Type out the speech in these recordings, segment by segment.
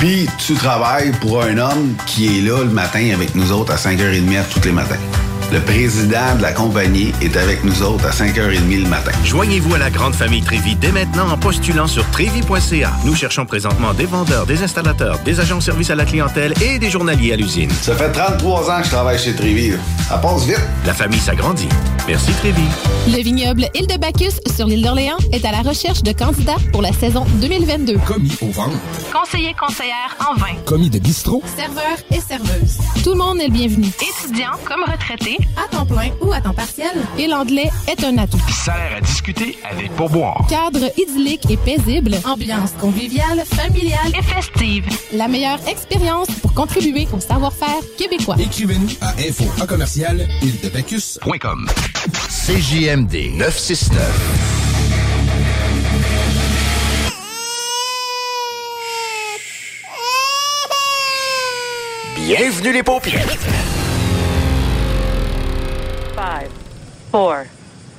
Puis tu travailles pour un homme qui est là le matin avec nous autres à 5h30 tous les matins. Le président de la compagnie est avec nous autres à 5h30 le matin. Joignez-vous à la grande famille Trévi dès maintenant en postulant sur trévi.ca. Nous cherchons présentement des vendeurs, des installateurs, des agents de service à la clientèle et des journaliers à l'usine. Ça fait 33 ans que je travaille chez Trévi. Ça passe vite. La famille s'agrandit. Merci Trévi. Le vignoble Île de Bacchus sur l'île d'Orléans est à la recherche de candidats pour la saison 2022. Commis au ventre. Conseiller conseillère en vin. Commis de bistrot. Serveur et serveuse. Tout le monde est le bienvenu. Étudiant comme retraité, à temps plein ou à temps partiel. Et l'anglais est un atout. Salaire à discuter avec pourboire. Cadre idyllique et paisible. Ambiance conviviale, familiale et festive. La meilleure expérience pour contribuer au savoir-faire québécois. Écrivez-nous à info en commercial .com. CJMD 969. Bienvenue les paupières. Five, four,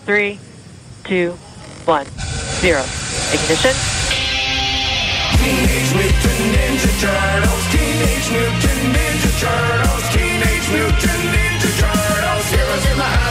three, two, one, zero. Ignition. Teenage Mutant Ninja Turtles. Teenage Mutant Ninja Turtles. Teenage Mutant Ninja Turtles. Heroes in the half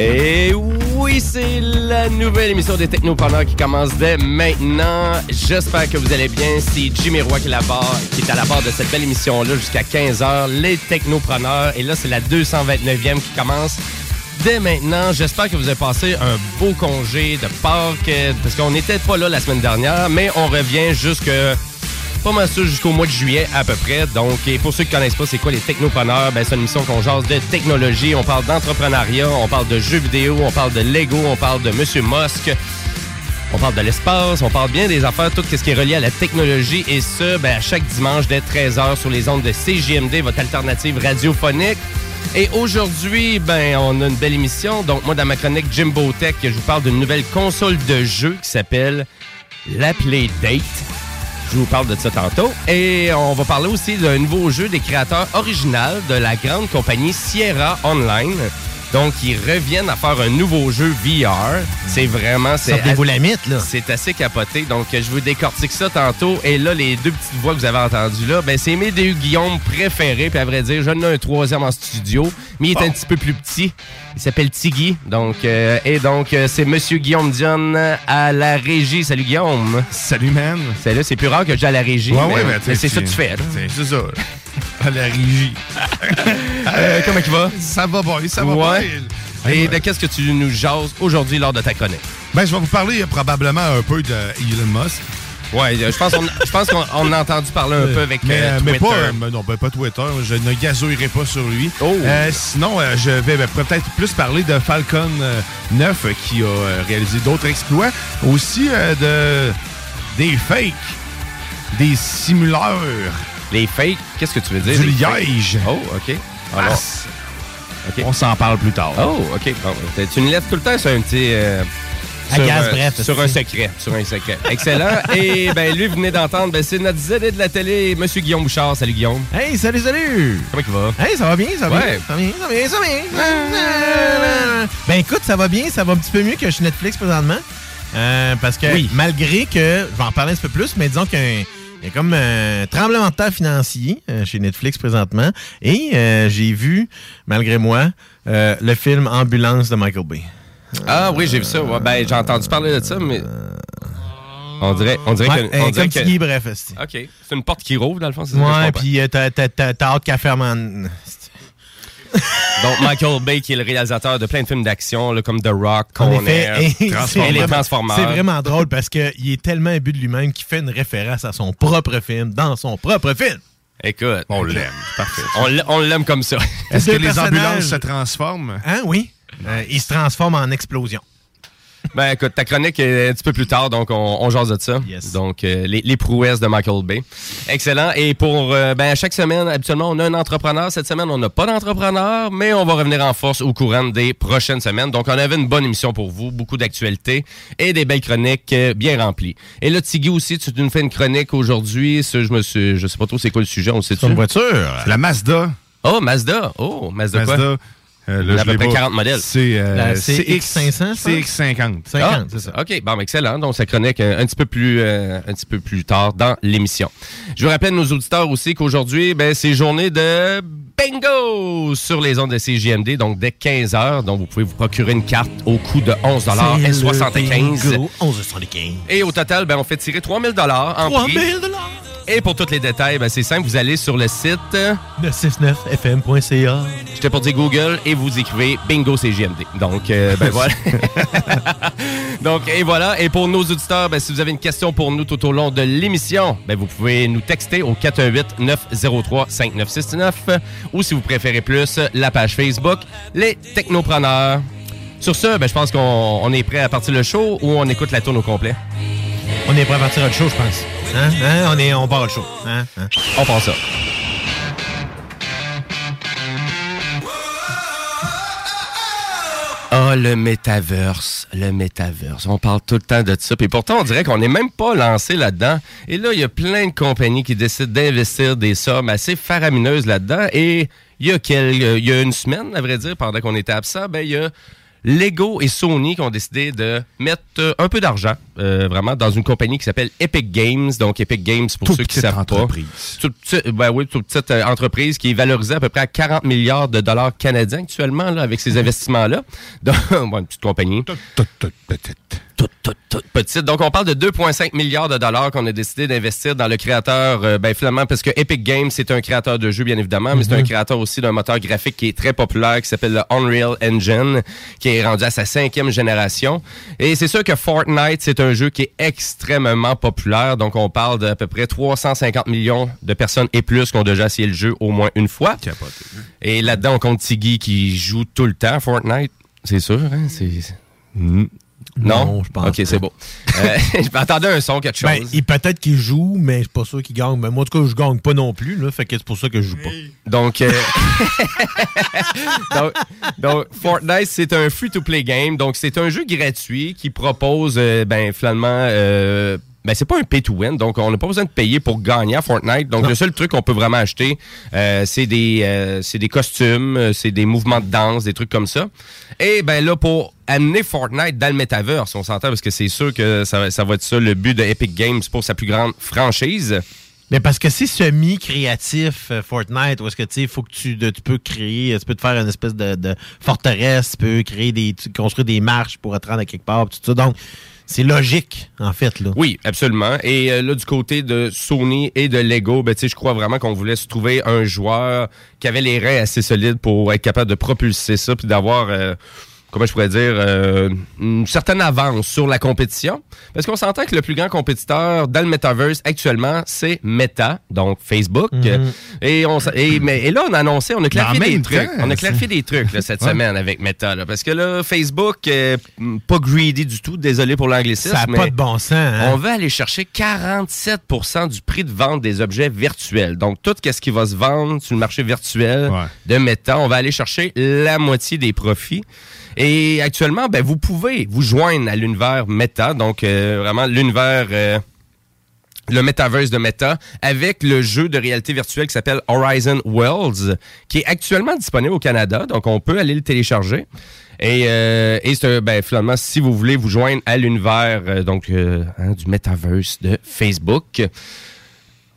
Et oui, c'est la nouvelle émission des Technopreneurs qui commence dès maintenant. J'espère que vous allez bien. C'est Jimmy Roy qui la barre- qui est à la barre de cette belle émission-là jusqu'à 15h. Les Technopreneurs. Et là, c'est la 229e qui commence dès maintenant. J'espère que vous avez passé un beau congé de Pâques parce qu'on n'était pas là la semaine dernière, mais on revient jusque pas mal sûr jusqu'au mois de juillet à peu près. Donc, et pour ceux qui connaissent pas, c'est quoi les technopreneurs? Ben, c'est une émission qu'on jase de technologie, on parle d'entrepreneuriat, on parle de jeux vidéo, on parle de Lego, on parle de Monsieur Musk. On parle de l'espace, on parle bien des affaires, tout ce qui est relié à la technologie et ce, ben, à chaque dimanche dès 13h sur les ondes de CJMD, votre alternative radiophonique. Et aujourd'hui, ben, on a une belle émission. Donc, moi, dans ma chronique Jimbo Tech, je vous parle d'une nouvelle console de jeu qui s'appelle la Playdate. Je vous parle de ça tantôt. Et on va parler aussi d'un nouveau jeu des créateurs originaux de la grande compagnie Sierra Online. Donc, ils reviennent à faire un nouveau jeu VR. C'est vraiment... c'est la mythe, là. C'est assez capoté. Donc, je vous décortique ça tantôt. Et là, les deux petites voix que vous avez entendues là, ben, c'est mes deux Guillaume préférés. Puis, à vrai dire, j'en ai un troisième en studio. Mais il est un petit peu plus petit. Il s'appelle Tiggy. Donc, euh, et donc, euh, c'est Monsieur Guillaume Dion à la régie. Salut, Guillaume. Salut, man. Salut, c'est plus rare que j'ai à la régie. Ouais, mais, ouais, mais c'est ça que tu fais. C'est ça. À la régie. Euh, comment tu vas? Ça va bien, ça va Ouais. bien. Et de qu'est-ce que tu nous jases aujourd'hui lors de ta chronique? Ben, je vais vous parler euh, probablement un peu de Elon Musk. Ouais, je pense qu'on a entendu parler un peu avec mais, euh, euh, mais Twitter. pas, euh, mais non, pas Twitter. Je ne gazouillerai pas sur lui. Oh. Euh, sinon, euh, je vais ben, peut-être plus parler de Falcon euh, 9 euh, qui a réalisé d'autres exploits. Aussi de des fakes, des simuleurs. Les fakes, qu'est-ce que tu veux dire? Du liège. Oh, OK. Alors, On s'en parle plus tard. Oh, OK. Bon, tu nous laisses tout le temps sur un petit... sur, euh, bref, sur un secret. Sur un secret. Excellent. Et ben lui, vous venez d'entendre, ben, c'est notre zélé de la télé, Monsieur Guillaume Bouchard. Salut Guillaume. Hey, salut, salut! Comment il va? Hey, ça va bien, ça va Ouais. bien, ça va bien, ça va bien, ça va bien. Ben écoute, ça va bien, ça va un petit peu mieux que chez Netflix présentement. Euh, parce que Oui. malgré que, je vais en parler un petit peu plus, mais disons qu'il y a un- il y a comme un tremblement de terre financier euh, chez Netflix présentement. Et euh, j'ai vu, malgré moi, euh, le film Ambulance de Michael Bay. Ah oui, j'ai vu ça. Ouais, ben, j'ai entendu parler de ça, mais... On dirait, on dirait Ouais, que... on dirait comme que- Tiggy, bref. esti. OK. C'est une porte qui rouvre, dans le fond, c'est Ouais, puis euh, t'as t'as- t'as- t'as hâte qu'à faire man. Donc, Michael Bay, qui est le réalisateur de plein de films d'action, là, comme The Rock, En Con Air, c'est les vraiment- Transformers. C'est vraiment drôle parce qu'il est tellement imbu de lui-même qu'il fait une référence à son propre film dans son propre film. Écoute, On l'aime. parfait. On l'a- On l'aime comme ça. Est-ce que les ambulances se transforment? Hein, oui. Euh, il se transforme en explosion. Ben écoute, ta chronique est un petit peu plus tard, donc on, on jase de ça. Yes. Donc euh, les, les prouesses de Michael Bay. Excellent. Et pour euh, ben chaque semaine, habituellement, on a un entrepreneur. Cette semaine, on n'a pas d'entrepreneur, mais on va revenir en force au courant des prochaines semaines. Donc on avait une bonne émission pour vous, beaucoup d'actualités et des belles chroniques euh, bien remplies. Et là, Tiggy aussi, tu nous fais une chronique aujourd'hui. Je me suis, je sais pas trop c'est quoi le sujet, on le sait-tu? C'est une voiture. La Mazda. Oh, Mazda. Oh, Mazda, quoi? Euh, Il y en a à je peu près pas. 40 modèles. C'est euh, La CX CX500, je pense. CX50. 50, Ah, c'est ça. OK, bon, excellent. Donc, ça chronique un, un petit peu plus, euh, un petit peu plus tard dans l'émission. Je vous rappelle, nos auditeurs aussi, qu'aujourd'hui, ben, c'est journée de bingo sur les ondes de CJMD, donc dès 15 h. Donc, vous pouvez vous procurer une carte au coût de 11 et 75 11,75. Et au total, ben, on fait tirer 3000 en 3 prix. 000 Et pour tous les détails, ben, c'est simple, vous allez sur le site, euh, 969fm.ca. j'étais pour dire Google, et vous écrivez bingo CJMD. Donc, euh, ben voilà. Donc, et voilà. Et pour nos auditeurs, ben, si vous avez une question pour nous tout au long de l'émission, ben, vous pouvez nous texter au 418-903-5969 ou si vous préférez plus, la page Facebook, Les Technopreneurs. Sur ce, ben, je pense qu'on on est prêt à partir le show ou on écoute la tourne au complet? On est prêt à partir à le show, je pense. Hein? Hein? On, est, on part le show. Hein? Hein? On pense ça. Ah, le métaverse, le métaverse. On parle tout le temps de ça. Puis pourtant, on dirait qu'on n'est même pas lancé là-dedans. Et là, il y a plein de compagnies qui décident d'investir des sommes assez faramineuses là-dedans. Et il y a, quel- il y a une semaine, à vrai dire, pendant qu'on était absent, ben, il y a Lego et Sony qui ont décidé de mettre euh, un peu d'argent, euh, vraiment, dans une compagnie qui s'appelle Epic Games. Donc, Epic Games, pour Toute ceux qui savent pas. entreprise. Toute petite, ben oui, toute petite euh, entreprise qui est valorisée à peu près à 40 milliards de dollars canadiens actuellement là, avec ces investissements-là. Donc, bon, une petite compagnie. Toute, toute petite. Toute, toute, toute petite. Donc, on parle de 2,5 milliards de dollars qu'on a décidé d'investir dans le créateur, euh, ben finalement, parce que Epic Games, c'est un créateur de jeux, bien évidemment, mais c'est un créateur aussi d'un moteur graphique qui est très populaire, qui s'appelle le Unreal Engine, qui est rendu à sa cinquième génération. Et c'est sûr que Fortnite, c'est un jeu qui est extrêmement populaire. Donc, on parle d'à peu près 350 millions de personnes et plus qui ont déjà essayé le jeu au moins une fois. Et là-dedans, on compte Tiggy qui joue tout le temps à Fortnite. C'est sûr, hein? C'est... Non? Non, je pense OK, c'est beau. Euh, je m'attendais à un son, quelque chose. Ben, il- peut-être qu'il joue, mais je suis pas sûr qu'il gagne. Mais moi, en tout cas, je gagne pas non plus. Là, fait que c'est pour ça que je joue pas. Donc, euh, donc, donc, Fortnite, c'est un free-to-play game. Donc, c'est un jeu gratuit qui propose, euh, ben, finalement, euh, ben, c'est pas un pay-to-win. Donc, on n'a pas besoin de payer pour gagner à Fortnite. Donc, le seul truc qu'on peut vraiment acheter, euh, c'est des, euh, c'est des costumes, euh, c'est des mouvements de danse, des trucs comme ça. Et ben là, pour amener Fortnite dans le metaverse, on s'entend parce que c'est sûr que ça, ça va être ça le but de Epic Games pour sa plus grande franchise. Mais parce que c'est semi-créatif, Fortnite, où est-ce que tu sais, il faut que tu, de- tu peux créer, tu peux te faire une espèce de, de forteresse, tu peux créer des, tu- construire des marches pour te rendre à quelque part, tout ça. Donc, c'est logique, en fait, là. Oui, absolument. Et euh, là, du côté de Sony et de Lego, ben, je crois vraiment qu'on voulait se trouver un joueur qui avait les reins assez solides pour être capable de propulser ça, puis d'avoir, euh, comment je pourrais dire, euh, une certaine avance sur la compétition. Parce qu'on s'entend que le plus grand compétiteur dans le metaverse actuellement, c'est Meta, donc Facebook. Mhm. et, on, et, mais, et là, on a annoncé, on a clarifié des trucs. on a clarifié des trucs là, cette Ouais. semaine avec Meta. là, parce que là, Facebook, euh, pas greedy du tout, désolé pour l'anglicisme. Ça n'a pas de bon sens. hein? On va aller chercher 47% du prix de vente des objets virtuels. Donc, tout ce qui va se vendre sur le marché virtuel de Meta, on va aller chercher la moitié des profits. Et actuellement, ben, vous pouvez vous joindre à l'univers Meta, donc euh, vraiment l'univers... euh, le metaverse de Meta avec le jeu de réalité virtuelle qui s'appelle Horizon Worlds, qui est actuellement disponible au Canada, donc on peut aller le télécharger. Et, euh, ben, finalement, si vous voulez vous joindre à l'univers euh, donc hein, du metaverse de Facebook,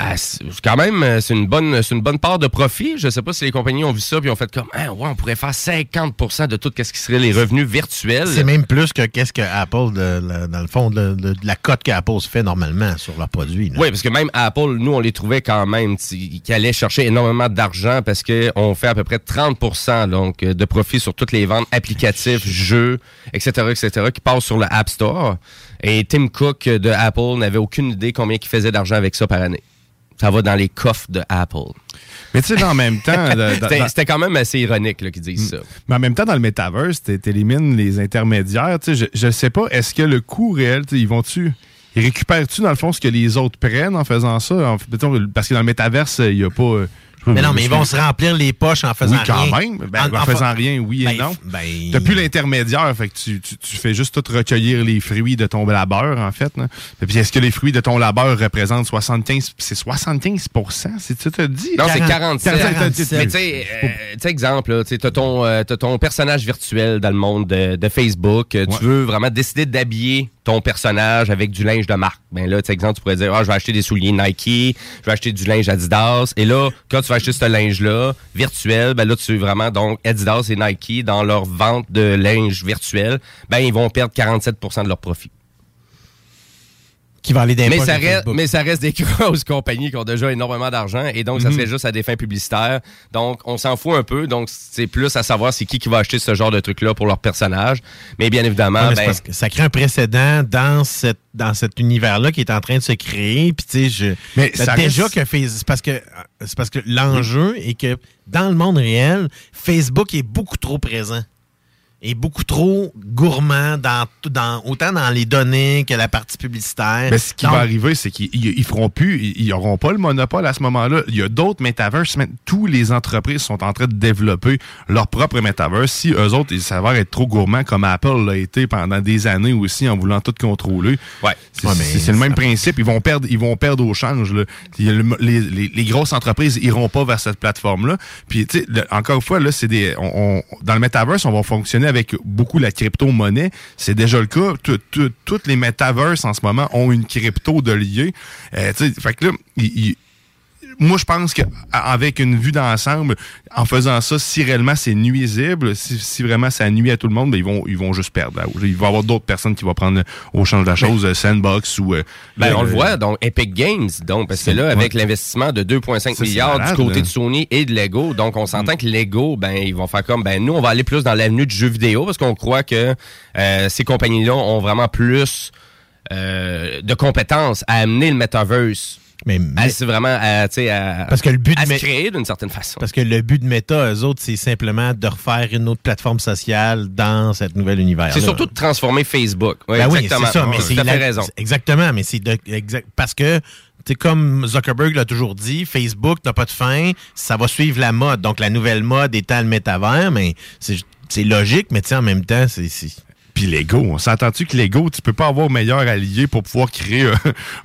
ah, quand même, euh, c'est une bonne, c'est une bonne part de profit. Je sais pas si les compagnies ont vu ça puis ont fait comme, ah, ouais, on pourrait faire 50% de tout ce qui serait les revenus virtuels. C'est même plus que qu'est-ce que Apple, de- dans le fond, de, la cote qu'Apple se fait normalement sur leurs produits. Oui, parce que même Apple, nous, on les trouvait quand même qui allaient chercher énormément d'argent parce qu'on fait à peu près 30 donc, euh, de profit sur toutes les ventes applicatifs, jeux, etc., etc., qui passent sur le App Store. Et Tim Cook de Apple n'avait aucune idée combien il faisait d'argent avec ça par année. Ça va dans les coffres de Apple. Mais tu sais, en même temps... C'était quand même assez ironique qu'ils disent ça. Mais en même temps, dans le metaverse, tu élimines les intermédiaires. Je ne sais pas, est-ce que le coût réel, ils vont-tu. Ils récupèrent-tu, dans le fond, ce que les autres prennent en faisant ça? En parce que dans le métaverse, il n'y a pas. Mais non, mais ils vont se remplir les poches en faisant Oui, quand rien. même. Ben, en, faisant rien, oui et ben, non. ben, T'as plus l'intermédiaire, fait que tu, tu, tu fais juste tout recueillir les fruits de ton labeur, en fait. là. Et puis, est-ce que les fruits de ton labeur représentent 75... C'est 75% c'est ça te dit? Non, c'est 47. 47. Mais tu sais, euh, tu exemple, tu as ton, euh, t'as ton personnage virtuel dans le monde de, de Facebook. Tu veux vraiment décider d'habiller ton personnage avec du linge de marque. Ben là, tu exemple, tu pourrais dire, ah, je vais acheter des souliers Nike, je vais acheter du linge Adidas. Et là, quand tu vas acheter ce linge-là, virtuel, ben là, tu vraiment, donc, Adidas et Nike, dans leur vente de linge virtuel, ben, ils vont perdre 47% de leur profit. Qui va aller les mais ça, reste, Facebook. mais ça reste des grosses compagnies qui ont déjà énormément d'argent et donc ça Mhm. serait juste à des fins publicitaires. Donc on s'en fout un peu. Donc c'est plus à savoir c'est qui qui va acheter ce genre de truc-là pour leur personnage. Mais bien évidemment, Ouais, mais c'est ben, parce que ça crée un précédent dans cette dans cet univers-là qui est en train de se créer. Puis tu sais, je Mais ben, ça déjà reste- que Face- c'est parce que c'est parce que l'enjeu est que dans le monde réel, Facebook est beaucoup trop présent. Est beaucoup trop gourmand dans, dans autant dans les données que la partie publicitaire. Mais ce qui Donc, va arriver, c'est qu'ils ils- ils feront plus, ils- n'auront pas le monopole à ce moment-là. Il y a d'autres metaverses. mais Tous les entreprises sont en train de développer leur propre metaverse. Si eux autres, ils s'avèrent être trop gourmands comme Apple l'a été pendant des années aussi en voulant tout contrôler. Ouais. C'est Ouais, le même principe. Ils vont perdre, ils vont perdre au change. là. Les, les- les grosses entreprises iront pas vers cette plateforme-là. Puis, tu sais, encore une fois, là, c'est des, on- on- dans le metaverse, on va fonctionner avec beaucoup la crypto-monnaie. C'est déjà le cas. Tout- tout- toutes les metaverses en ce moment ont une crypto de liée. Euh, fait que là, moi, je pense qu'avec une vue d'ensemble, en faisant ça, si réellement c'est nuisible, si, si vraiment ça nuit à tout le monde, ben, ils, vont, ils vont juste perdre. là. Il va y avoir d'autres personnes qui vont prendre au change de la chose, euh, Sandbox ou... euh, ben, on le voit, donc Epic Games, donc, parce que là, Ouais. avec l'investissement de 2,5 Ça, c'est milliards malade, du côté de Sony et de Lego, donc on s'entend que Lego, ben, ils vont faire comme, ben, nous, on va aller plus dans l'avenue du jeu vidéo parce qu'on croit que euh, ces compagnies-là ont vraiment plus euh, de compétences à amener le metaverse. Mais, à, c'est vraiment à, sais, à, Parce que le but à de se créer d'une certaine façon. Parce que le but de Meta, eux autres, c'est simplement de refaire une autre plateforme sociale dans cet nouvel univers. C'est surtout de transformer Facebook. Oui, Ben oui, exactement. c'est ça. Mais c'est la- raison. Exactement, mais c'est de- exact, parce que comme Zuckerberg l'a toujours dit, Facebook n'a pas de fin, ça va suivre la mode. Donc la nouvelle mode étant le métavers, mais c'est logique, mais en même temps, c'est- Puis Lego, on s'entend-tu que Lego, tu peux pas avoir meilleur allié pour pouvoir créer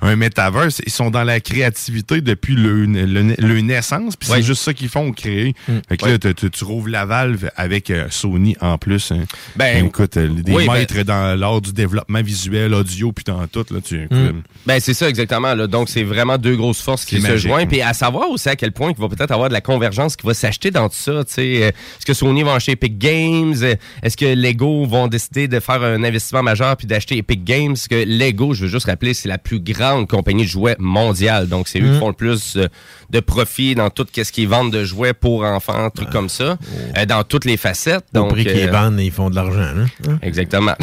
un metaverse. Ils sont dans la créativité depuis le, le- le naissance, puis Ouais. c'est juste ça qu'ils font, créer. Fait que Ouais. là, tu- tu tu rouvres la valve avec euh, Sony en plus. hein. Ben, écoute, euh, des oui, ben- maîtres dans l'art du développement visuel, audio, puis dans tout. Là, tu, Mm. Ben c'est ça exactement. Là. Donc c'est vraiment deux grosses forces qui se joignent. Puis à savoir aussi à quel point il va peut-être avoir de la convergence qui va s'acheter dans tout ça. Est-ce que Sony va acheter Epic Games? Est-ce que Lego vont décider de faire un investissement majeur puis d'acheter Epic Games, parce que Lego, je veux juste rappeler, c'est la plus grande compagnie de jouets mondiale. Donc, c'est eux Mm. qui font le plus euh, de profit dans tout ce qu'ils vendent de jouets pour enfants, trucs comme ça, euh, dans toutes les facettes. Au Donc, prix qu'ils euh, vendent, ils font de l'argent. hein? Exactement.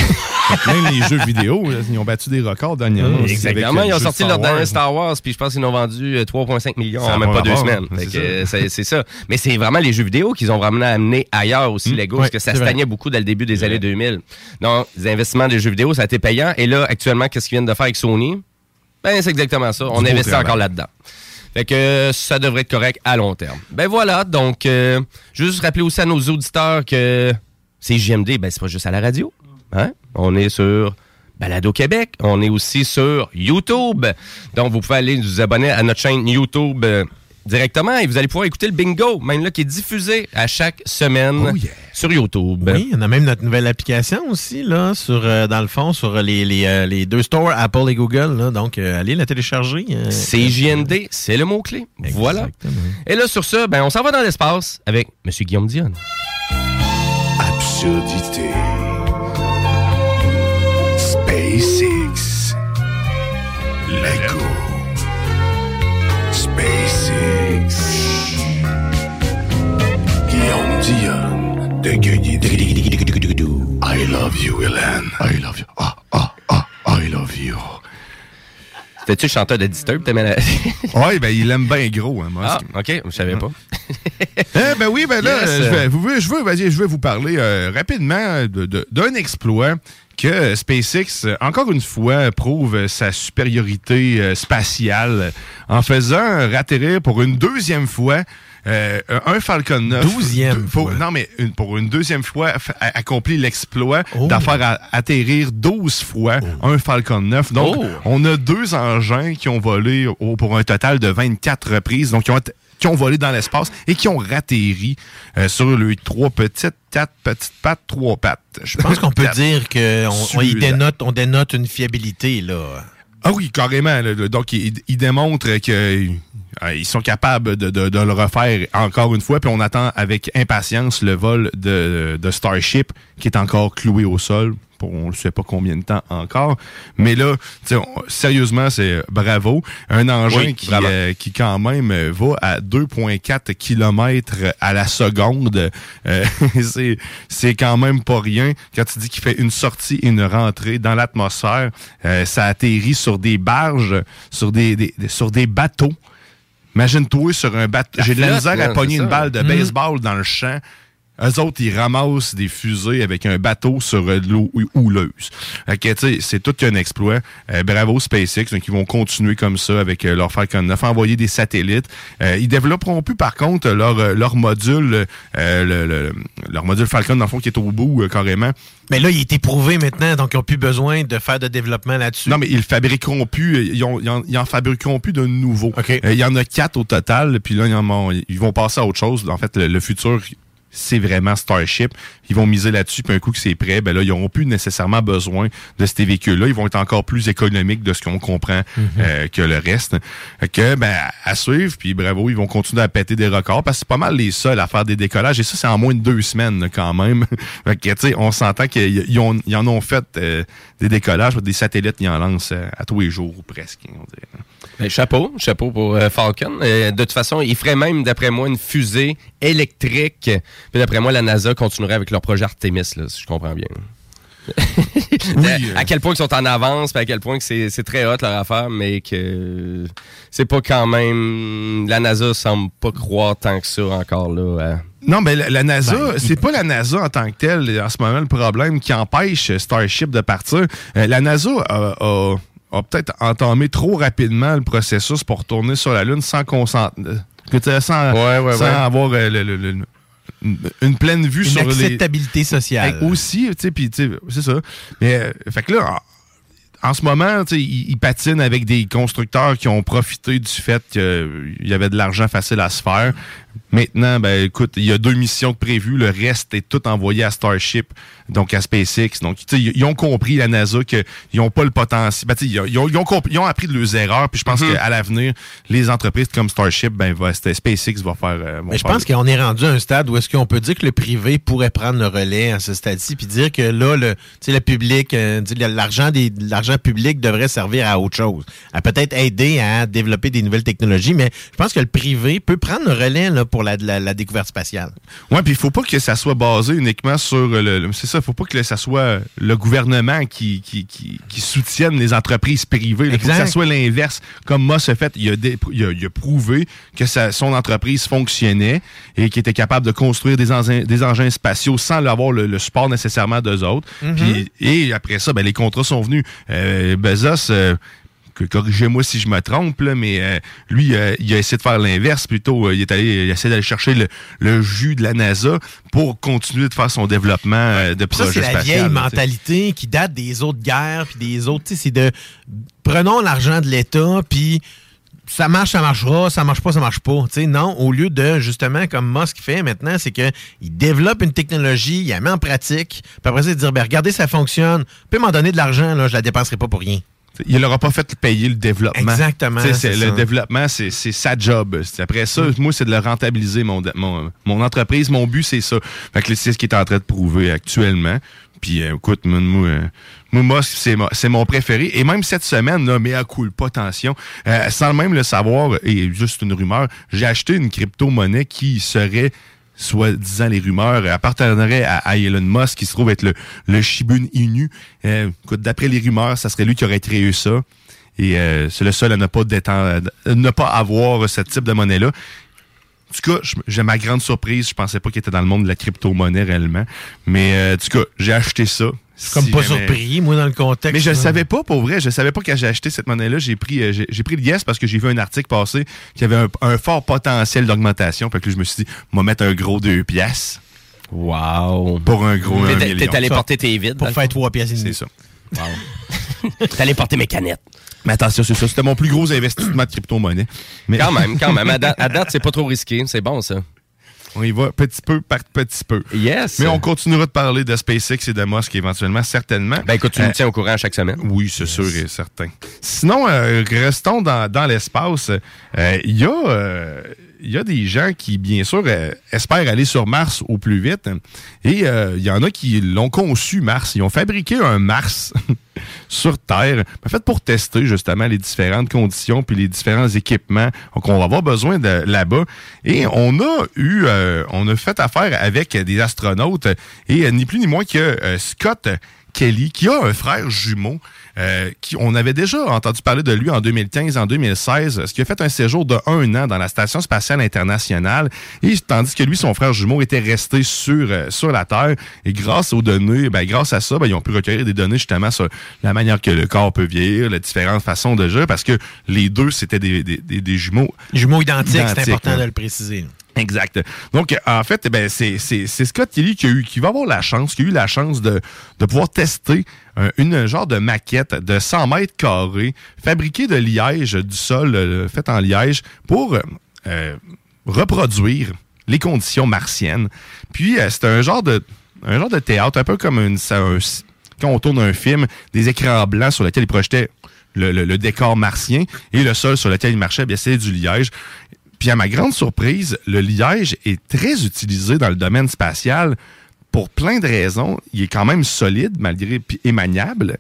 Même les jeux vidéo, ils ont battu des records dernièrement. aussi Exactement. Ils ont sorti de leur dernier. Star Wars, puis je pense qu'ils ont vendu euh, 3,5 millions Ça en même pas deux semaines. c'est ça. Mais c'est vraiment les jeux vidéo qu'ils ont vraiment amené ailleurs aussi, Lego, parce que ça stagnait beaucoup dès le début des années 2000. Donc, les investissements des jeux vidéo, ça a été payant. Et là, actuellement, qu'est-ce qu'ils viennent de faire avec Sony? Ben, c'est exactement ça. On investit travail. encore là-dedans. Fait que ça devrait être correct à long terme. Ben voilà, donc, euh, juste rappeler aussi à nos auditeurs que c'est JMD, ben c'est pas juste à la radio. Hein? On est sur Balado Québec. On est aussi sur YouTube. Donc, vous pouvez aller vous abonner à notre chaîne YouTube euh, directement et vous allez pouvoir écouter le bingo, même là, qui est diffusé à chaque semaine sur YouTube. Oui, on a même notre nouvelle application aussi, là, sur, euh, dans le fond, sur les, les, euh, les deux stores, Apple et Google. là. donc, euh, allez la télécharger. euh, C'est le mot-clé. Voilà. Et là, sur ça, ben, on s'en va dans l'espace avec M. Guillaume Dion. Absurdité. I love you, Hélène. I love you. Ah, ah, ah, I love you. C'était-tu le chanteur de Disturb? t'aimais la- Oui, ben il aime bien gros, hein, Ah. OK, je savais pas. Eh ben oui, ben là, Yes. je, vais, vous- je veux, vas-y, je vais vous parler euh, rapidement de- de- d'un exploit que SpaceX, encore une fois, prouve sa supériorité euh, spatiale en faisant ratterrir pour une deuxième fois euh, un Falcon 9. Douzième pour-. Non, mais une- pour une deuxième fois, a- accompli l'exploit Oh. d'en faire a- atterrir 12 fois un Falcon 9. Donc, Oh. on a deux engins qui ont volé au- pour un total de 24 reprises. Donc, qui ont, att- qui ont volé dans l'espace et qui ont ratterri euh, sur les trois petites, quatre petites pattes, trois pattes. Je pense qu'on peut dire qu'on dénote, on dénote une fiabilité, là. Ah oui, carrément. là. Donc, il démontrent qu'ils sont capables de, de- de le refaire encore une fois. Puis on attend avec impatience le vol de, de Starship qui est encore cloué au sol. On ne sait pas combien de temps encore. Mais là, on- sérieusement, c'est bravo. Un engin Oui, qui, euh, qui quand même euh, va à 2,4 km à la seconde. Euh, c'est- c'est quand même pas rien. Quand tu dis qu'il fait une sortie et une rentrée dans l'atmosphère, euh, ça atterrit sur des barges, sur des- des- sur des bateaux. Imagine-toi sur un bateau. J'ai de la misère à pogner une balle de Mhm. baseball dans le champ. Eux autres, ils ramassent des fusées avec un bateau sur de l'eau hou- houleuse. C'est tout qu'un exploit. Euh, bravo SpaceX, donc ils vont continuer comme ça avec euh, leur Falcon 9, envoyer des satellites. Euh, ils développeront plus, par contre, leur, euh, leur module, euh, le- le- leur module Falcon, dans le fond, qui est au bout, euh, carrément. Mais là, il est éprouvé maintenant, donc ils n'ont plus besoin de faire de développement là-dessus. Non, mais ils fabriqueront plus. Ils, ont- ils en, ils en fabriqueront plus de nouveaux. Euh, Il y en a quatre au total. Puis là, ils, en ils vont passer à autre chose. En fait, le, le futur, c'est vraiment Starship. Ils vont miser là-dessus. Puis un coup que c'est prêt, ben là, ils n'auront plus nécessairement besoin de ces véhicules-là. Ils vont être encore plus économiques de ce qu'on comprend euh, que le reste. Fait que, ben, à suivre. Puis bravo, ils vont continuer à péter des records parce que c'est pas mal les seuls à faire des décollages. Et ça, c'est en moins de deux semaines là, quand même. fait que, tu sais, on s'entend qu'ils ils en ont fait euh, des décollages. Des satellites, ils en lancent euh, à tous les jours ou presque. on dirait. Ben, chapeau, chapeau pour euh, Falcon. Euh, de toute façon, il ferait même, d'après moi, une fusée électrique. Puis d'après moi, la NASA continuerait avec leur projet Artemis, là, si je comprends bien. De- À quel point ils sont en avance, puis à quel point que c'est c'est très hot leur affaire, mais que c'est pas quand même. La NASA semble pas croire tant que ça encore là. à- Non, mais la, la NASA, Ben, c'est pas la NASA en tant que telle, en ce moment, le problème qui empêche Starship de partir. Euh, la NASA a, a- a peut-être entamé trop rapidement le processus pour retourner sur la Lune sans consent- euh, sans, ouais, sans ouais. avoir euh, le- le- le- une, pleine vue Une sur les acceptabilité sociale. Hey, aussi, tu sais, puis c'est ça. Mais, euh, fait que là, en, ce moment, tu sais, ils, ils patinent avec des constructeurs qui ont profité du fait qu'il y avait de l'argent facile à se faire. Maintenant, ben écoute, il y a deux missions de prévues. Le reste est tout envoyé à Starship, donc à SpaceX. Donc, ils ont compris, la NASA, qu'ils n'ont pas le potentiel. Ben, ils, ont, ils ont- ils ont compris- ils ont appris de leurs erreurs. Puis je pense Mhm. qu'à l'avenir, les entreprises comme Starship, ben, va, SpaceX va faire. euh, Mais je faire pense qu'on est rendu à un stade où est-ce qu'on peut dire que le privé pourrait prendre le relais à ce stade-ci, puis dire que là, le, tu sais, le public, euh, l'argent public devrait servir à autre chose, à peut-être aider à développer des nouvelles technologies, mais je pense que le privé peut prendre le relais là, pour la, la, la découverte spatiale. Ouais, puis il faut pas que ça soit basé uniquement sur le. le- c'est ça, faut pas que ça soit le gouvernement qui, qui, qui, qui soutienne les entreprises privées. Il faut que ça soit l'inverse. Comme Moss a fait, il a, dé- il a, il a prouvé que sa- son entreprise fonctionnait et qu'il était capable de construire des, engins- des engins spatiaux sans avoir le, le support nécessairement d'eux autres. Mhm. Puis- et après ça, ben, les contrats sont venus. Euh, Bezos. euh, corrigez-moi si je me trompe, là, mais euh, lui, euh, il a essayé de faire l'inverse plutôt. Euh, il est allé, il a essayé d'aller chercher le, le jus de la NASA pour continuer de faire son développement de Ça, projet c'est la spatial, vieille là, mentalité qui date des autres guerres, puis des autres, c'est de prenons l'argent de l'État, puis ça marche, ça marchera, ça marche pas, ça marche pas. Non, au lieu de, justement, comme Musk fait maintenant, c'est qu'il développe une technologie, il la met en pratique, puis après ça, il dit, ben, regardez, ça fonctionne, peut m'en donner de l'argent, là, je la dépenserai pas pour rien. Il n'aura pas fait payer le développement. Exactement, Le ça. développement, c'est c'est sa job. C'est- Après ça, moi, c'est de le rentabiliser, mon, mon, mon entreprise. Mon but, c'est ça. Fait que c'est ce qu'il est en train de prouver actuellement. Puis, euh, écoute, moi, moi, euh, c'est mo- c'est mon préféré. Et même cette semaine, là, mais à coup pas attention, euh, sans même le savoir, et juste une rumeur, j'ai acheté une crypto-monnaie qui serait soit disant les rumeurs, appartiendrait à, Elon Musk, qui se trouve être le, le Shibun Inu. Euh, d'après les rumeurs, ça serait lui qui aurait créé ça. Et euh, c'est le seul à ne pas, détendre, ne pas avoir ce type de monnaie-là. En tout cas, j'ai ma grande surprise. Je pensais pas qu'il était dans le monde de la crypto-monnaie réellement. Mais euh, en tout j'ai acheté ça. Je suis comme Si pas jamais- surpris, moi, dans le contexte. mais je ne savais pas, pour vrai. Je savais pas quand j'ai acheté cette monnaie-là. J'ai pris, euh, j'ai, pris le yes parce que j'ai vu un article passer qui avait un, un fort potentiel d'augmentation. Fait que là, je me suis dit, moi mettre un gros deux piastres. Wow. Pour un gros Mais un t'es- million. t'es allé porter tes vides. Pour faire trois pièces et C'est ça. T'es allé porter mes canettes. Mais attention, c'est ça. C'était mon plus gros investissement de crypto-monnaie. Mais Quand même, quand même. À date, à date, c'est pas trop risqué. C'est bon, ça. On y va petit peu par petit peu. Yes. Mais on continuera de parler de SpaceX et de Musk éventuellement, certainement. Ben écoute, tu Euh, nous tiens au courant chaque semaine. Oui, c'est sûr et certain. Sinon, euh, restons dans, dans l'espace. Euh, Il y, a, euh, il y a des gens qui, bien sûr, euh, espèrent aller sur Mars au plus vite. Et euh, il y en a qui l'ont conçu, Mars. Ils ont fabriqué un Mars sur Terre, en fait pour tester justement les différentes conditions puis les différents équipements qu'on va avoir besoin de là-bas. Et on a eu, euh, on a fait affaire avec des astronautes et euh, ni plus ni moins que euh, Scott Kelly, qui a un frère jumeau, euh, qui on avait déjà entendu parler de lui en 2015, en 2016, ce qui a fait un séjour de un an dans la Station spatiale internationale, et tandis que lui, son frère jumeau, était resté sur, euh, sur la Terre, et grâce aux données, ben, grâce à ça, ben, ils ont pu recueillir des données justement sur la manière que le corps peut vieillir, les différentes façons de jeu, parce que les deux, c'était des, des, des- des jumeaux. Jumeaux identiques, c'est important hein. de le préciser. Exact. Donc, en fait, eh ben, c'est Scott Kelly qui, a eu, qui va avoir la chance, qui a eu la chance de, de pouvoir tester euh, une genre de maquette de 100 mètres carrés, fabriquée de liège, du sol euh, fait en liège, pour euh, euh, reproduire les conditions martiennes. Puis, euh, c'est un genre de un genre de théâtre, un peu comme une, un- quand on tourne un film, des écrans blancs sur lesquels ils projetaient le, le- le décor martien et le sol sur lequel ils marchaient, bien, c'est du liège. Puis à ma grande surprise, le liège est très utilisé dans le domaine spatial pour plein de raisons. Il est quand même solide malgré et maniable.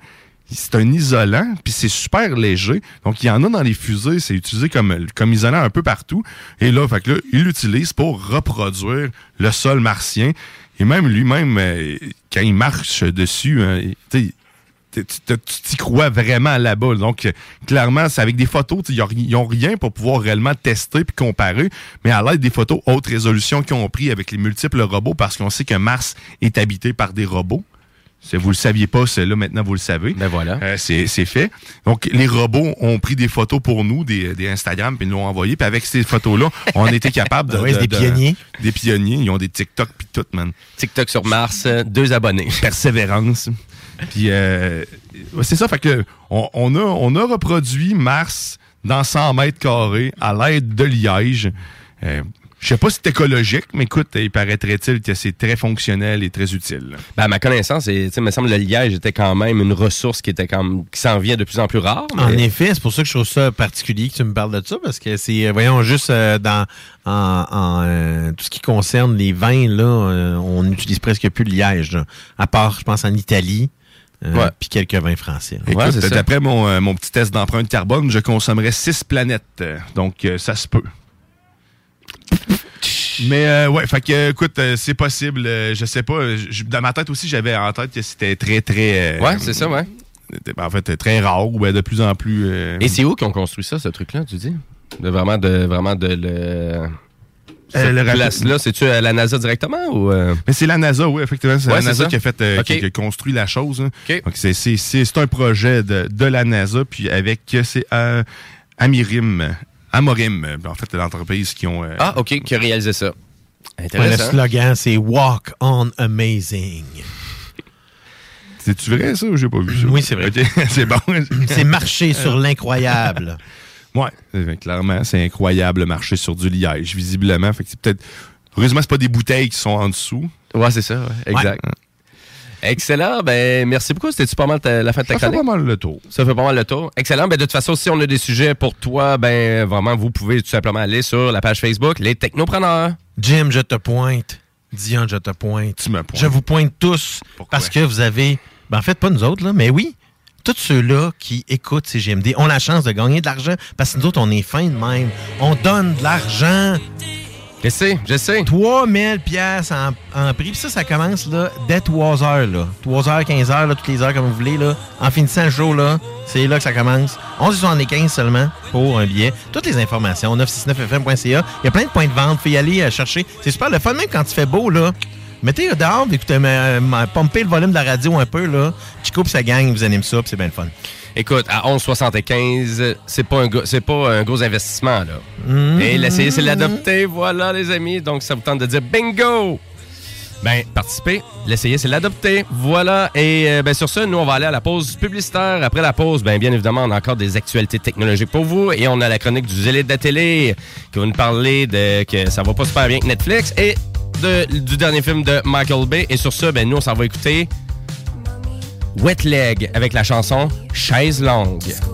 C'est un isolant, puis c'est super léger. Donc, il y en a dans les fusées, c'est utilisé comme, comme isolant un peu partout. Et là, fait que là, il l'utilise pour reproduire le sol martien. Et même lui-même, euh, quand il marche dessus, hein, sais, tu t'y crois vraiment là-bas. Donc, euh, clairement, c'est avec des photos, ils n'ont rien pour pouvoir réellement tester puis comparer, mais à l'aide des photos haute résolution qu'ils ont pris avec les multiples robots, parce qu'on sait que Mars est habité par des robots. Si vous le saviez pas, c'est là maintenant vous le savez. Ben voilà. Euh, c'est fait. Donc les robots ont pris des photos pour nous, des, des Instagram, puis ils nous l'ont envoyé. Puis avec ces photos-là, on été capable de, ouais, c'est de- des de- pionniers. Des pionniers. Ils ont des TikTok puis tout, man. TikTok sur Mars, euh, deux abonnés. Persévérance. Puis euh, c'est ça, fait que on, on a, on a reproduit Mars dans 100 mètres carrés à l'aide de liège. Euh, Je sais pas si c'est écologique, mais écoute, il paraîtrait-il que c'est très fonctionnel et très utile. Ben, à ma connaissance, sais, me semble le liège était quand même une ressource qui était comme qui s'en vient de plus en plus rare. En effet, c'est pour ça que je trouve ça particulier que tu me parles de ça, parce que c'est, euh, voyons, juste euh, dans en, en, euh, tout ce qui concerne les vins, là, euh, on n'utilise presque plus le liège, là. à part, je pense, en Italie, euh, Ouais. puis quelques vins français. d'après mon, euh, mon petit test d'empreinte carbone, je consommerais 6 planètes. Euh, Donc, euh, ça se peut. Mais euh, ouais, fait que écoute, euh, c'est possible. euh, je sais pas. euh, je- dans ma tête aussi, j'avais en tête que c'était très très. euh, Ouais, c'est ça, ouais. En fait, très rare ou ben, de plus en plus. euh, Et c'est où qu'ils ont construit ça, ce truc-là, tu dis? De vraiment de vraiment de le. Cette Euh, le rappel- place-là, c'est-tu à la NASA directement ou. euh? Mais c'est la NASA, oui, effectivement. C'est Ouais, la NASA qui a fait, euh, qui, qui a construit la chose. hein. Donc, c'est, c'est, c'est, c'est un projet de, de la NASA, puis avec, c'est euh, Amirim, Amorim, euh, en fait, l'entreprise qui ont... euh, Ah, OK, qui a réalisé ça. Ouais, le slogan, c'est Walk on Amazing. C'est-tu vrai, ça, ou j'ai pas vu ça? Oui, c'est vrai. C'est bon. C'est marcher sur l'incroyable. Ouais, euh, clairement, c'est incroyable marcher sur du liège, visiblement. Fait que c'est peut-être... Heureusement, c'est pas des bouteilles qui sont en dessous. Ouais, c'est ça, ouais, exact. Excellent. Ben, merci beaucoup. C'était-tu pas mal ta- la fin de ta Ça fait pas mal le tour. Ça fait pas mal le tour. Excellent. Ben, de toute façon, si on a des sujets pour toi, ben, vraiment, vous pouvez tout simplement aller sur la page Facebook, Les Technopreneurs. Jim, je te pointe. Dion, je te pointe. Tu me pointes. Je vous pointe tous parce que vous avez. Ben, en fait, pas nous autres, là, mais oui. Tous ceux-là qui écoutent CGMD ont la chance de gagner de l'argent parce que nous autres, on est fin de même. On donne de l'argent. Je sais, je sais. 3000 pièces en, en prix. Puis ça, ça commence là, dès 3 heures. Là. 3 heures, 15 heures, là, toutes les heures comme vous voulez. Là. En finissant le show, là, c'est là que ça commence. 11,75 seulement pour un billet. Toutes les informations, 969fm.ca. Il y a plein de points de vente. Faut y aller euh, chercher. C'est super le fun, même quand il fait beau. là. Mettez dehors, écoutez, euh, pompez le volume de la radio un peu. là. Chico et sa gang vous anime ça, puis c'est bien le fun. Écoute, à 11,75, c'est pas un gros, c'est pas un gros investissement, là. Mhm. Et l'essayer, c'est l'adopter. Voilà, les amis. Donc, ça vous tente de dire bingo! Ben, participez. L'essayer, c'est l'adopter. Voilà. Et euh, ben, sur ce, nous, on va aller à la pause publicitaire. Après la pause, ben, bien évidemment, on a encore des actualités technologiques pour vous. Et on a la chronique du zélé de la télé qui va nous parler de que ça va pas super bien avec Netflix et du dernier film de Michael Bay. Et sur ce, ben, nous, on s'en va écouter Wet Leg avec la chanson Chaise longue.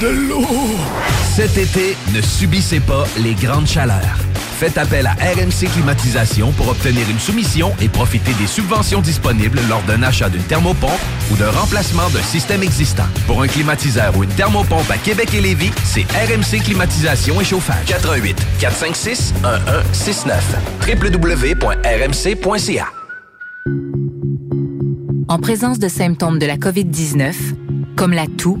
De l'eau! Cet été, ne subissez pas les grandes chaleurs. Faites appel à RMC Climatisation pour obtenir une soumission et profiter des subventions disponibles lors d'un achat d'une thermopompe ou d'un remplacement d'un système existant. Pour un climatiseur ou une thermopompe à Québec et Lévis, c'est RMC Climatisation et Chauffage. 88 456 1169 www.rmc.ca En présence de symptômes de la COVID-19, comme la toux,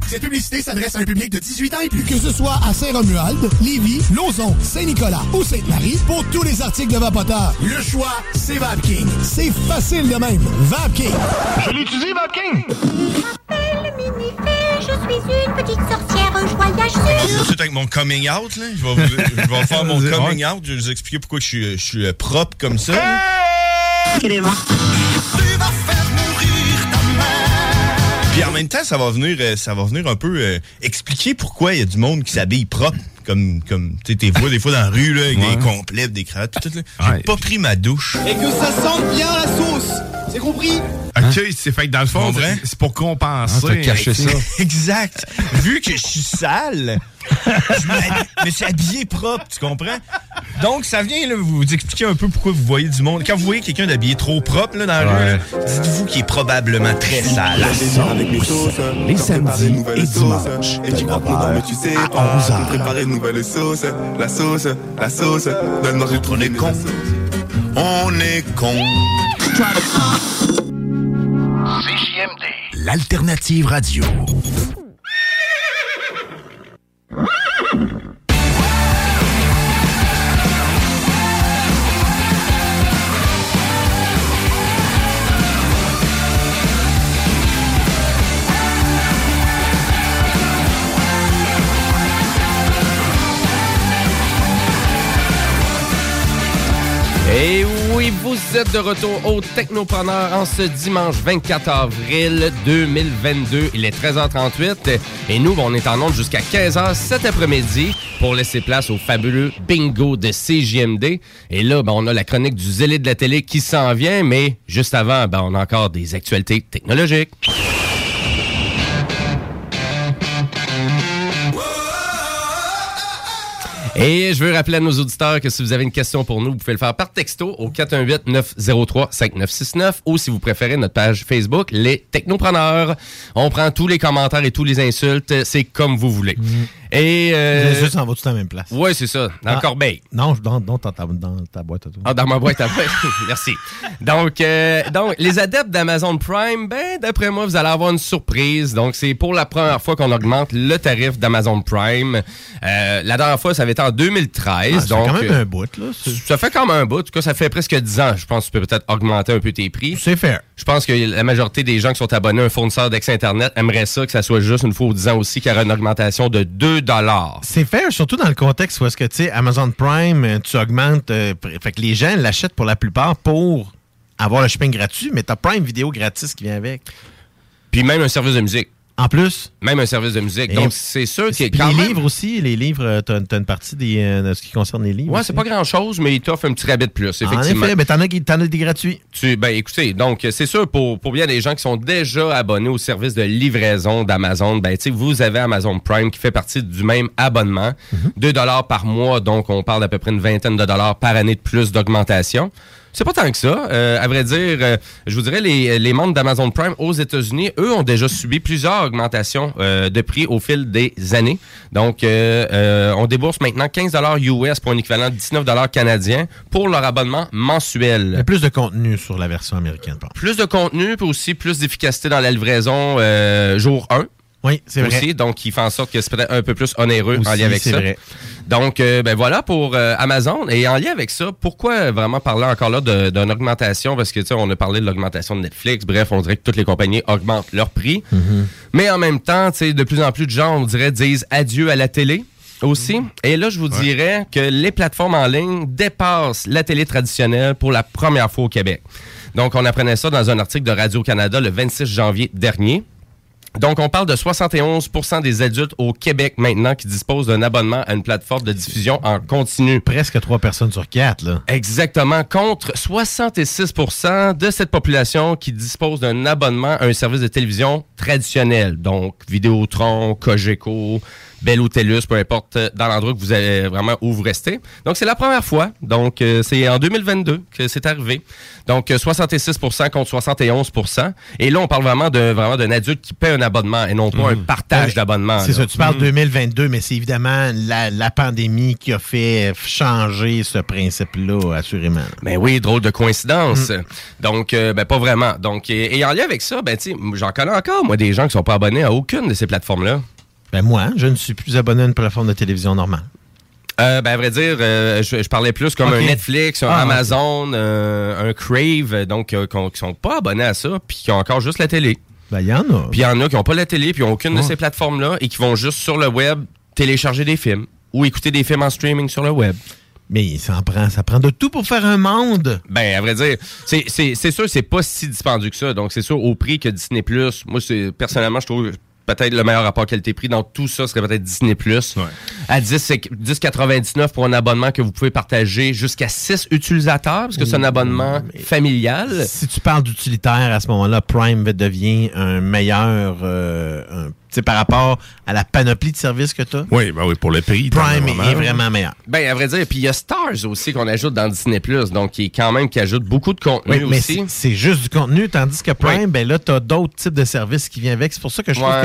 Cette publicité s'adresse à un public de 18 ans et plus. Que ce soit à Saint-Romuald, Lévis, Lauson, Saint-Nicolas ou Sainte-Marie, pour tous les articles de Vapoteur, le choix, c'est VapKing. C'est facile de même. VapKing. Je l'utilise, VapKing! Je suis une petite sorcière. Tout de suite avec mon coming out, là. Je vais, vous- je vais faire mon coming out. Je vais vous expliquer pourquoi je suis, je suis euh, propre comme ça. Puis en même temps, ça va venir, euh, ça va venir un peu euh, expliquer pourquoi il y a du monde qui s'habille propre. Comme, comme tu sais, t'es vois des fois dans la rue, là, avec Ouais. des complets, des cravates, tout, tout, là. J'ai pas pris ma douche. Et que ça sente bien la sauce. C'est compris? OK, c'est fait que dans le fond, c'est pour compenser. Ah, t'as caché ça. exact. Vu que je suis sale, je me- suis habillé propre, tu comprends? Donc, ça vient là, vous expliquer un peu pourquoi vous voyez du monde. Quand vous voyez quelqu'un d'habillé trop propre là, dans la rue, dites-vous qu'il est probablement très sale. Les samedis et dimanches. Et tu crois mais tu sais pas. Pour préparer une nouvelle sauce. La sauce, la sauce. Donne-moi j'ai trouvé On est con. On est con. CJMD. L'alternative radio. Et oui, vous êtes de retour au Technopreneur en ce dimanche 24 avril 2022. Il est 13h38 et nous, on est en onde jusqu'à 15h cet après-midi pour laisser place au fabuleux bingo de CJMD. Et là, ben, on a la chronique du zélé de la télé qui s'en vient, mais juste avant, ben, on a encore des actualités technologiques. Et je veux rappeler à nos auditeurs que si vous avez une question pour nous, vous pouvez le faire par texto au 418-903-5969 ou si vous préférez notre page Facebook, Les Technopreneurs. On prend tous les commentaires et tous les insultes. C'est comme vous voulez. Et. euh, yeux s'en va tout à la même place? Ouais, c'est ça. Dans Ah. Corbeil. Non, je- dans, dans ta, dans ta boîte à toi. Ah, dans ma boîte à boîte. Merci. Donc, euh, donc, les adeptes d'Amazon Prime, ben, d'après moi, vous allez avoir une surprise. Donc, c'est pour la première fois qu'on augmente le tarif d'Amazon Prime. Euh, la dernière fois, ça avait été en 2013. Ah, ça fait quand même euh, un bout, là. Ça fait quand même un bout. En tout cas, ça fait presque 10 ans. Je pense que tu peux peut-être augmenter un peu tes prix. C'est fair. Je pense que la majorité des gens qui sont abonnés à un fournisseur d'accès Internet aimeraient ça, que ça soit juste une fois ou 10 ans aussi, qu'il y aura une augmentation de 2 C'est fair, surtout dans le contexte où est-ce que, tu sais, Amazon Prime, euh, tu augmentes. euh, fait que les gens l'achètent pour la plupart pour avoir le shipping gratuit, mais t'as Prime Vidéo gratis qui vient avec. Puis même un service de musique. En plus? Même un service de musique. Et- Donc, c'est sûr que quand les même- livres aussi, les livres, euh, t'as une partie des, euh, de ce qui concerne les livres. Ouais, c'est pas grand-chose, mais il t'offre un petit rabais de plus, En effectivement. effet, mais t'en as, as des gratuits. Tu, ben, écoutez, donc, c'est sûr, pour, pour bien des gens qui sont déjà abonnés au service de livraison d'Amazon, ben, tu sais, vous avez Amazon Prime qui fait partie du même abonnement. 2 dollars par mois, donc on parle d'à peu près une vingtaine de dollars par année de plus d'augmentation. C'est pas tant que ça. Euh, à vrai dire, euh, je vous dirais, les, les membres d'Amazon Prime aux États-Unis, eux, ont déjà subi plusieurs augmentations euh, de prix au fil des années. Donc, euh, euh, on débourse maintenant 15 US pour un équivalent de 19 canadiens pour leur abonnement mensuel. Il y a plus de contenu sur la version américaine. Plus de contenu, puis aussi plus d'efficacité dans la livraison jour 1. Oui, c'est vrai. Aussi, donc il fait en sorte que c'est peut-être un peu plus onéreux en lien avec c'est ça. vrai. Donc, euh, ben voilà pour euh, Amazon. Et en lien avec ça, pourquoi vraiment parler encore là d'une augmentation? Parce que, tu sais, on a parlé de l'augmentation de Netflix. Bref, on dirait que toutes les compagnies augmentent leur prix. Mais en même temps, tu sais, de plus en plus de gens, on dirait, disent adieu à la télé aussi. Et là, je vous dirais que les plateformes en ligne dépassent la télé traditionnelle pour la première fois au Québec. Donc, on apprenait ça dans un article de Radio-Canada le 26 janvier dernier. Donc, on parle de 71% des adultes au Québec maintenant qui disposent d'un abonnement à une plateforme de diffusion en continu. Presque 3 personnes sur 4, là. Exactement, contre 66% de cette population qui dispose d'un abonnement à un service de télévision traditionnel. Donc, Vidéotron, Cogeco, Bell ou TELUS, peu importe, euh, dans l'endroit que vous avez vraiment où vous restez. Donc, c'est la première fois. Donc, euh, c'est en 2022 que c'est arrivé. Donc, euh, 66% contre 71% Et là, on parle vraiment de vraiment d'un adulte qui paie un abonnement et non pas un partage Ouais, d'abonnement. C'est ça, tu parles Mm. 2022, mais c'est évidemment la, la pandémie qui a fait changer ce principe-là, assurément. Ben oui, drôle de coïncidence. Mm. Donc, euh, ben pas vraiment. Donc, et, et en lien avec ça, ben tu sais, j'en connais encore, moi, des gens qui sont pas abonnés à aucune de ces plateformes-là. Ben moi, je ne suis plus abonné à une plateforme de télévision normale. Euh, ben, à vrai dire, euh, je, je parlais plus comme un Netflix, un Ah, Amazon, euh, un Crave, euh, donc euh, qui sont pas abonnés à ça, puis qui ont encore juste la télé. Ben, il y en a. Puis il y en a qui n'ont pas la télé, puis qui n'ont aucune de ces plateformes-là, et qui vont juste sur le web télécharger des films ou écouter des films en streaming sur le web. Mais ça en prend, ça prend de tout pour faire un monde. Ben, à vrai dire, c'est- c'est c'est sûr c'est pas si dispendieux que ça. Donc, c'est sûr, au prix que Disney+, moi, c'est personnellement, je trouve peut-être le meilleur rapport qualité-prix dans tout ça serait peut-être Disney+. À 10, c'est 10,99 pour un abonnement que vous pouvez partager jusqu'à 6 utilisateurs, parce que c'est un abonnement familial. Si tu parles d'utilitaire, à ce moment-là, Prime devient un meilleur... euh, un- par rapport à la panoplie de services que tu as. Oui, ben oui, pour le prix. Prime le est vraiment meilleur. Ben, à vrai dire, puis il y a Stars aussi qu'on ajoute dans Disney+, donc qui est quand même, qui ajoute beaucoup de contenu Oui, mais aussi. c'est- juste du contenu, tandis que Prime, ben là, tu as d'autres types de services qui viennent avec. C'est pour ça que je trouve Ouais.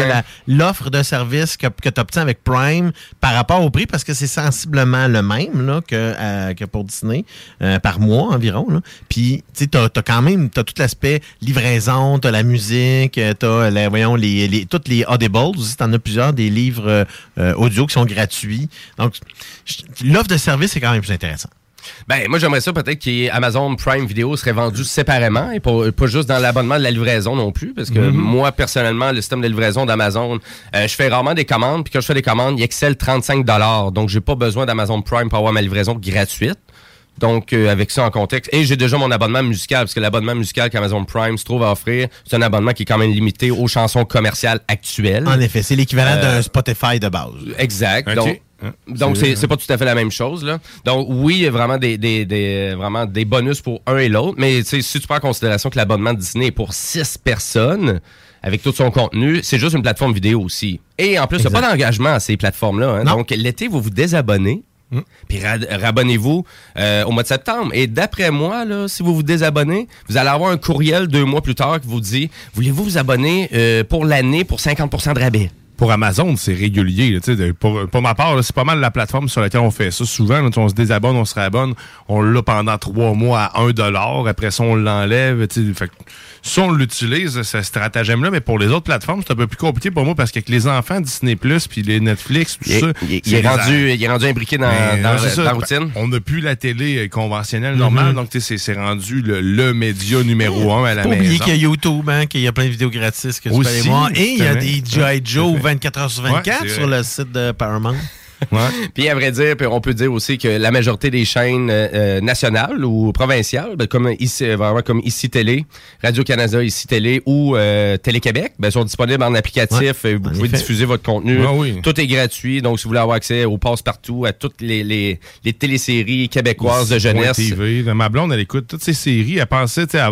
que l'offre de services que, tu obtiens avec Prime par rapport au prix, parce que c'est sensiblement le même là, que, euh, que pour Disney, euh, par mois environ. là. Puis, tu sais, tu as, quand même t'as tout l'aspect livraison, tu as la musique, tu as, voyons, les, les, toutes les audibles aussi, tu en as plusieurs, des livres euh, euh, audio qui sont gratuits. Donc, l'offre de service est quand même plus intéressante. Ben, moi, j'aimerais ça peut-être qu'Amazon Prime Video serait vendu séparément et pas, pas juste dans l'abonnement de la livraison non plus. Parce que Mhm. moi, personnellement, le système de livraison d'Amazon, euh, je fais rarement des commandes. Puis quand je fais des commandes, il excelle 35 Donc, j'ai pas besoin d'Amazon Prime pour avoir ma livraison gratuite. Donc, euh, avec ça en contexte. Et j'ai déjà mon abonnement musical, parce que l'abonnement musical qu'Amazon Prime se trouve à offrir, c'est un abonnement qui est quand même limité aux chansons commerciales actuelles. En effet, c'est l'équivalent Euh, d'un Spotify de base. Exact. Donc, Hein, donc c'est- pas tout à fait la même chose. Là. Donc, oui, il y a vraiment des, des, des- vraiment des bonus pour un et l'autre, mais si tu prends en considération que l'abonnement de Disney est pour six personnes, avec tout son contenu, c'est juste une plateforme vidéo aussi. Et en plus, il n'y a pas d'engagement à ces plateformes-là. hein. Donc, l'été, vous vous désabonnez, Puis ra- rabonnez-vous euh, au mois de septembre. Et d'après moi, là, si vous vous désabonnez, vous allez avoir un courriel deux mois plus tard qui vous dit Voulez-vous vous abonner euh, pour l'année pour 50% de rabais? Pour Amazon, c'est régulier. pour, ma part, c'est pas mal la plateforme sur laquelle on fait ça. Souvent, on se désabonne, on se réabonne, on l'a pendant trois mois à 1 dollar. Après ça, on l'enlève. Ça, on l'utilise, ce stratagème-là. Mais pour les autres plateformes, c'est un peu plus compliqué pour moi parce qu'avec les enfants, Disney+, puis les Netflix, tout Il ça... il est- il rendu- il est rendu imbriqué dans- Mais, dans- la routine. On n'a plus la télé euh, conventionnelle normale, Mhm. donc tu sais, c'est rendu le, le média numéro un à la Faut maison. oublier qu'il y a YouTube, hein, qu'il y a plein de vidéos gratis que tu peux Aussi, aller voir. Et il y a des G.I. Joe 24 h sur Ouais, 24 c'est sur le site de Paramount. Puis à vrai dire, puis on peut dire aussi que la majorité des chaînes euh, euh, nationales ou provinciales, ben, comme ici, euh, vraiment comme ici Télé, Radio Canada, ici Télé ou euh, Télé Québec, ben, sont disponibles en applicatif. Ouais, vous en pouvez effet. diffuser votre contenu. Ah oui. Tout est gratuit. Donc si vous voulez avoir accès au passe partout, à toutes les, les, les téléséries québécoises de jeunesse. TV. Ma blonde, elle écoute toutes ces séries. Elle pensait, tu sais,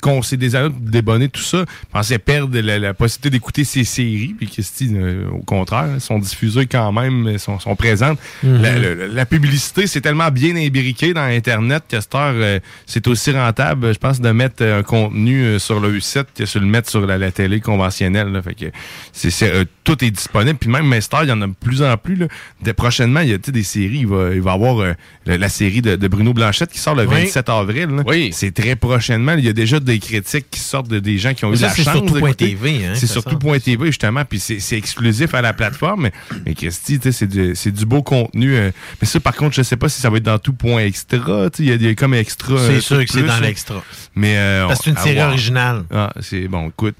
qu'on s'est débonner tout ça. Pensait perdre la, la possibilité d'écouter ces séries. Puis Christy, euh, au contraire, elles sont diffusées quand même, elles sont, sont présentes. Mhm. la, la- la publicité, c'est tellement bien imbriqué dans Internet que euh, c'est aussi rentable, je pense, de mettre euh, un contenu euh, sur le site que de le mettre sur la, la télé conventionnelle. là. Fait que c'est, euh, tout est disponible. Puis même Master, il y en a de plus en plus. Là. Prochainement, il y a des séries. Il va, il va y avoir euh, la, série de, de Bruno Blanchette qui sort le Oui. 27 avril. là. C'est très prochainement. Il y a déjà des critiques qui sortent de des gens qui ont Mais eu ça, la c'est chance. sur tout point. TV, hein, c'est ça sur sort. tout point TV, justement. Puis c'est, c'est exclusif à la plateforme. Mais, mais Christy, tu sais, c'est du, c'est du beau contenu. euh. mais ça, par contre, je sais pas si ça va être dans tout point extra. Il y a des comme extra. C'est euh, sûr que c'est dans l'extra. Mais euh, Parce que c'est une série originale. Ah, c'est bon, écoute.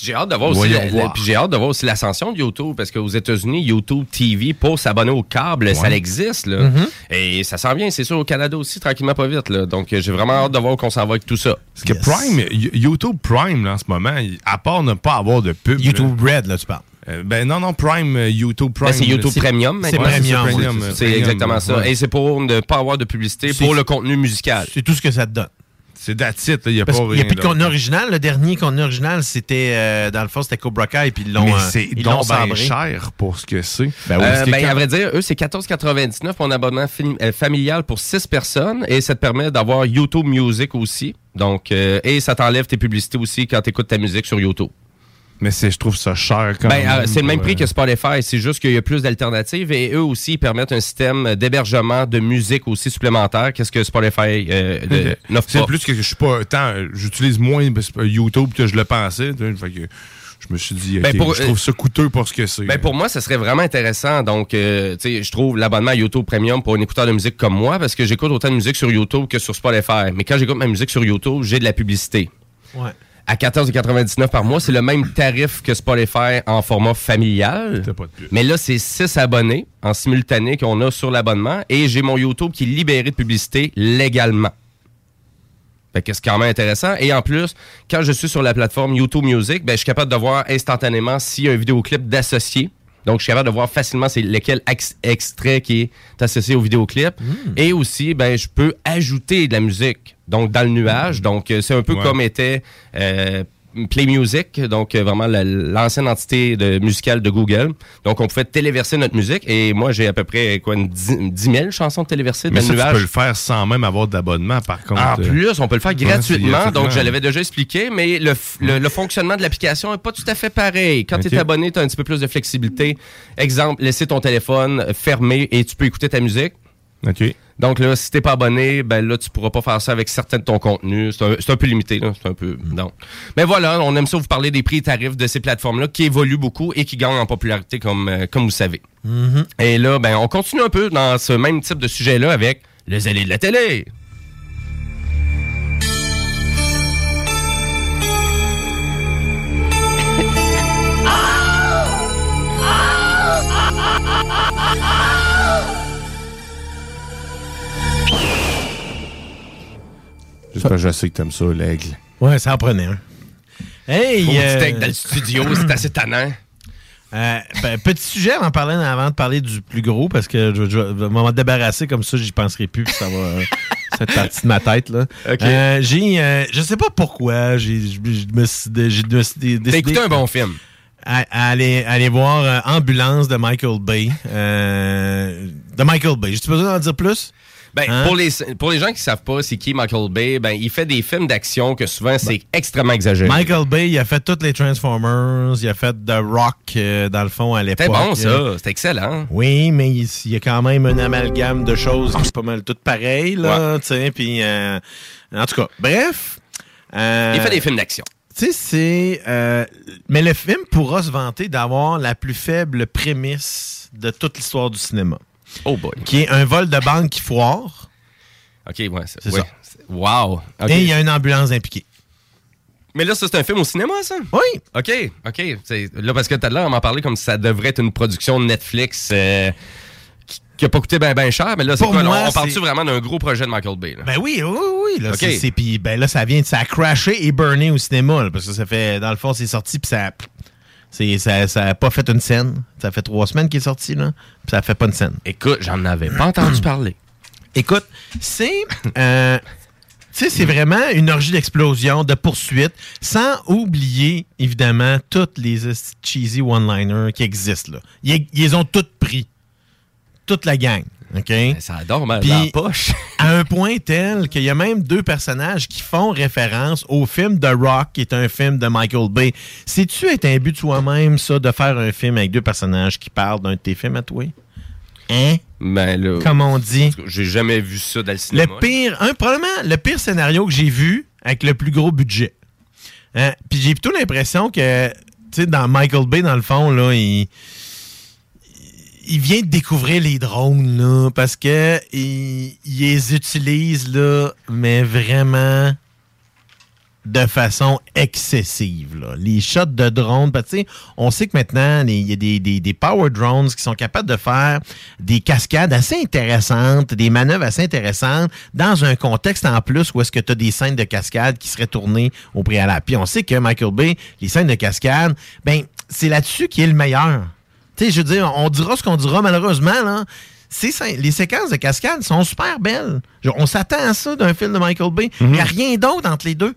J'ai hâte de voir aussi, j'ai hâte de voir aussi l'ascension de YouTube parce qu'aux États-Unis, YouTube TV pour s'abonner au câble, ça existe là. Mhm. Et ça s'en vient, c'est sûr au Canada aussi tranquillement pas vite là. Donc j'ai vraiment hâte de voir qu'on s'en va avec tout ça. Parce que Prime, YouTube Prime, là, en ce moment, à part ne pas avoir de pub. YouTube Red, là, tu parles. Euh, ben non, non, Prime, euh, YouTube Prime. Ben, c'est YouTube Premium C'est maintenant. premium. C'est- premium, C'est premium, exactement ça. ouais. Et c'est pour ne pas avoir de publicité pour le contenu musical. C'est tout ce que ça te donne. C'est that's it, Il n'y a Parce pas qu'il n'y a plus de contenu original. Le dernier contenu original, c'était, euh, dans le fond, c'était Cobra Kai, puis ils l'ont Mais euh, c'est ils l'ont donc ben cher pour ce que c'est. Euh, ben, à vrai dire, eux, c'est 14,99 pour un abonnement film- euh, familial pour 6 personnes et ça te permet d'avoir YouTube Music aussi. Donc, euh, et ça t'enlève tes publicités aussi quand tu écoutes ta musique sur YouTube. Mais c'est, je trouve ça cher quand Ben, même. euh, c'est le même prix euh, que Spotify, c'est juste qu'il y a plus d'alternatives et eux aussi ils permettent un système d'hébergement de musique aussi supplémentaire. Qu'est-ce que Spotify euh, n'offre C'est pas? plus que je suis pas tant. J'utilise moins YouTube que je le pensais. Fait que je me suis dit, Ben, pour- je trouve ça coûteux pour ce que c'est. Ben pour moi, ça serait vraiment intéressant. Donc, euh, je trouve l'abonnement à YouTube Premium pour un écouteur de musique comme moi, parce que j'écoute autant de musique sur YouTube que sur Spotify. Mais quand j'écoute ma musique sur YouTube, j'ai de la publicité. Ouais. À 14,99 par mois, c'est le même tarif que Spotify en format familial. Pas de. Mais là, c'est 6 abonnés en simultané qu'on a sur l'abonnement et j'ai mon YouTube qui est libéré de publicité légalement. Fait que c'est quand même intéressant. Et en plus, quand je suis sur la plateforme YouTube Music, ben, je suis capable de voir instantanément s'il y a un vidéoclip d'associé. Donc, je suis capable de voir facilement c'est lequel ex- extrait qui est associé au vidéoclip. Et aussi, ben, je peux ajouter de la musique. Donc, dans le nuage. Donc, euh, c'est un peu Ouais. comme était euh, Play Music, donc euh, vraiment la- l'ancienne entité de, musicale de Google. Donc, on pouvait téléverser notre musique. Et moi, j'ai à peu près quoi, une 10, 10 000 chansons téléversées Mais dans ça, le tu peux le faire sans même avoir d'abonnement, par contre. En plus, on peut le faire gratuitement. donc, je l'avais déjà expliqué, mais le, f- le- le fonctionnement de l'application n'est pas tout à fait pareil. Quand tu es abonné, tu as un petit peu plus de flexibilité. Exemple, laisser ton téléphone fermé et tu peux écouter ta musique. OK. Donc là, si t'es pas abonné, ben là, tu pourras pas faire ça avec certains de ton contenu. C'est un, peu limité, là. C'est un peu. Non. Mais voilà, on aime ça vous parler des prix et tarifs de ces plateformes-là qui évoluent beaucoup et qui gagnent en popularité, comme, euh, comme vous savez. Mhm. Et là, ben, on continue un peu dans ce même type de sujet-là avec les allées de la télé. Je sais que t'aimes ça, l'aigle. Ouais, ça en prenait un. Hey! Faut euh, steak dans le studio, c'est assez tannant. Euh, ben, petit sujet en parlant avant de parler du plus gros parce que je, je- je vais m'en débarrasser comme ça, j'y penserai plus puis ça va euh, cette partie de ma tête là. Euh, j'ai euh, je sais pas pourquoi, j'ai je me suis dé- j'ai me suis dé- T'as décidé écouté un bon film. à, à aller aller voir euh, Ambulance de Michael Bay. Euh, de Michael Bay. J'ai besoin d'en dire plus? Ben, Hein? pour, les, pour les gens qui savent pas c'est qui Michael Bay, ben, il fait des films d'action que souvent c'est extrêmement exagéré. Michael Bay, il a fait toutes les Transformers, il a fait The Rock, euh, dans le fond, à l'époque. C'était bon, ça. C'était excellent. Oui, mais il, il y a quand même un amalgame de choses qui sont pas mal toutes pareilles, là, tu sais, puis... euh, en tout cas, bref... euh, Il fait des films d'action. Tu sais, c'est... euh, mais le film pourra se vanter d'avoir la plus faible prémisse de toute l'histoire du cinéma. Oh boy. Qui est un vol de banque qui foire. OK, ouais. C'est ouais. ça. Wow. Et il y a une ambulance impliquée. Mais là, ça, c'est un film au cinéma, ça? Oui. OK, OK. Là, parce que tout à l'heure, on m'en parlait comme si ça devrait être une production de Netflix euh, qui, a pas coûté bien ben cher. Mais là, c'est quoi? moi, on parle-tu vraiment d'un gros projet de Michael Bay? Là? Ben oui, oui, oui. Là, OK. c'est- c'est- puis ben là, ça vient, ça a crashé et burné au cinéma, là, parce que ça fait, dans le fond, c'est sorti, puis ça, c'est, ça, ça a pas fait une scène. Ça fait trois semaines qu'il est sorti, là, puis ça fait pas une scène. Écoute, j'en avais pas entendu parler. Écoute, c'est, euh, tu sais, c'est vraiment une orgie d'explosion, de poursuite, sans oublier, évidemment, toutes les cheesy one-liners qui existent, là. Ils, ils ont toutes pris. Toute la gang. OK? Ça adore mal Puis, dans la poche. à un point tel qu'il y a même deux personnages qui font référence au film The Rock, qui est un film de Michael Bay. C'est-tu être un but de soi-même, ça, de faire un film avec deux personnages qui parlent d'un de tes films à toi? Hein? Ben là. Comme on dit. J'ai jamais vu ça dans le cinéma. Le pire, un, probablement le pire scénario que j'ai vu avec le plus gros budget. Hein? Puis j'ai plutôt l'impression que, tu sais, dans Michael Bay, dans le fond, là, il, il vient de découvrir les drones, là, parce que il, il les utilise, là, mais vraiment de façon excessive. Les shots de drones, sais, on sait que maintenant, il y a des, des- des power drones qui sont capables de faire des cascades assez intéressantes, des manœuvres assez intéressantes, dans un contexte en plus où est-ce que tu as des scènes de cascade qui seraient tournées au préalable. Puis on sait que Michael Bay, les scènes de cascade, ben, c'est là-dessus qui est le meilleur. Tu sais, je veux dire, on dira ce qu'on dira, malheureusement, là. les séquences de cascade sont super belles. Genre, on s'attend à ça d'un film de Michael Bay. Il n'y a rien d'autre entre les deux.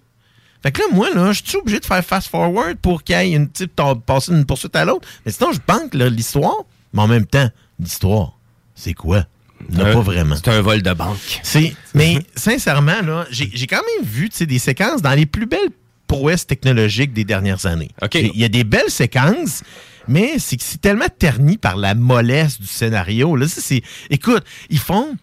Fait que là, moi, là, je suis obligé de faire fast-forward pour qu'il y ait une petite passer d'une poursuite à l'autre. Mais sinon, je banque l'histoire. Mais en même temps, l'histoire, c'est quoi? Un- pas vraiment. C'est un vol de banque. Mais sincèrement, là, j'ai quand même vu des séquences dans les plus belles prouesses technologiques des dernières années. Il y a des belles séquences, mais c'est tellement terni par la mollesse du scénario. Là, c'est, écoute, ils font.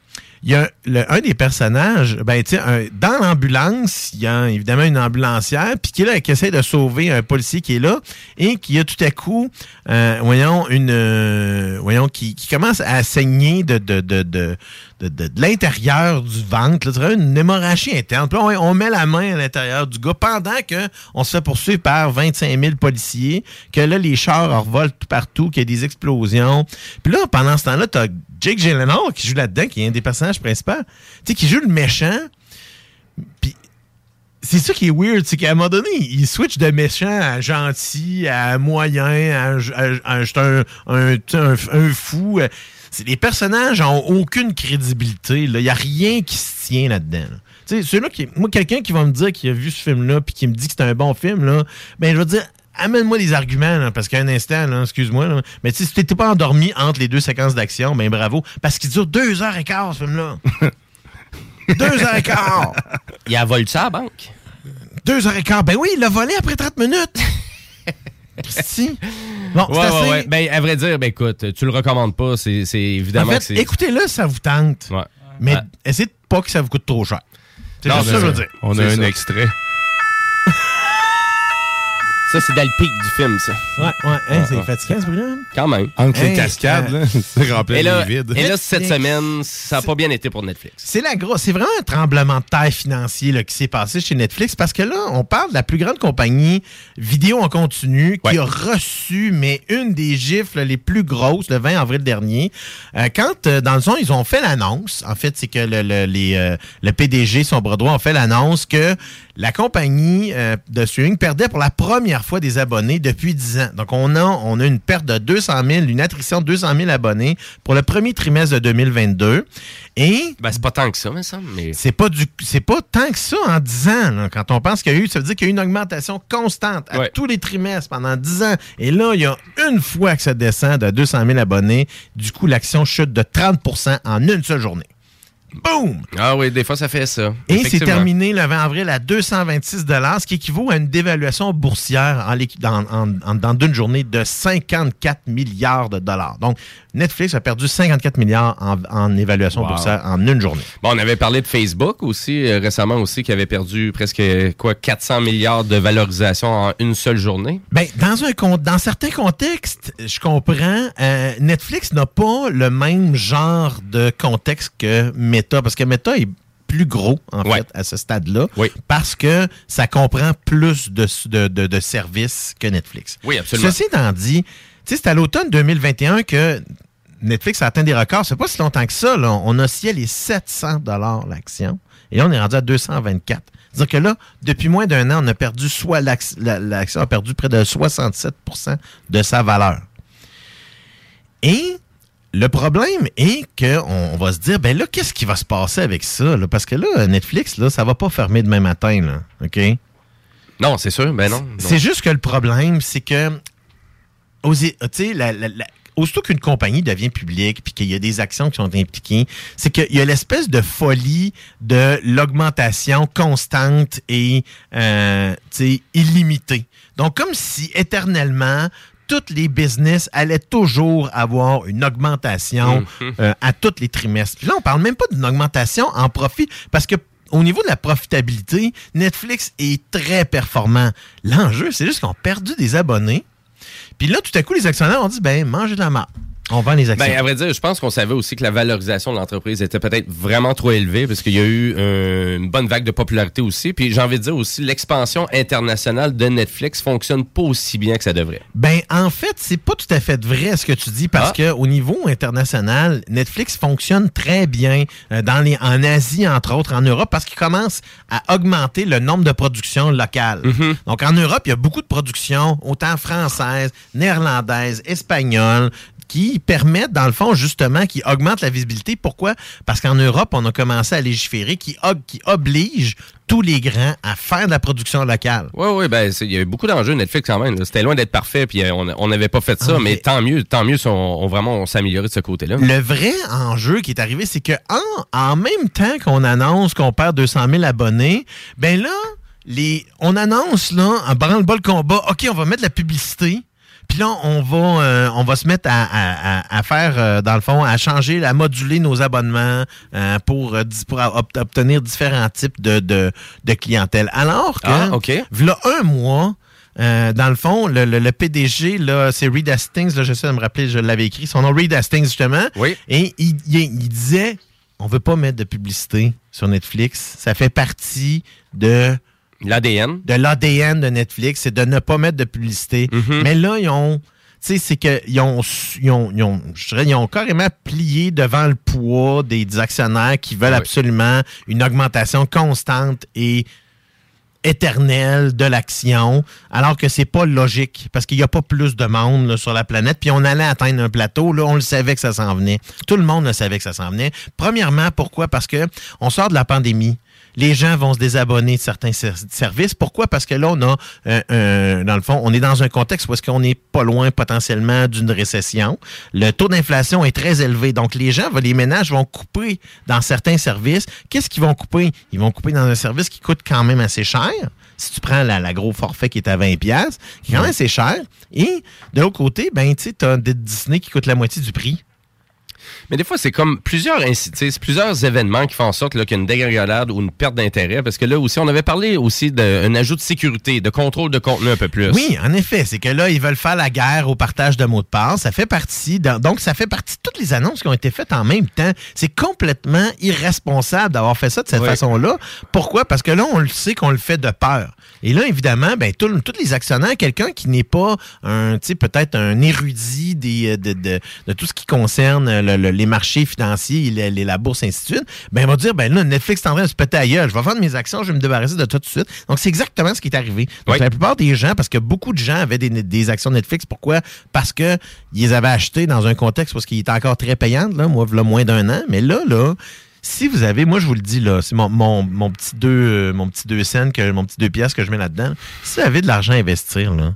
Il y a le- un des personnages, ben, dans l'ambulance, il y a évidemment une ambulancière, puis qui est là, qui essaie de sauver un policier qui est là, et qui a tout à coup, euh, voyons, une, euh, voyons, qui, commence à saigner de, de, de- l'intérieur du ventre, là, une hémorragie interne. Puis on, met la main à l'intérieur du gars pendant que on se fait poursuivre par 25 000 policiers, que là, les chars revolent tout partout, qu'il y a des explosions. Puis là, pendant ce temps-là, t'as Jake Gyllenhaal qui joue là-dedans, qui est un des personnages principaux, tu sais, qui joue le méchant. Puis c'est ça qui est weird, c'est qu'à un moment donné, il switch de méchant à gentil, à moyen, à, à- un- un fou. C'est les personnages n'ont aucune crédibilité. Il n'y a rien qui se tient là-dedans. là. Tu sais, ceux-là qui, moi, quelqu'un qui va me dire qu'il a vu ce film-là puis qui me dit que c'est un bon film, là, ben, je vais dire, amène-moi des arguments, là, parce qu'à un instant, là, excuse-moi, là, mais tu sais, si t'étais pas endormi entre les deux séquences d'action, ben bravo, parce qu'il dure deux heures et quart, ce film-là. deux heures et quart! Il a volé ça à la banque. Deux heures et quart. Ben oui, il l'a volé après 30 minutes. Christy? Bon, ouais, assez. ouais, ouais. Ben, à vrai dire, ben écoute, tu le recommandes pas, c'est c'est évidemment en que fait, c'est. écoutez-le si ça vous tente. Mais Ouais. essayez de pas que ça vous coûte trop cher. C'est ça que je veux dire. On a un ça. extrait. Ça, c'est dans le pic du film, ça. Ouais, ouais. C'est fatigant, ce bruit-là. Quand même. Entre les Hey, cascades, euh, là, c'est rempli Et là, vides. et là, cette Netflix. semaine, ça n'a pas bien été pour Netflix. C'est la grosse, c'est vraiment un tremblement de terre financier là, qui s'est passé chez Netflix parce que là, on parle de la plus grande compagnie vidéo en continu qui a reçu mais une des gifles les plus grosses le 20 avril dernier. Euh, quand euh, dans le fond ils ont fait l'annonce, en fait c'est que le, le- les, euh, le PDG son bras droit ont fait l'annonce que la compagnie euh, de streaming perdait pour la première fois des abonnés depuis 10 ans. Donc, on a, on a une perte de 200 000, une attrition de 200 000 abonnés pour le premier trimestre de 2022. Et. Ben, c'est pas tant que ça, me semble. Mais... C'est pas du, c'est pas tant que ça en 10 ans. là. Quand on pense qu'il y a eu, ça veut dire qu'il y a eu une augmentation constante à tous les trimestres pendant 10 ans. Et là, il y a une fois que ça descend de 200 000 abonnés, du coup, l'action chute de 30% en une seule journée. Boom! Ah oui, des fois, ça fait ça. Et c'est terminé le 20 avril à 226 ce qui équivaut à une dévaluation boursière en, dans, d'une journée de 54 milliards de dollars. Donc, Netflix a perdu 54 milliards en, en évaluation Wow. boursière en une journée. Bon, on avait parlé de Facebook aussi euh, récemment aussi qui avait perdu presque quoi 400 milliards de valorisation en une seule journée. Ben, dans, un, dans certains contextes, je comprends, euh, Netflix n'a pas le même genre de contexte que Meta, parce que Meta est plus gros, en fait, à ce stade-là, parce que ça comprend plus de, de, de- de services que Netflix. Oui, absolument. Ceci étant dit, c'est à l'automne 2021 que Netflix a atteint des records. C'est pas si longtemps que ça. Là. On oscillait les 700 l'action. Et là, on est rendu à 224. C'est-à-dire que là, depuis moins d'un an, on a perdu soit l'ac- la- l'action a perdu près de 67% de sa valeur. Et le problème est qu'on on va se dire, ben là, qu'est-ce qui va se passer avec ça? là? Parce que là, Netflix, là, ça va pas fermer demain matin, là. OK? Non, c'est sûr, ben non. non. C'est juste que le problème, c'est que, aux- tu sais, la- la- la- aussitôt qu'une compagnie devient publique puis qu'il y a des actions qui sont impliquées, c'est qu'il y a l'espèce de folie de l'augmentation constante et, euh, tu sais, illimitée. Donc, comme si éternellement, toutes les business allaient toujours avoir une augmentation Mhm. euh, à tous les trimestres. Puis là, on parle même pas d'une augmentation en profit parce que au niveau de la profitabilité, Netflix est très performant. L'enjeu, c'est juste qu'on a perdu des abonnés. Puis là, tout à coup, les actionnaires ont dit, ben, mangez de la marde. On vend les actions. Ben, à vrai dire, je pense qu'on savait aussi que la valorisation de l'entreprise était peut-être vraiment trop élevée parce qu'il y a eu euh, une bonne vague de popularité aussi. Puis j'ai envie de dire aussi, l'expansion internationale de Netflix fonctionne pas aussi bien que ça devrait. Ben, en fait, c'est pas tout à fait vrai ce que tu dis parce Ah. que au niveau international, Netflix fonctionne très bien euh, dans les, en Asie, entre autres, en Europe, parce qu'il commence à augmenter le nombre de productions locales. Mm-hmm. Donc, en Europe, il y a beaucoup de productions, autant françaises, néerlandaises, espagnoles, qui permettent, dans le fond, justement, qui augmentent la visibilité. Pourquoi? Parce qu'en Europe, on a commencé à légiférer qui, ob- qui oblige tous les grands à faire de la production locale. Oui, oui, ben, il y a eu beaucoup d'enjeux Netflix quand même. C'était loin d'être parfait, puis euh, on n'avait pas fait ça, Ah, mais mais- tant mieux, tant mieux si on, on vraiment on amélioré de ce côté-là. Le vrai enjeu qui est arrivé, c'est que en, en même temps qu'on annonce qu'on perd 200 000 abonnés, ben là, les, on annonce là, un branle-bas le combat, OK, on va mettre de la publicité. Puis là, on va, euh, on va se mettre à, à- à- faire, euh, dans le fond, à changer, à moduler nos abonnements euh, pour, euh, pour ob- obtenir différents types de, de, de clientèle. Alors que, Ah, OK. v'là un mois, euh, dans le fond, le, le- le PDG, là, c'est Reed Hastings, là, j'essaie de me rappeler, je l'avais écrit, son nom Reed Hastings, justement. Oui. Et il, il- il disait, on veut pas mettre de publicité sur Netflix. Ça fait partie de... L'ADN. De l'ADN de Netflix, c'est de ne pas mettre de publicité. Mhm. Mais là, ils ont... Tu sais, c'est qu'ils ont, ils ont, ils ont, je dirais, ils ont carrément plié devant le poids des, des actionnaires qui veulent Ouais. absolument une augmentation constante et éternelle de l'action, alors que c'est pas logique, parce qu'il n'y a pas plus de monde là, sur la planète, puis on allait atteindre un plateau, là, on le savait que ça s'en venait. Tout le monde le savait que ça s'en venait. Premièrement, pourquoi? Parce que on sort de la pandémie. Les gens vont se désabonner de certains ser- services. Pourquoi? Parce que là, on a, euh, un- dans le fond, on est dans un contexte où est-ce qu'on est pas loin potentiellement d'une récession. Le taux d'inflation est très élevé. Donc, les gens, les ménages vont couper dans certains services. Qu'est-ce qu'ils vont couper? Ils vont couper dans un service qui coûte quand même assez cher. Si tu prends la, la gros forfait qui est à 20$, piastres, qui est quand même assez cher. Et de l'autre côté, ben, tu sais, t'as des Disney qui coûte la moitié du prix. Mais des fois, c'est comme plusieurs c'est plusieurs événements qui font en sorte qu'il y a une dégringolade ou une perte d'intérêt. Parce que là aussi, on avait parlé aussi d'un ajout de sécurité, de contrôle de contenu un peu plus. Oui, en effet, c'est que là, ils veulent faire la guerre au partage de mots de passe. Ça fait partie, donc ça fait partie de toutes les annonces qui ont été faites en même temps. C'est complètement irresponsable d'avoir fait ça de cette Oui. façon-là. Pourquoi? Parce que là, on le sait qu'on le fait de peur. Et là, évidemment, ben, tous les actionnaires, quelqu'un qui n'est pas un, tu sais, peut-être un érudit des, de, de- de tout ce qui concerne le, le- les marchés financiers, les- les- la bourse, ainsi de suite, ben, ils vont dire, ben là, Netflix est en train de se péter à gueule. Je vais vendre mes actions, je vais me débarrasser de tout de suite. Donc, c'est exactement ce qui est arrivé. Donc, la plupart des gens, parce que beaucoup de gens avaient des, des actions Netflix, pourquoi? Parce que ils les avaient achetées dans un contexte parce qu'il était encore très payant, là, moi, là, moins d'un an. Mais là, là, si vous avez, moi je vous le dis là, c'est mon, mon, mon petit deux, euh, mon petit deux cents, que, mon petit deux pièces que je mets là-dedans. Si vous avez de l'argent à investir, là,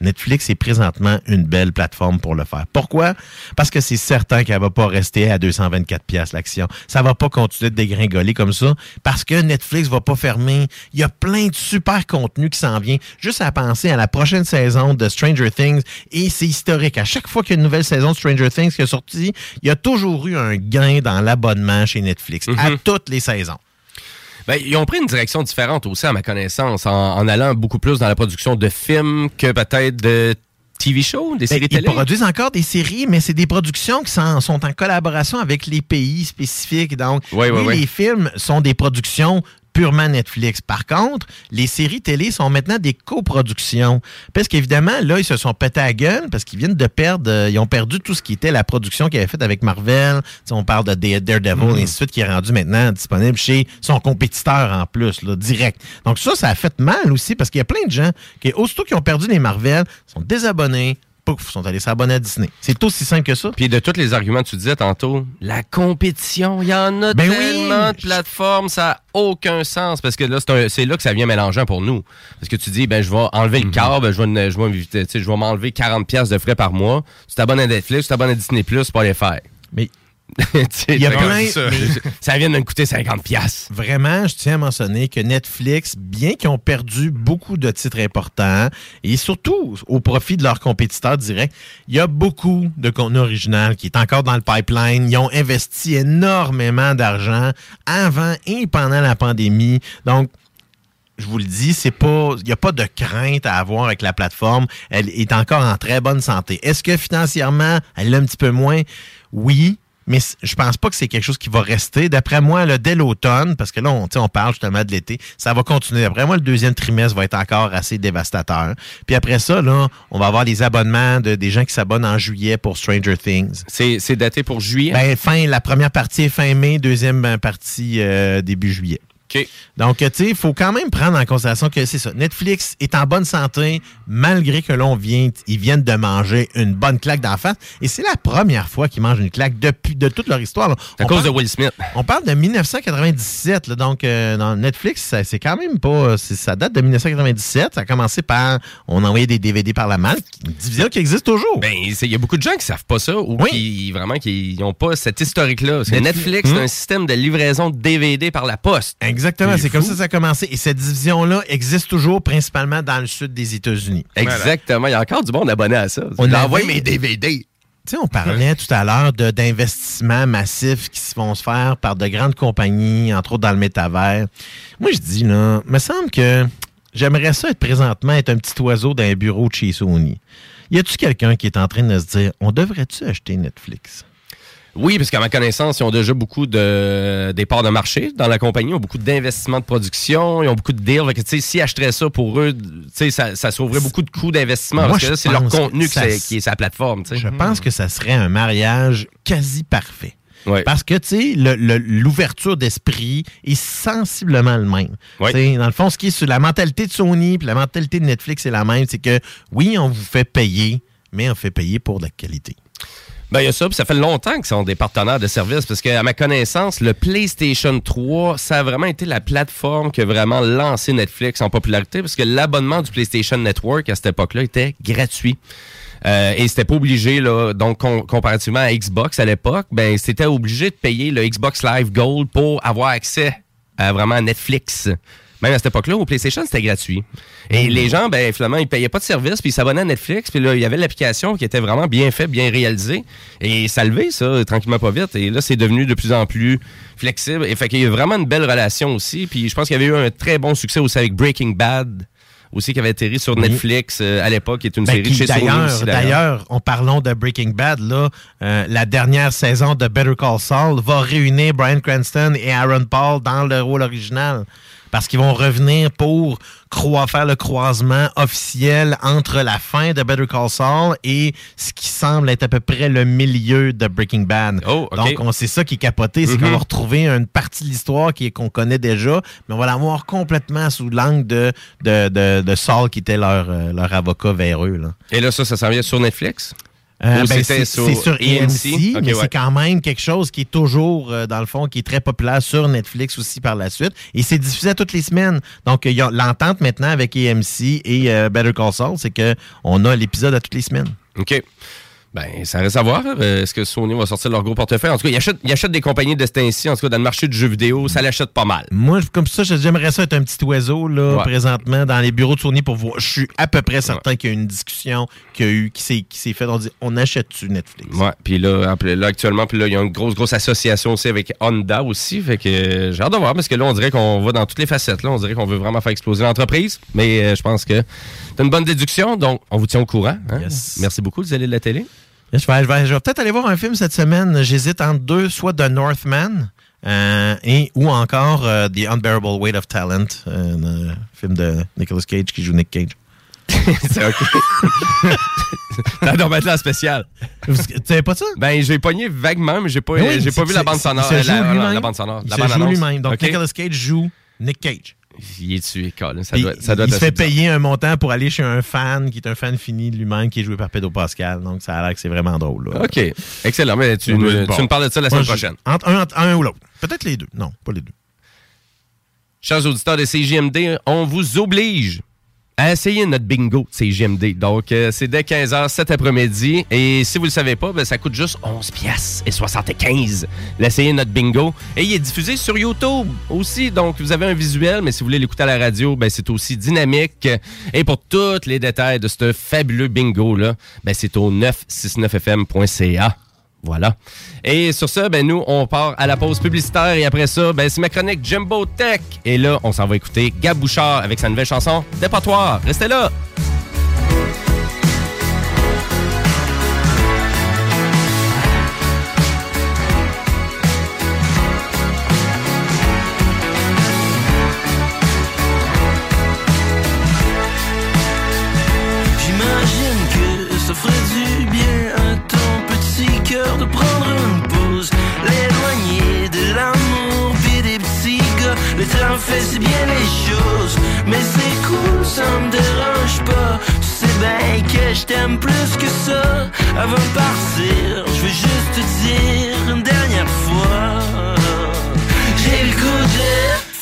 Netflix est présentement une belle plateforme pour le faire. Pourquoi? Parce que c'est certain qu'elle va pas rester à 224 pièces l'action. Ça va pas continuer de dégringoler comme ça parce que Netflix va pas fermer. Il y a plein de super contenu qui s'en vient. Juste à penser à la prochaine saison de Stranger Things et c'est historique. À chaque fois qu'il y a une nouvelle saison de Stranger Things qui est sortie, il y a toujours eu un gain dans l'abonnement chez Netflix à toutes les saisons. Ben, ils ont pris une direction différente aussi, à ma connaissance, en, en allant beaucoup plus dans la production de films que peut-être de TV shows, des séries Ben, Ils télé. produisent encore des séries, mais c'est des productions qui sont, sont en collaboration avec les pays spécifiques. Donc, ouais, oui, ouais. les films sont des productions purement Netflix. Par contre, les séries télé sont maintenant des coproductions. Parce qu'évidemment, là, ils se sont pétés à la gueule parce qu'ils viennent de perdre, euh, ils ont perdu tout ce qui était la production qu'ils avaient faite avec Marvel. Tu sais, on parle de Dare- Daredevil, Mhm. et ainsi de suite, qui est rendu maintenant disponible chez son compétiteur en plus, là, direct. Donc ça, ça a fait mal aussi parce qu'il y a plein de gens qui, aussitôt qu'ils ont perdu les Marvel, sont désabonnés, pouf, sont allés s'abonner à Disney. C'est aussi simple que ça. Puis de tous les arguments que tu disais tantôt, la compétition, il y en a Ben oui. tellement de plateformes, ça n'a aucun sens. Parce que là, c'est là que ça vient mélangeant pour nous. Parce que tu dis, ben je vais enlever Mhm. le câble, je vais, ne- je vais, je vais m'enlever 40$ piastres de frais par mois. Tu t'abonnes à Netflix, tu t'abonnes à Disney+, pas les faire. Mais il y a plein- Ça, mais- ça vient de me coûter 50$. piastres. Vraiment, je tiens à mentionner que Netflix, bien qu'ils ont perdu beaucoup de titres importants, et surtout au profit de leurs compétiteurs directs, il y a beaucoup de contenu original qui est encore dans le pipeline. Ils ont investi énormément d'argent avant et pendant la pandémie. Donc, je vous le dis, c'est pas, il n'y a pas de crainte à avoir avec la plateforme. Elle est encore en très bonne santé. Est-ce que financièrement, elle l'a un petit peu moins? Oui. Mais je pense pas que c'est quelque chose qui va rester. D'après moi, là, dès l'automne, parce que là, on, tu sais, on parle justement de l'été, ça va continuer. D'après moi, le deuxième trimestre va être encore assez dévastateur. Puis après ça, là, on va avoir les abonnements de, des gens qui s'abonnent en juillet pour Stranger Things. C'est daté pour juillet? Ben, fin, la première partie est fin mai, deuxième euh, partie euh, début juillet. Donc, tu sais, il faut quand même prendre en considération que c'est ça. Netflix est en bonne santé, malgré que l'on vient, ils viennent de manger une bonne claque d'en face. Et c'est la première fois qu'ils mangent une claque depuis de toute leur histoire. là. À On cause parle- de Will Smith. On parle de 1997, là, donc euh, dans Netflix, ça- c'est quand même pas. c'est- Ça date de 1997. Ça a commencé par. On envoyait des DVD par la malle, une division qui existe toujours. Ben, il y a beaucoup de gens qui savent pas ça ou qui vraiment qui n'ont pas cet historique-là. Netflix- c'est Hmm? un système de livraison de DVD par la poste. Exactement, c'est comme ça que ça a commencé. Et cette division-là existe toujours, principalement dans le sud des États-Unis. Exactement. Il y a encore du monde abonné à ça. On envoie mes DVD. Tu sais, on parlait tout à l'heure d'investissements massifs qui se vont se faire par de grandes compagnies, entre autres dans le métavers. Moi, je dis, là, me semble que j'aimerais ça être présentement être un petit oiseau dans un bureau de chez Sony. Y a-tu quelqu'un qui est en train de se dire, on devrait-tu acheter Netflix? Oui, parce qu'à ma connaissance, ils ont déjà beaucoup de des parts de marché dans la compagnie, ils ont beaucoup d'investissements de production, ils ont beaucoup de deals. Fait que, s'ils achèteraient ça pour eux, tu sais, ça, ça sauverait beaucoup de coûts d'investissement. Parce que là, c'est leur contenu qui, ça est sa plateforme. tu sais. Je pense que ça serait un mariage quasi parfait. Ouais. Parce que, tu sais, l'ouverture d'esprit est sensiblement le même. Ouais. Dans le fond, ce qui est sur la mentalité de Sony puis la mentalité de Netflix est la même. C'est que, oui, on vous fait payer, mais on fait payer pour de la qualité. Ben, il y a ça, puis ça fait longtemps qu'ils sont des partenaires de services, parce qu'à ma connaissance, le PlayStation 3, ça a vraiment été la plateforme qui a vraiment lancé Netflix en popularité, parce que l'abonnement du PlayStation Network à cette époque-là était gratuit. Euh, et c'était pas obligé, là, donc com- comparativement à Xbox à l'époque, ben c'était obligé de payer le Xbox Live Gold pour avoir accès à vraiment Netflix. Même à cette époque-là, au PlayStation, c'était gratuit. Et les gens, ben, finalement, ils payaient pas de service, puis ils s'abonnaient à Netflix, puis là, il y avait l'application qui était vraiment bien faite, bien réalisée. Et ça levait, ça, tranquillement pas vite. Et là, c'est devenu de plus en plus flexible. Et fait qu'il y a vraiment une belle relation aussi. Puis je pense qu'il y avait eu un très bon succès aussi avec Breaking Bad, aussi, qui avait atterri sur Netflix euh, à l'époque, qui est une Ben, série de qui, chez Sony D'ailleurs, aussi, d'ailleurs, en parlant de Breaking Bad, là, euh, la dernière saison de Better Call Saul va réunir Brian Cranston et Aaron Paul dans le rôle original. Parce qu'ils vont revenir pour croi- faire le croisement officiel entre la fin de Better Call Saul et ce qui semble être à peu près le milieu de Breaking Bad. Oh, ok. Donc, on c'est ça qui est capoté, c'est qu'on Mhm. va retrouver une partie de l'histoire qui est- qu'on connaît déjà, mais on va l'avoir complètement sous l'angle de, de, de, de Saul qui était leur, euh, leur avocat vers eux. Là. Et là, ça, ça s'en vient sur Netflix? Euh, ben, c'est c'est sur AMC, Ok, mais ouais. c'est quand même quelque chose qui est toujours, euh, dans le fond, qui est très populaire sur Netflix aussi par la suite. Et c'est diffusé à toutes les semaines. Donc, l'entente maintenant avec AMC et euh, Better Call Saul, c'est qu'on a l'épisode à toutes les semaines. OK. Ben, ça reste à voir. Euh, Est-ce que Sony va sortir leur gros portefeuille? En tout cas, ils achètent, ils achètent des compagnies de temps-ci. En tout cas, dans le marché du jeu vidéo, ça l'achète pas mal. Moi, comme ça, j'aimerais ça être un petit oiseau, là, Ouais. présentement, dans les bureaux de Sony pour voir. Je suis à peu près certain qu'il y a une discussion qu'il y a eu, qui s'est qui s'est faite. On dit, on achète-tu Netflix? Ouais, puis là, là, actuellement, puis là, il y a une grosse, grosse association aussi avec Honda aussi. Fait que euh, j'ai hâte de voir parce que là, on dirait qu'on va dans toutes les facettes. Là, on dirait qu'on veut vraiment faire exploser l'entreprise. Mais euh, je pense que c'est une bonne déduction. Donc, on vous tient au courant. hein? Merci beaucoup, vous allez de la télé. Je vais, je vais- je vais peut-être aller voir un film cette semaine. J'hésite entre deux, soit The Northman euh, et ou encore euh, The Unbearable Weight of Talent, un euh, film de Nicolas Cage qui joue Nick Cage. c'est OK. Doit être là spécial. Tu savais pas ça? Ben, j'ai pogné vaguement, mais j'ai pas, oui, j'ai pas vu la bande sonore. La, bande sonore. Il La se bande joue lui-même. Donc. Nicolas Cage joue Nick Cage. Il est Colin. Ça doit, ça doit il se fait payer un montant pour aller chez un fan qui est un fan fini de lui-même qui est joué par Pedro Pascal. Donc, ça a l'air que c'est vraiment drôle. là. OK. Excellent. Mais tu, nous- être bon. tu me parles de ça la Moi, semaine prochaine. Entre un, entre un ou l'autre. Peut-être les deux. Non, pas les deux. Chers auditeurs de CGMD, on vous oblige à essayer notre bingo de CGMD. Donc, euh, c'est dès 15h cet après-midi. Et si vous ne le savez pas, ben, ça coûte juste 11 pièces et 75 l'essayer notre bingo. Et il est diffusé sur YouTube aussi. Donc, vous avez un visuel, mais si vous voulez l'écouter à la radio, ben, c'est aussi dynamique. Et pour tous les détails de ce fabuleux bingo-là, ben, c'est au 969fm.ca. Voilà. Et sur ça, ben nous, on part à la pause publicitaire et après ça, ben c'est ma chronique Jumbo Tech. Et là, on s'en va écouter Gab Bouchard avec sa nouvelle chanson Dépotoir. Restez là. Je t'aime plus que ça. Avant de partir, je veux juste te dire une dernière fois. J'ai le goût de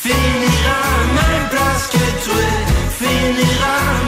finir à la même place que toi, finir à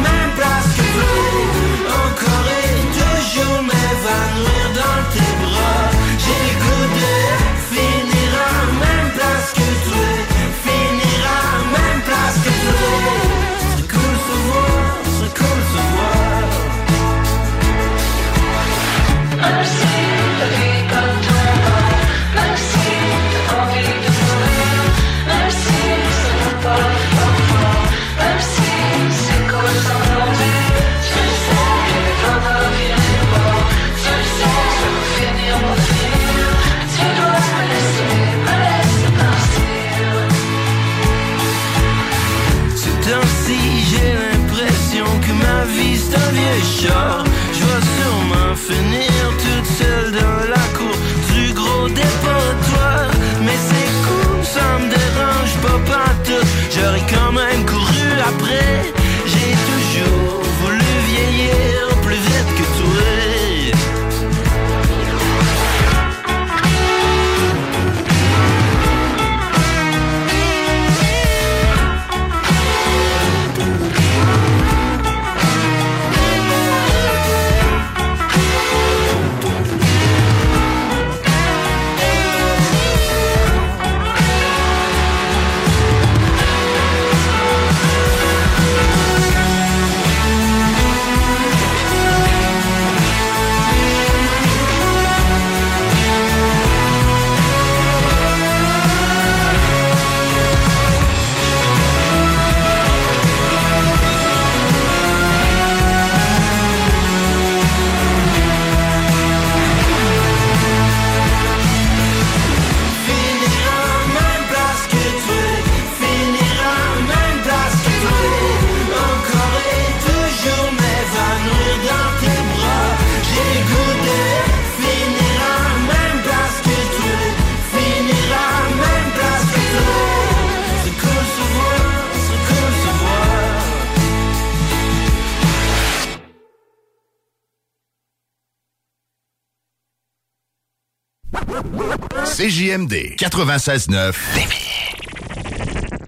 CJMD 96.9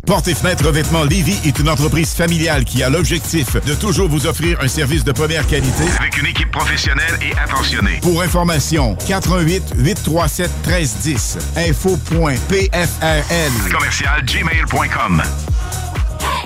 Porte et fenêtre revêtement Lévy est une entreprise familiale qui a l'objectif de toujours vous offrir un service de première qualité Avec une équipe professionnelle et attentionnée. Pour information, 88 837 1310 info.pfrl Commercial gmail.com.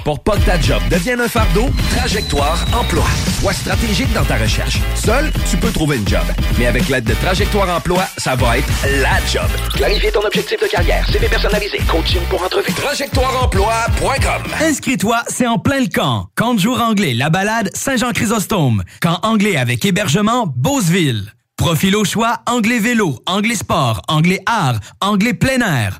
Pour pas que ta job devienne un fardeau, Trajectoire Emploi. Sois stratégique dans ta recherche. Seul, tu peux trouver une job. Mais avec l'aide de Trajectoire Emploi, ça va être la job. Clarifier ton objectif de carrière, CV personnalisé, coaching pour entrevue. TrajectoireEmploi.com Inscris-toi, c'est en plein le camp. Camp de jour anglais, la balade, Saint-Jean-Chrysostome. Camp anglais avec hébergement, Beauceville. Profil au choix, anglais vélo, anglais sport, anglais art, anglais plein air.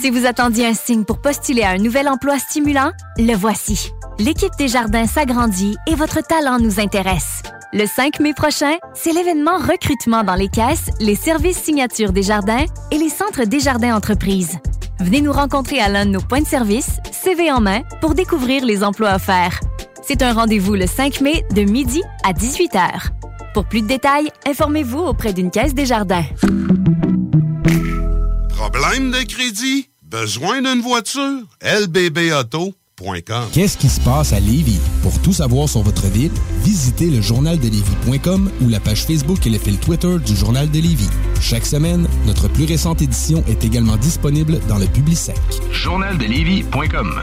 Si vous attendiez un signe pour postuler à un nouvel emploi stimulant, le voici. L'équipe des jardins s'agrandit et votre talent nous intéresse. Le 5 mai prochain, c'est l'événement recrutement dans les caisses, les services signature des jardins et les centres des jardins entreprises. Venez nous rencontrer à l'un de nos points de service, CV en main, pour découvrir les emplois offerts. C'est un rendez-vous le 5 mai de midi à 18h. Pour plus de détails, informez-vous auprès d'une caisse des jardins. Problème de crédit? Besoin d'une voiture? lbbauto.com Qu'est-ce qui se passe à Lévis? Pour tout savoir sur votre ville, visitez le journaldelévis.com ou la page Facebook et le fil Twitter du Journal de Lévis. Chaque semaine, notre plus récente édition est également disponible dans le Publisec. Journaldelévis.com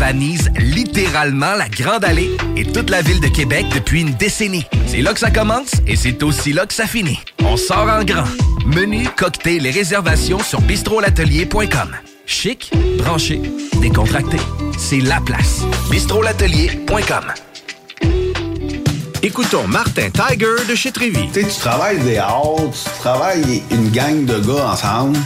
galvanise littéralement la Grande Allée et toute la ville de Québec depuis une décennie. C'est là que ça commence et c'est aussi là que ça finit. On sort en grand. Menu, cocktail et réservations sur bistrolatelier.com. Chic, branché, décontracté. C'est la place. bistrolatelier.com. Écoutons Martin Tiger de chez Trévy. Tu sais, tu travailles des heures, tu travailles une gang de gars ensemble,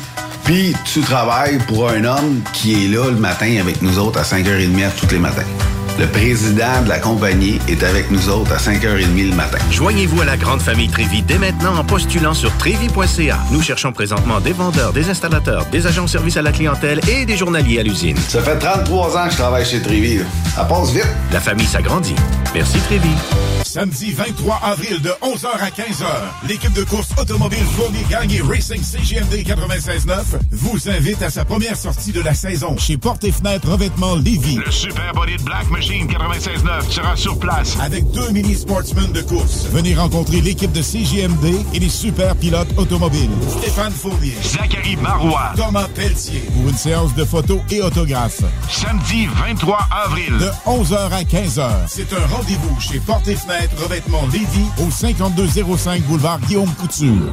puis tu travailles pour un homme qui est là le matin avec nous autres à 5h30 tous les matins. Le président de la compagnie est avec nous autres à 5h30 le matin. Joignez-vous à la grande famille Trévi dès maintenant en postulant sur trévi.ca. Nous cherchons présentement des vendeurs, des installateurs, des agents de service à la clientèle et des journaliers à l'usine. Ça fait 33 ans que je travaille chez Trévi. Ça passe vite. La famille s'agrandit. Merci Trévi. Samedi 23 avril de 11h à 15h, l'équipe de course automobile Fournier Gagné Racing CGMD 96.9 vous invite à sa première sortie de la saison chez Porte et Fenêtre Revêtement Lévis. Le Super Body de Black Machine 96.9 sera sur place. Avec deux mini sportsmen de course. Venez rencontrer l'équipe de CGMD et les super pilotes automobiles. Stéphane Fournier. Zachary Marois. Thomas Pelletier. Pour une séance de photos et autographes. Samedi 23 avril. De 11h à 15h. C'est un rendez-vous chez Porte et Fenêtre Revêtement Lévis au 5205 boulevard Guillaume Couture.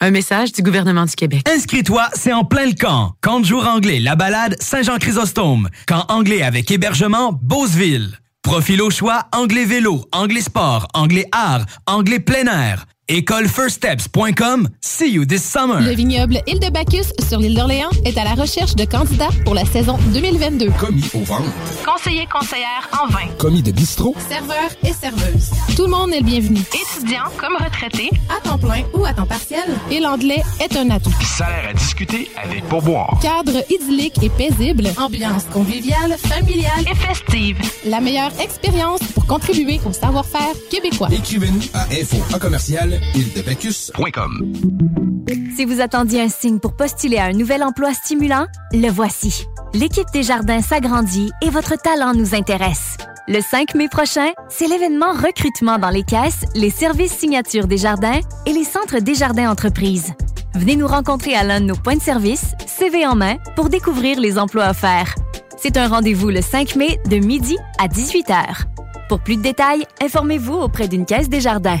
Un message du gouvernement du Québec. Inscris-toi, c'est en plein le camp. Camp de jour anglais, la balade, Saint-Jean-Chrysostome. Camp anglais avec hébergement, Beauceville. Profil au choix, anglais vélo, anglais sport, anglais art, anglais plein air. Écolefirststeps.com. See you this summer. Le vignoble Île de Bacchus sur l'île d'Orléans est à la recherche de candidats pour la saison 2022. Commis au ventre. Conseiller conseillère en vin. Commis de bistrot. Serveur et serveuse. Tout le monde est le bienvenu. Étudiant comme retraité, à temps plein ou à temps partiel. Et l'anglais est un atout. Salaire à discuter avec pourboire. Cadre idyllique et paisible. Ambiance conviviale, familiale et festive. La meilleure expérience pour contribuer au savoir-faire québécois. Écrivez-nous à info en commercial Si vous attendiez un signe pour postuler à un nouvel emploi stimulant, le voici. L'équipe des jardins s'agrandit et votre talent nous intéresse. Le 5 mai prochain, c'est l'événement recrutement dans les caisses, les services signatures des jardins et les centres des jardins entreprises. Venez nous rencontrer à l'un de nos points de service, CV en main, pour découvrir les emplois offerts. C'est un rendez-vous le 5 mai de midi à 18h. Pour plus de détails, informez-vous auprès d'une caisse des jardins.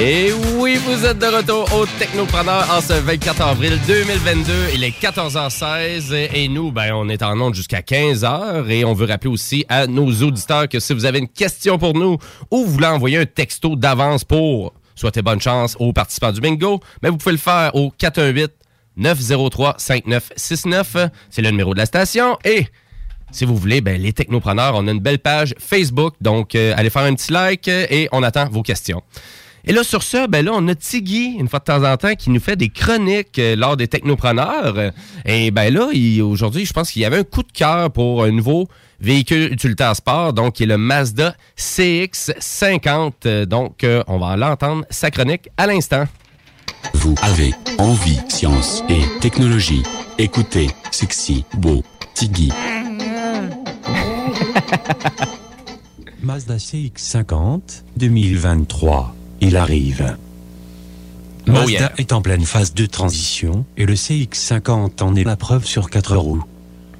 Et oui, vous êtes de retour au Technopreneur en ce 24 avril 2022. Il est 14h16 et nous, ben, on est en onde jusqu'à 15h. Et on veut rappeler aussi à nos auditeurs que si vous avez une question pour nous ou vous voulez envoyer un texto d'avance pour souhaiter bonne chance aux participants du bingo, mais vous pouvez le faire au 418 903 5969. C'est le numéro de la station. Et si vous voulez, ben, les technopreneurs, on a une belle page Facebook. Donc, euh, allez faire un petit like et on attend vos questions. Et là, sur ça, ben là, on a Tiggy, une fois de temps en temps, qui nous fait des chroniques euh, lors des technopreneurs. Et ben là, aujourd'hui, je pense qu'il y avait un coup de cœur pour un nouveau véhicule utilitaire sport, donc qui est le Mazda CX-50. Euh, Donc, euh, on va l'entendre, sa chronique, à l'instant. Vous avez envie science et technologie. Écoutez Sexy Beau Tiggy. Mazda CX-50 2023. Il arrive. Oh Mazda yeah. est en pleine phase de transition et le CX-50 en est la preuve sur quatre roues.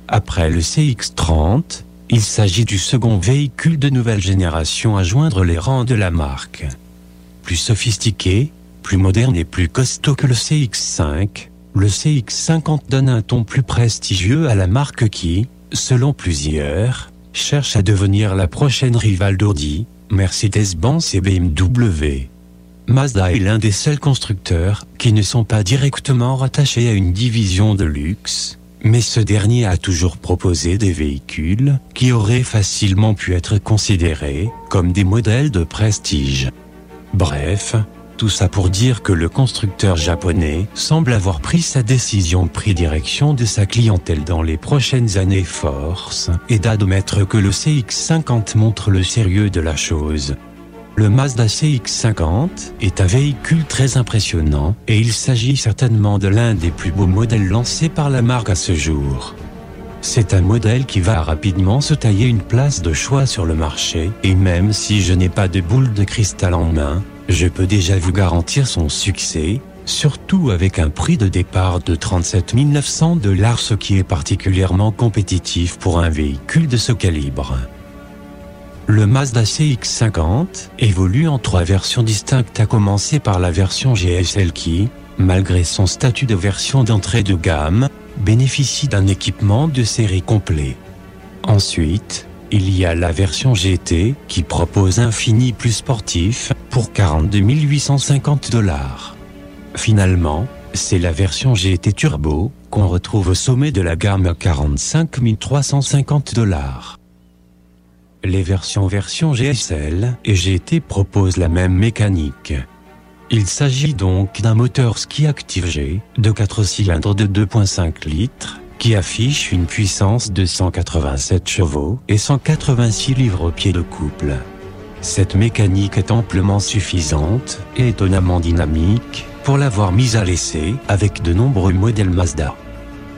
Après le CX-30, il s'agit du second véhicule de nouvelle génération à joindre les rangs de la marque. Plus sophistiqué, plus moderne et plus costaud que le CX5, le CX50 donne un ton plus prestigieux à la marque qui, selon plusieurs, cherche à devenir la prochaine rivale d'Audi, Mercedes-Benz et BMW. Mazda est l'un des seuls constructeurs qui ne sont pas directement rattachés à une division de luxe, mais ce dernier a toujours proposé des véhicules qui auraient facilement pu être considérés comme des modèles de prestige. Bref, tout ça pour dire que le constructeur japonais semble avoir pris sa décision de prédirection de sa clientèle dans les prochaines années force et d'admettre que le CX50 montre le sérieux de la chose. Le Mazda CX-50 est un véhicule très impressionnant et il s'agit certainement de l'un des plus beaux modèles lancés par la marque à ce jour. C'est un modèle qui va rapidement se tailler une place de choix sur le marché et même si je n'ai pas de boule de cristal en main, je peux déjà vous garantir son succès, surtout avec un prix de départ de 37 900 dollars ce qui est particulièrement compétitif pour un véhicule de ce calibre. Le Mazda CX-50 évolue en trois versions distinctes à commencer par la version GSL qui, malgré son statut de version d'entrée de gamme, bénéficie d'un équipement de série complet. Ensuite, il y a la version GT qui propose un fini plus sportif pour 42 850 dollars. Finalement, c'est la version GT Turbo qu'on retrouve au sommet de la gamme à 45 350 dollars. Les versions version GSL et GT proposent la même mécanique. Il s'agit donc d'un moteur ski Active G de 4 cylindres de 2.5 litres qui affiche une puissance de 187 chevaux et 186 livres au pied de couple. Cette mécanique est amplement suffisante et étonnamment dynamique pour l'avoir mise à l'essai avec de nombreux modèles Mazda.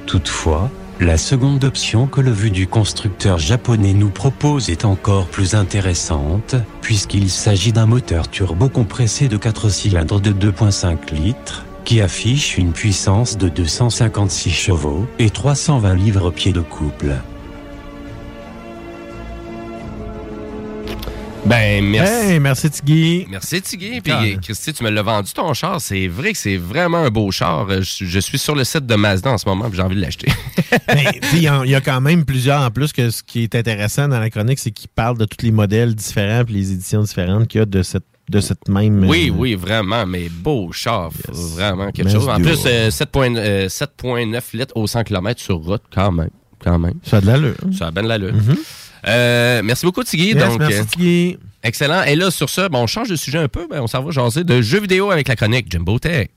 Toutefois, la seconde option que le vu du constructeur japonais nous propose est encore plus intéressante, puisqu'il s'agit d'un moteur turbo compressé de 4 cylindres de 2.5 litres, qui affiche une puissance de 256 chevaux et 320 livres pieds de couple. Ben, merci. Hey, merci Tiggy. Merci Tiggy. Puis Ah. Christy, tu me l'as vendu ton char. C'est vrai que c'est vraiment un beau char. Euh, Je, je suis sur le site de Mazda en ce moment, puis j'ai envie de l'acheter. Il y, en- il y a quand même plusieurs en plus que ce qui est intéressant dans la chronique, c'est qu'il parle de tous les modèles différents et les éditions différentes qu'il y a de cette, de cette même. Oui, euh, oui, vraiment, mais beau char. Vraiment quelque chose. En plus, euh, 7,9 euh, 7,9 litres au 100 km sur route, quand même. Quand même. Ça a de l'allure. Ça a bien de l'allure. Euh, merci beaucoup, Tiggy. Yes, Donc, merci, euh, Tiggy. Excellent. Et là, sur ça, bon, on change de sujet un peu. Ben, on s'en va jaser de jeux vidéo avec la chronique Jumbo Tech.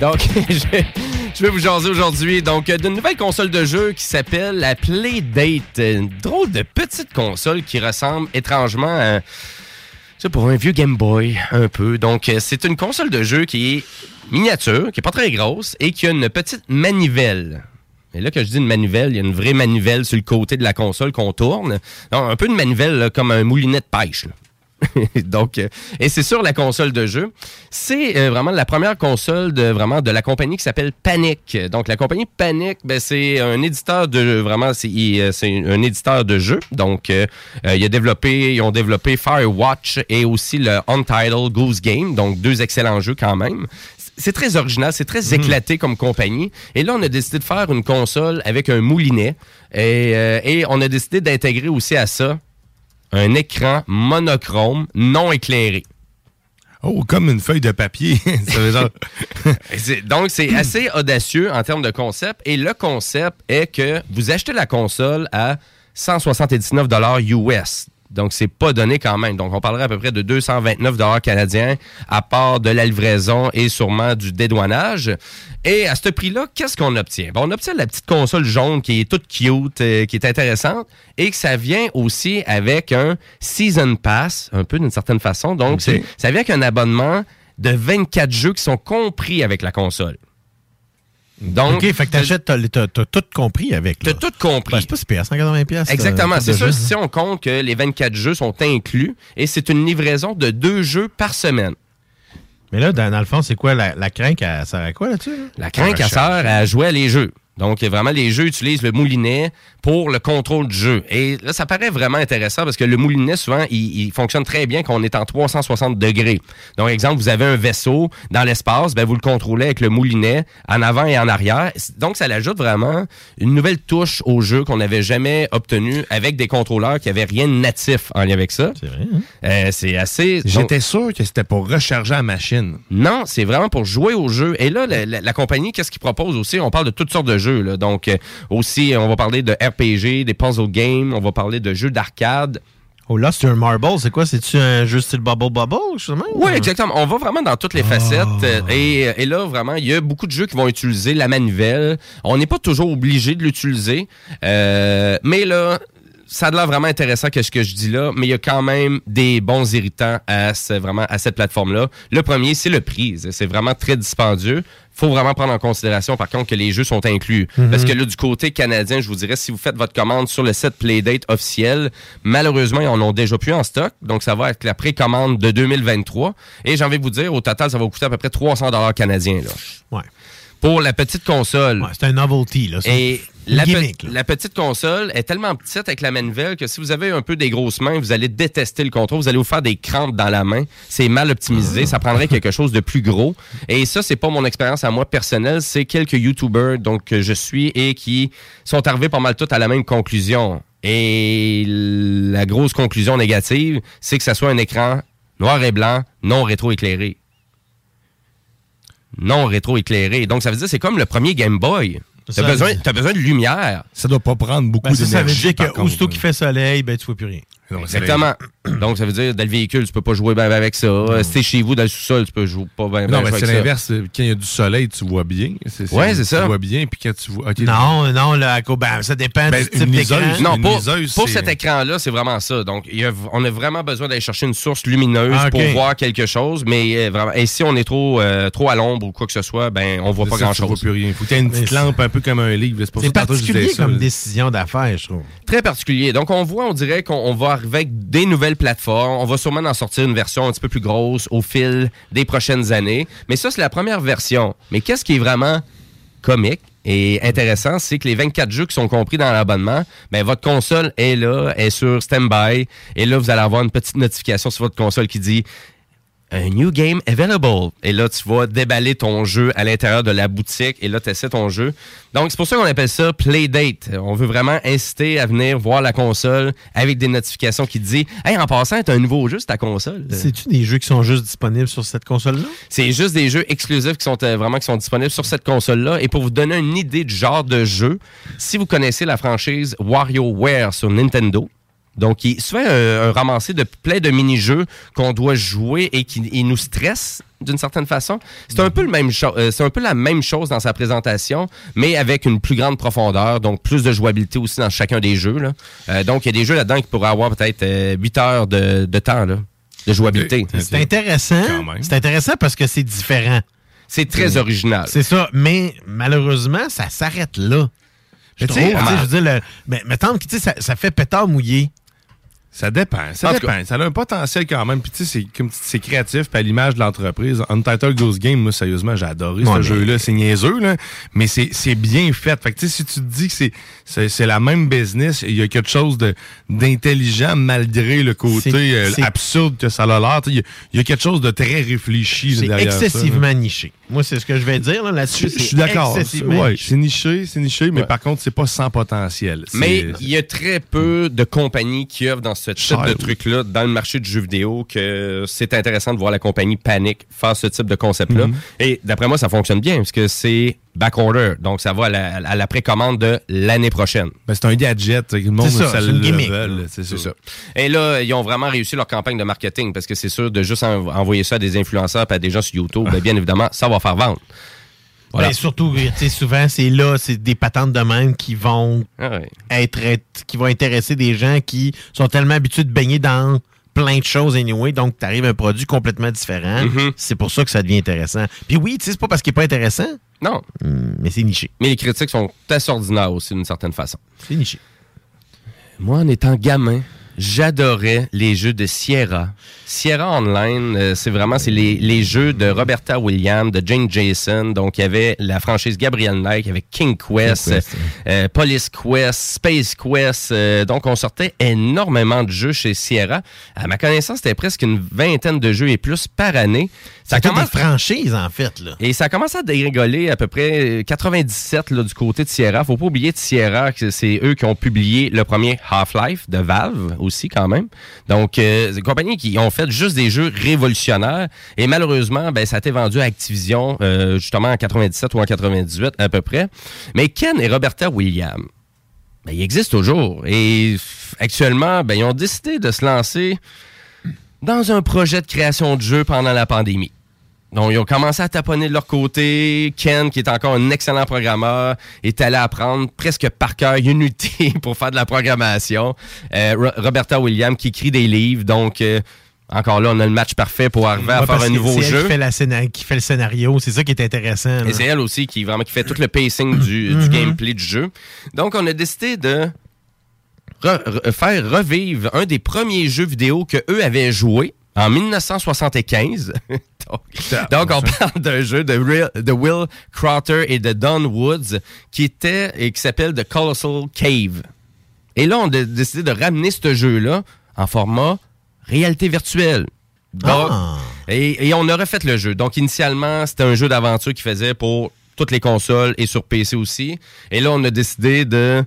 Donc, je, vais vous jaser aujourd'hui donc euh, d'une nouvelle console de jeu qui s'appelle la Playdate. Une drôle de petite console qui ressemble étrangement à c'est pour un vieux Game Boy, un peu. Donc, euh, c'est une console de jeu qui est miniature, qui est pas très grosse et qui a une petite manivelle. Et là, que je dis une manivelle, il y a une vraie manivelle sur le côté de la console qu'on tourne. Donc, un peu une manivelle comme un moulinet de pêche. Donc, euh, et c'est sur la console de jeu. C'est euh, vraiment la première console de vraiment de la compagnie qui s'appelle Panic. Donc, la compagnie Panic, ben, c'est un éditeur de vraiment, c'est euh, un éditeur de jeux. Donc, il a développé, ils ont développé Firewatch et aussi le Untitled Goose Game. Donc, deux excellents jeux quand même. C'est très original, c'est très éclaté comme compagnie. Et là, on a décidé de faire une console avec un moulinet. Et, euh, et on a décidé d'intégrer aussi à ça un écran monochrome non éclairé. Oh, comme une feuille de papier. Donc, c'est assez audacieux en termes de concept. Et le concept est que vous achetez la console à 179 US. Donc, c'est pas donné quand même. Donc, on parlerait à peu près de 229 canadiens à part de la livraison et sûrement du dédouanage. Et à ce prix-là, qu'est-ce qu'on obtient? Bon, on obtient la petite console jaune qui est toute cute, euh, qui est intéressante et que ça vient aussi avec un Season Pass, un peu d'une certaine façon. Donc, c'est- ça vient avec un abonnement de 24 jeux qui sont compris avec la console. Donc, OK, fait que t'achètes, t'as, t'as- t'as tout compris avec. T'as tout compris. Ben, c'est pas si pire, 180 pièces. Exactement. C'est ça, si on compte que les 24 jeux sont inclus et c'est une livraison de deux jeux par semaine. Mais là, dans, dans le fond, c'est quoi la, la crinque? Elle sert à quoi là-dessus? là? La crainte, elle sert à jouer à les jeux. Donc, vraiment, les jeux utilisent le moulinet pour le contrôle du jeu. Et là, ça paraît vraiment intéressant parce que le moulinet, souvent, il, il fonctionne très bien quand on est en 360 degrés. Donc, exemple, vous avez un vaisseau dans l'espace, ben, vous le contrôlez avec le moulinet en avant et en arrière. Donc, ça l'ajoute vraiment une nouvelle touche au jeu qu'on n'avait jamais obtenu avec des contrôleurs qui n'avaient rien de natif en lien avec ça. C'est vrai. Euh, c'est assez. J'étais donc- sûr que c'était pour recharger la machine. non, c'est vraiment pour jouer au jeu. Et là, la, la- la compagnie, qu'est-ce qu'ils propose aussi? On parle de toutes sortes de jeux. Là. Donc, euh, aussi, on va parler de RPG, des puzzle games, on va parler de jeux d'arcade. Oh là, c'est un marble, c'est quoi? C'est-tu un jeu style Bubble Bubble, justement? Oui, exactement. On va vraiment dans toutes les facettes. euh, Et, et là, vraiment, il y a beaucoup de jeux qui vont utiliser la manivelle. On n'est pas toujours obligé de l'utiliser. Euh, mais là, ça a l'air vraiment intéressant que ce que je dis là, mais il y a quand même des bons irritants à, ce- vraiment, à cette plateforme-là. Le premier, c'est le prix. C'est vraiment très dispendieux. Faut vraiment prendre en considération, par contre, que les jeux sont inclus. Mhm. Parce que là, du côté canadien, je vous dirais, si vous faites votre commande sur le site Playdate officiel, malheureusement, ils en ont déjà plus en stock. Donc, ça va être la précommande de 2023. Et j'ai envie de vous dire, au total, ça va vous coûter à peu près 300 canadiens. Là. Ouais. Pour la petite console. c'est un novelty. Là. Et une la, gimmick, petite console est tellement petite avec la manivelle que si vous avez un peu des grosses mains, vous allez détester le contrôle. Vous allez vous faire des crampes dans la main. C'est mal optimisé. Ça prendrait quelque chose de plus gros. Et ça, c'est pas mon expérience à moi personnelle. C'est quelques YouTubers donc, que je suis et qui sont arrivés pas mal tous à la même conclusion. Et la grosse conclusion négative, c'est que ça soit un écran noir et blanc, non rétro-éclairé non rétro-éclairé. Donc, ça veut dire que c'est comme le premier Game Boy. T'as besoin, t'as besoin de lumière. Ça doit pas prendre beaucoup Ben, ça, ça veut d'énergie. dire que aussitôt qu'il fait soleil, ben, tu vois plus rien. Exactement. Donc, ça veut dire, dans le véhicule, tu peux pas jouer ben avec ça. Euh, Si t'es chez vous, dans le sous-sol, tu peux jouer pas ben, Non, ben mais c'est l'inverse. Quand il y a du soleil, tu vois bien. Ouais, c'est ça. Tu vois bien, puis quand tu vois. Non, non, là, ben, ça dépend Ben, du type d'écran. Non, pour, liseuse, pour c'est- cet écran-là, c'est vraiment ça. Donc, il y a- on a vraiment besoin d'aller chercher une source lumineuse Ah, pour voir quelque chose. Mais euh, vraiment, et si on est trop, euh, trop à l'ombre ou quoi que ce soit, ben, on voit pas Ça, tu vois grand-chose. plus rien. Faut que tu une petite lampe un peu comme un livre. C'est C'est particulier comme décision d'affaires, je trouve. Très particulier. Donc, on voit, on dirait qu'on on va arriver avec des nouvelles plateformes. On va sûrement en sortir une version un petit peu plus grosse au fil des prochaines années. Mais ça, c'est la première version. Mais qu'est-ce qui est vraiment comique et intéressant, c'est que les 24 jeux qui sont compris dans l'abonnement, ben, votre console est là, est sur standby. Et là, vous allez avoir une petite notification sur votre console qui dit un new game available. Et là, tu vas déballer ton jeu à l'intérieur de la boutique et là, tu essaies ton jeu. Donc, c'est pour ça qu'on appelle ça Playdate. On veut vraiment inciter à venir voir la console avec des notifications qui te disent Hey, en passant, t'as un nouveau jeu sur ta console. C'est-tu des jeux qui sont juste disponibles sur cette console-là? C'est juste des jeux exclusifs qui sont euh, vraiment qui sont disponibles sur cette console-là. Et pour vous donner une idée du genre de jeu, si vous connaissez la franchise WarioWare sur Nintendo, donc il se fait un, un ramassé de plein de mini-jeux qu'on doit jouer et qui nous stressent d'une certaine façon. C'est un peu le même euh, c'est un peu la même chose dans sa présentation, mais avec une plus grande profondeur, donc plus de jouabilité aussi dans chacun des jeux. là. Euh, donc il y a des jeux là-dedans qui pourraient avoir peut-être 8 heures de, de temps là, de jouabilité. C'est intéressant. C'est intéressant parce que c'est différent. C'est très original. C'est ça, mais malheureusement, ça s'arrête là. Je trouve, veux dire, le- mais mettons que tu sais, ça, ça fait pétard mouillé. Ça dépend. Ça En dépend. Ça a un potentiel quand même. Puis tu sais, c'est comme c'est créatif. Puis à l'image de l'entreprise, Untitled Ghost Game, moi, sérieusement, j'ai adoré Ouais, ce mais- jeu-là. C'est niaiseux, là. Mais c'est c'est bien fait. Fait que tu sais, si tu te dis que c'est- c'est c'est la même business, il y a quelque chose de d'intelligent malgré le côté C'est- euh, c'est- absurde que ça a l'air. Tu sais, Il y, a- il y a quelque chose de très réfléchi là, C'est derrière ça, excessivement niché. Moi, c'est ce que je vais dire là, là-dessus. Je suis d'accord. excessivement Ouais, niché. c'est niché, c'est niché, mais Ouais. par contre, c'est pas sans potentiel. C'est- Mais il y a très peu de compagnies qui offrent dans ce type de truc-là dans le marché du jeu vidéo que c'est intéressant de voir la compagnie Panic faire ce type de concept-là. Mhm. Et d'après moi, ça fonctionne bien parce que c'est backorder. Donc, ça va à la, à la précommande de l'année prochaine. Ben, c'est un gadget. Le monde, ça, le là. C'est ça. ça. Et là, ils ont vraiment réussi leur campagne de marketing parce que c'est sûr de juste en- envoyer ça à des influenceurs et à des gens sur YouTube, ben, bien évidemment, ça va faire vendre. Voilà. Ben, surtout, souvent, c'est là, c'est des patentes de même qui vont Ah ouais. être, qui vont intéresser des gens qui sont tellement habitués de baigner dans plein de choses anyway, donc tu arrives à un produit complètement différent. Mhm. C'est pour ça que ça devient intéressant. Puis oui, c'est pas parce qu'il est pas intéressant, Non. hum, mais c'est niché. Mais les critiques sont assez ordinaires aussi d'une certaine façon. C'est niché. Moi, en étant gamin, j'adorais les jeux de Sierra. Sierra Online, euh, c'est vraiment c'est les, les jeux de Roberta Williams, de Jane Jason. Donc, il y avait la franchise Gabriel Knight, il y avait King Quest, King Quest, euh, Police Quest, Space Quest. euh, donc, on sortait énormément de jeux chez Sierra. À ma connaissance, c'était presque une vingtaine de jeux et plus par année. Ça commence des franchises, en fait. Là. et ça a commencé à dégringoler à peu près euh, 97 là, du côté de Sierra. Faut pas oublier de Sierra que c'est eux qui ont publié le premier Half-Life de Valve aussi quand même. Donc euh, c'est une compagnie qui ont fait juste des jeux révolutionnaires et malheureusement ben ça a été vendu à Activision euh, justement en 97 ou en 98 à peu près. Mais Ken et Roberta Williams ben, il existe toujours. Et actuellement, ben, ils ont décidé de se lancer dans un projet de création de jeu pendant la pandémie. Donc, ils ont commencé à taponner de leur côté. Ken, qui est encore un excellent programmeur, est allé apprendre presque par cœur Unity pour faire de la programmation. Euh, Ro- Roberta Williams, qui écrit des livres. Donc, euh, encore là, on a le match parfait pour arriver à Ouais, faire un nouveau c'est elle jeu. Qui fait, la qui fait le scénario, c'est ça qui est intéressant. Et c'est elle aussi qui vraiment qui fait tout le pacing du, du Mhm. gameplay du jeu. Donc, on a décidé de re- re- faire revivre un des premiers jeux vidéo que eux avaient joué en 1975. donc, donc, on parle d'un jeu de, Real- de Will Crowther et de Don Woods qui était et qui s'appelle The Colossal Cave. Et là, on a décidé de ramener ce jeu-là en format réalité virtuelle. Donc, et, et on a refait le jeu. Donc, initialement, c'était un jeu d'aventure qui faisait pour toutes les consoles et sur PC aussi. Et là, on a décidé de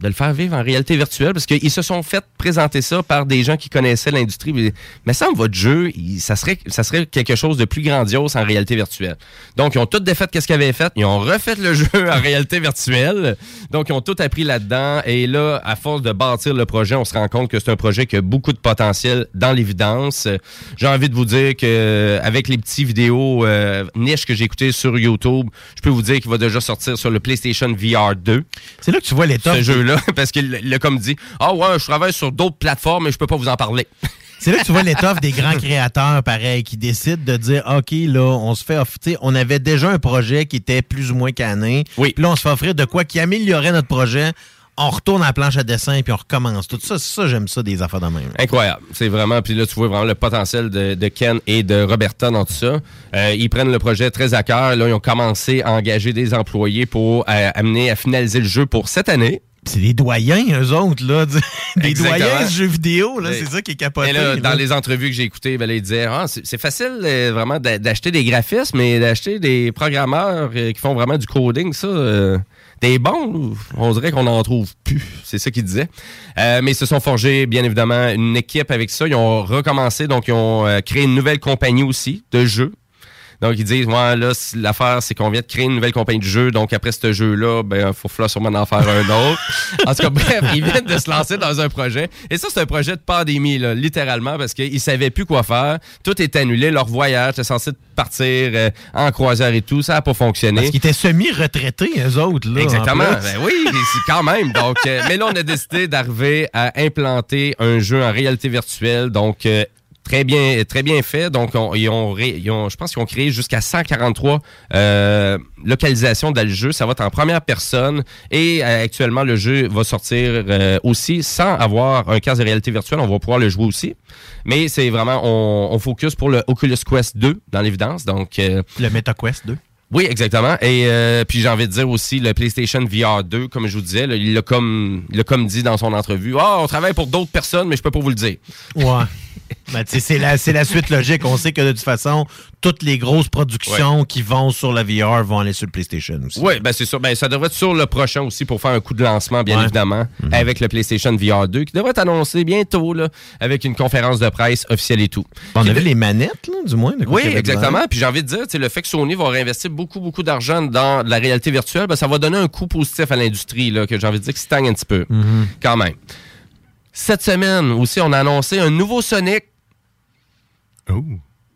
de le faire vivre en réalité virtuelle parce qu'ils se sont fait présenter ça par des gens qui connaissaient l'industrie. Mais, mais ça, votre jeu, il- ça serait, ça serait quelque chose de plus grandiose en réalité virtuelle. Donc, ils ont tout défait qu'est-ce qu'ils avaient fait. Ils ont refait le jeu en réalité virtuelle. Donc, ils ont tout appris là-dedans. Et là, à force de bâtir le projet, on se rend compte que c'est un projet qui a beaucoup de potentiel dans l'évidence. J'ai envie de vous dire que avec les petits vidéos euh, niches que j'ai écoutées sur YouTube, je peux vous dire qu'il va déjà sortir sur le PlayStation VR 2. C'est là que tu vois l'étoffe. Ce parce qu'il il a comme dit Ah ouais, je travaille sur d'autres plateformes, mais je peux pas vous en parler. C'est là que tu vois l'étoffe des grands créateurs, pareil, qui décident de dire OK, là, on se fait off- tu sais, on avait déjà un projet qui était plus ou moins cané. Oui. Puis là, on se fait offrir de quoi qui améliorerait notre projet. On retourne à la planche à dessin puis on recommence. Tout ça, ça, j'aime ça des affaires de même. Incroyable. C'est vraiment, puis là, tu vois vraiment le potentiel de, de Ken et de Roberta dans tout ça. Euh, ils prennent le projet très à cœur. Là, ils ont commencé à engager des employés pour euh, amener à finaliser le jeu pour cette année. C'est des doyens, eux autres, là. Des Exactement. doyens du jeu vidéo, là. Oui. C'est ça qui est capoté. Et là, là. dans les entrevues que j'ai écoutées, ben, là, ils disaient ah, c'est facile euh, vraiment d'a- d'acheter des graphismes, mais d'acheter des programmeurs euh, qui font vraiment du coding, ça, euh, des bons, on dirait qu'on n'en trouve plus. C'est ça qu'ils disaient. Mais ils se sont forgés, bien évidemment, une équipe avec ça. Ils ont recommencé, donc ils ont créé une nouvelle compagnie aussi de jeux. Donc, ils disent, ouais, là, l'affaire, c'est qu'on vient de créer une nouvelle compagnie de jeux. Donc, après ce jeu-là, ben, faut falloir sûrement en faire un autre. en tout cas, bref, ils viennent de se lancer dans un projet. Et ça, c'est un projet de pandémie, là, littéralement, parce qu'ils savaient plus quoi faire. Tout est annulé. Leur voyage était censé partir euh, en croisière et tout. Ça n'a pas fonctionné. Parce qu'ils étaient semi-retraités, eux autres, là. Exactement. Ben oui, quand même. Donc, euh, mais là, on a décidé d'arriver à implanter un jeu en réalité virtuelle. Donc, euh, très bien, très bien fait. Donc, on- ils ont, ré- ils ont- je pense qu'ils ont créé jusqu'à 143 euh, localisations dans le jeu. Ça va être en première personne. Et euh, actuellement, le jeu va sortir euh, aussi sans avoir un casque de réalité virtuelle. On va pouvoir le jouer aussi. Mais c'est vraiment, on, on focus pour le Oculus Quest 2 dans l'évidence. Donc, euh, le MetaQuest 2. Oui, exactement. Et euh, puis j'ai envie de dire aussi le PlayStation VR 2, comme je vous disais, il l'a comme, il l'a comme dit dans son entrevue. Ah, on travaille pour d'autres personnes, mais je peux pas vous le dire. Ouais. Ben, c'est la, c'est la suite logique. On sait que de toute façon, toutes les grosses productions qui vont sur la VR vont aller sur le PlayStation aussi. Oui, ben c'est sûr. Ben, ça devrait être sur le prochain aussi pour faire un coup de lancement, bien Ouais. évidemment, avec le PlayStation VR 2, qui devrait être annoncé bientôt, là, avec une conférence de presse officielle et tout. On avait les manettes, là, du moins. Oui, exactement. Puis j'ai envie de dire, le fait que Sony va réinvestir beaucoup, beaucoup d'argent dans la réalité virtuelle, ben, ça va donner un coup positif à l'industrie, que j'ai envie de dire qui stagne un petit peu. Mhm. Quand même. Cette semaine aussi, on a annoncé un nouveau Sonic.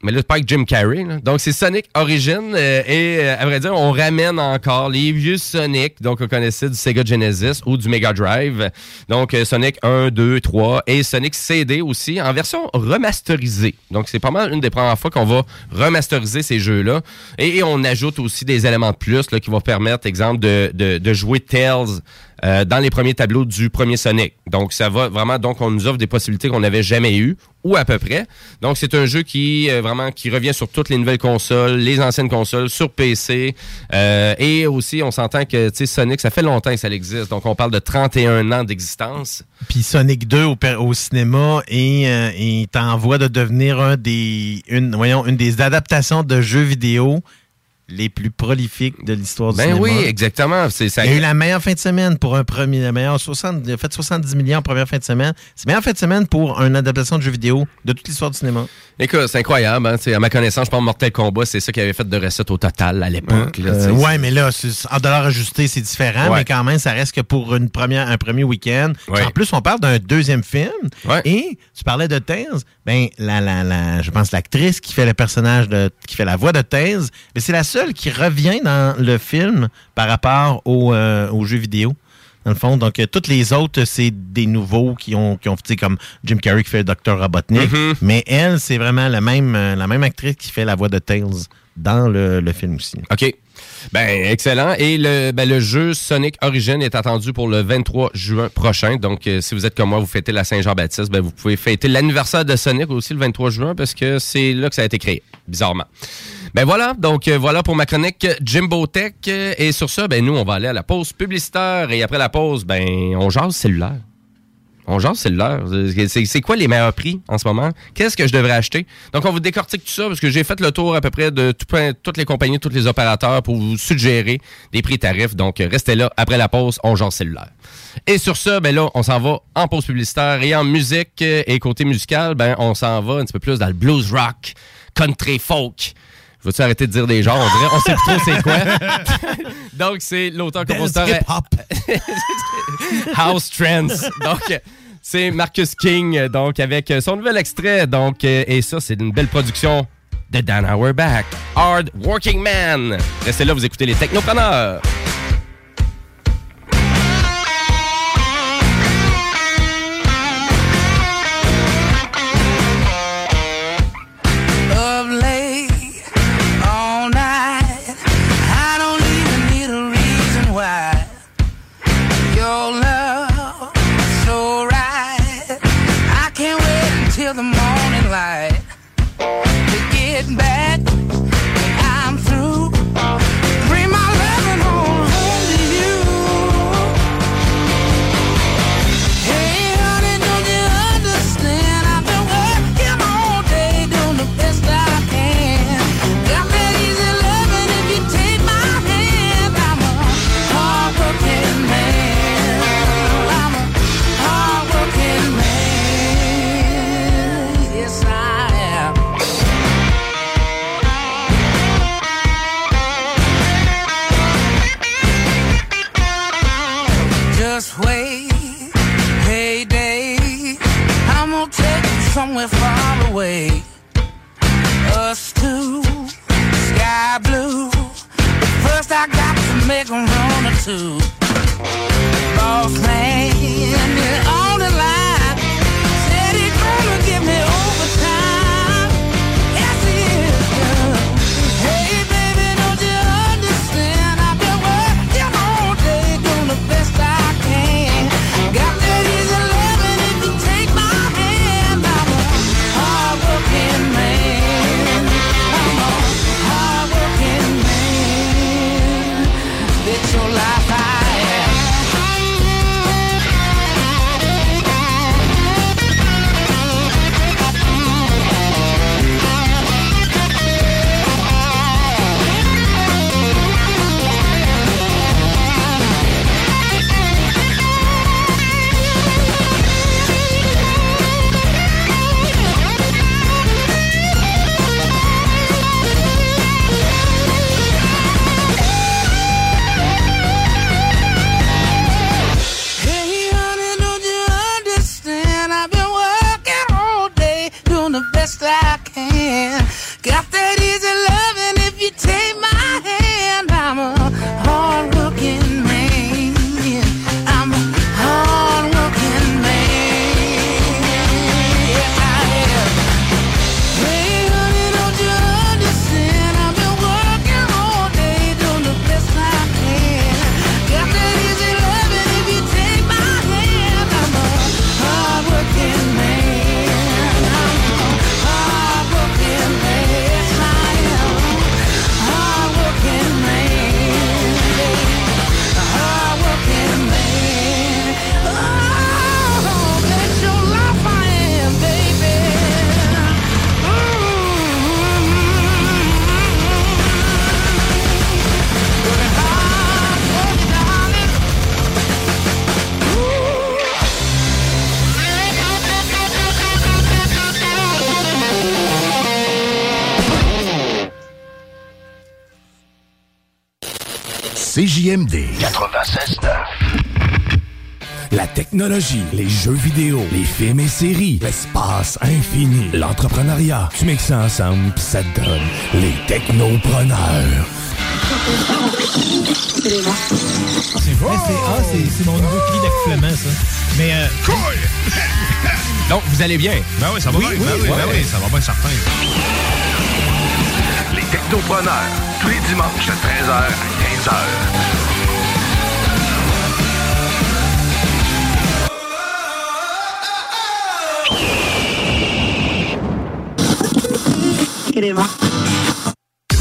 Mais là, pas Jim Carrey. Donc, c'est Sonic Origin. euh, et euh, à vrai dire, on ramène encore les vieux Sonic. Donc, on connaissait du Sega Genesis ou du Mega Drive. Donc, euh, Sonic 1, 2, 3 et Sonic CD aussi en version remasterisée. Donc, c'est pas mal une des premières fois qu'on va remasteriser ces jeux-là. Et, et on ajoute aussi des éléments de plus là, qui vont permettre, exemple, de, de, de jouer Tails euh, dans les premiers tableaux du premier Sonic. Donc, ça va vraiment, donc, on nous offre des possibilités qu'on n'avait jamais eues, ou à peu près. Donc, c'est un jeu qui, euh, vraiment, qui revient sur toutes les nouvelles consoles, les anciennes consoles, sur PC. euh, et aussi, on s'entend que, tu sais, Sonic, ça fait longtemps que ça existe. Donc, on parle de 31 ans d'existence. Puis Sonic 2 au, au cinéma euh, est en voie de devenir un des, une, voyons, une des adaptations de jeux vidéo les plus prolifiques de l'histoire du Ben cinéma. oui, exactement. C'est ça. Il a eu la meilleure fin de semaine pour un premier. La meilleure 60, il a fait 70 millions en première fin de semaine. C'est la meilleure fin de semaine pour une adaptation de jeu vidéo de toute l'histoire du cinéma. Écoute, c'est incroyable. Hein? C'est- À ma connaissance, je pense que Mortal Kombat, c'est ça qui avait fait de recettes au total à l'époque. là, Euh, ouais, mais là, en dollars ajustés, c'est différent, Ouais. mais quand même, ça reste que pour une première, un premier week-end. Ouais. En plus, on parle d'un deuxième film. Et tu parlais de Tails. Ben, la, la, la, je pense l'actrice qui fait le personnage de, qui fait la voix de Tails, mais c'est la seule qui revient dans le film par rapport au, euh, aux jeux vidéo. Dans le fond, donc euh, toutes les autres, c'est des nouveaux qui ont, qui ont tu sais, comme Jim Carrey qui fait le Dr. Robotnik. Mhm. Mais elle, c'est vraiment la même, euh, la même actrice qui fait la voix de Tails dans le, le film aussi. OK. Ben, excellent. Et le, ben, le jeu Sonic Origin est attendu pour le 23 juin prochain. Donc, euh, si vous êtes comme moi, vous fêtez la Saint-Jean-Baptiste, ben, vous pouvez fêter l'anniversaire de Sonic aussi le 23 juin parce que c'est là que ça a été créé, bizarrement. Ben voilà, donc euh, voilà pour ma chronique Jimbo Tech. Et sur ça, ben nous, on va aller à la pause publicitaire. Et après la pause, ben on jase cellulaire. On jase cellulaire. C'est quoi les meilleurs prix en ce moment? Qu'est-ce que je devrais acheter? Donc, on vous décortique tout ça parce que j'ai fait le tour à peu près de toutes les compagnies, tous les opérateurs pour vous suggérer des prix tarifs. Donc, restez là. Après la pause, on jase cellulaire. Et sur ça, ben là, on s'en va en pause publicitaire et en musique. Et côté musical, ben on s'en va un petit peu plus dans le blues rock, country folk. Veux-tu arrêter de dire des genres? On dirait, on sait plus trop c'est quoi. Donc, c'est l'auteur-compositeur... House Trends. Donc, euh, c'est Marcus King, euh, donc, avec euh, son nouvel extrait. Donc, euh, et ça, c'est une belle production de Dan Auerbach. Hard Working Man. Restez là, vous écoutez les Technopreneurs. Somewhere far away. Us two, sky blue. First I got to make a run or two. Boss man, stack. CJMD 96.9. La technologie, les jeux vidéo, les films et séries, l'espace infini, l'entrepreneuriat. Tu mixes ça ensemble, pis ça te donne les technopreneurs. C'est vrai, c'est ah, c'est- mon nouveau cri d'accouplement, ça. Mais. Euh, Donc, vous allez bien? Ben oui, ça va Oui, bien. oui, ben oui, ouais. ben oui, ça va bien certain. Les technopreneurs, tous les dimanches de 13h à 15h.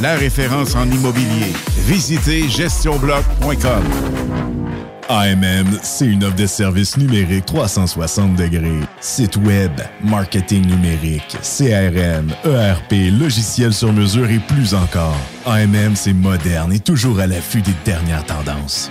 la référence en immobilier. Visitez gestionbloc.com. AMM, c'est une offre de services numériques 360 degrés. Site web, marketing numérique, CRM, ERP, logiciel sur mesure et plus encore. AMM, c'est moderne et toujours à l'affût des dernières tendances.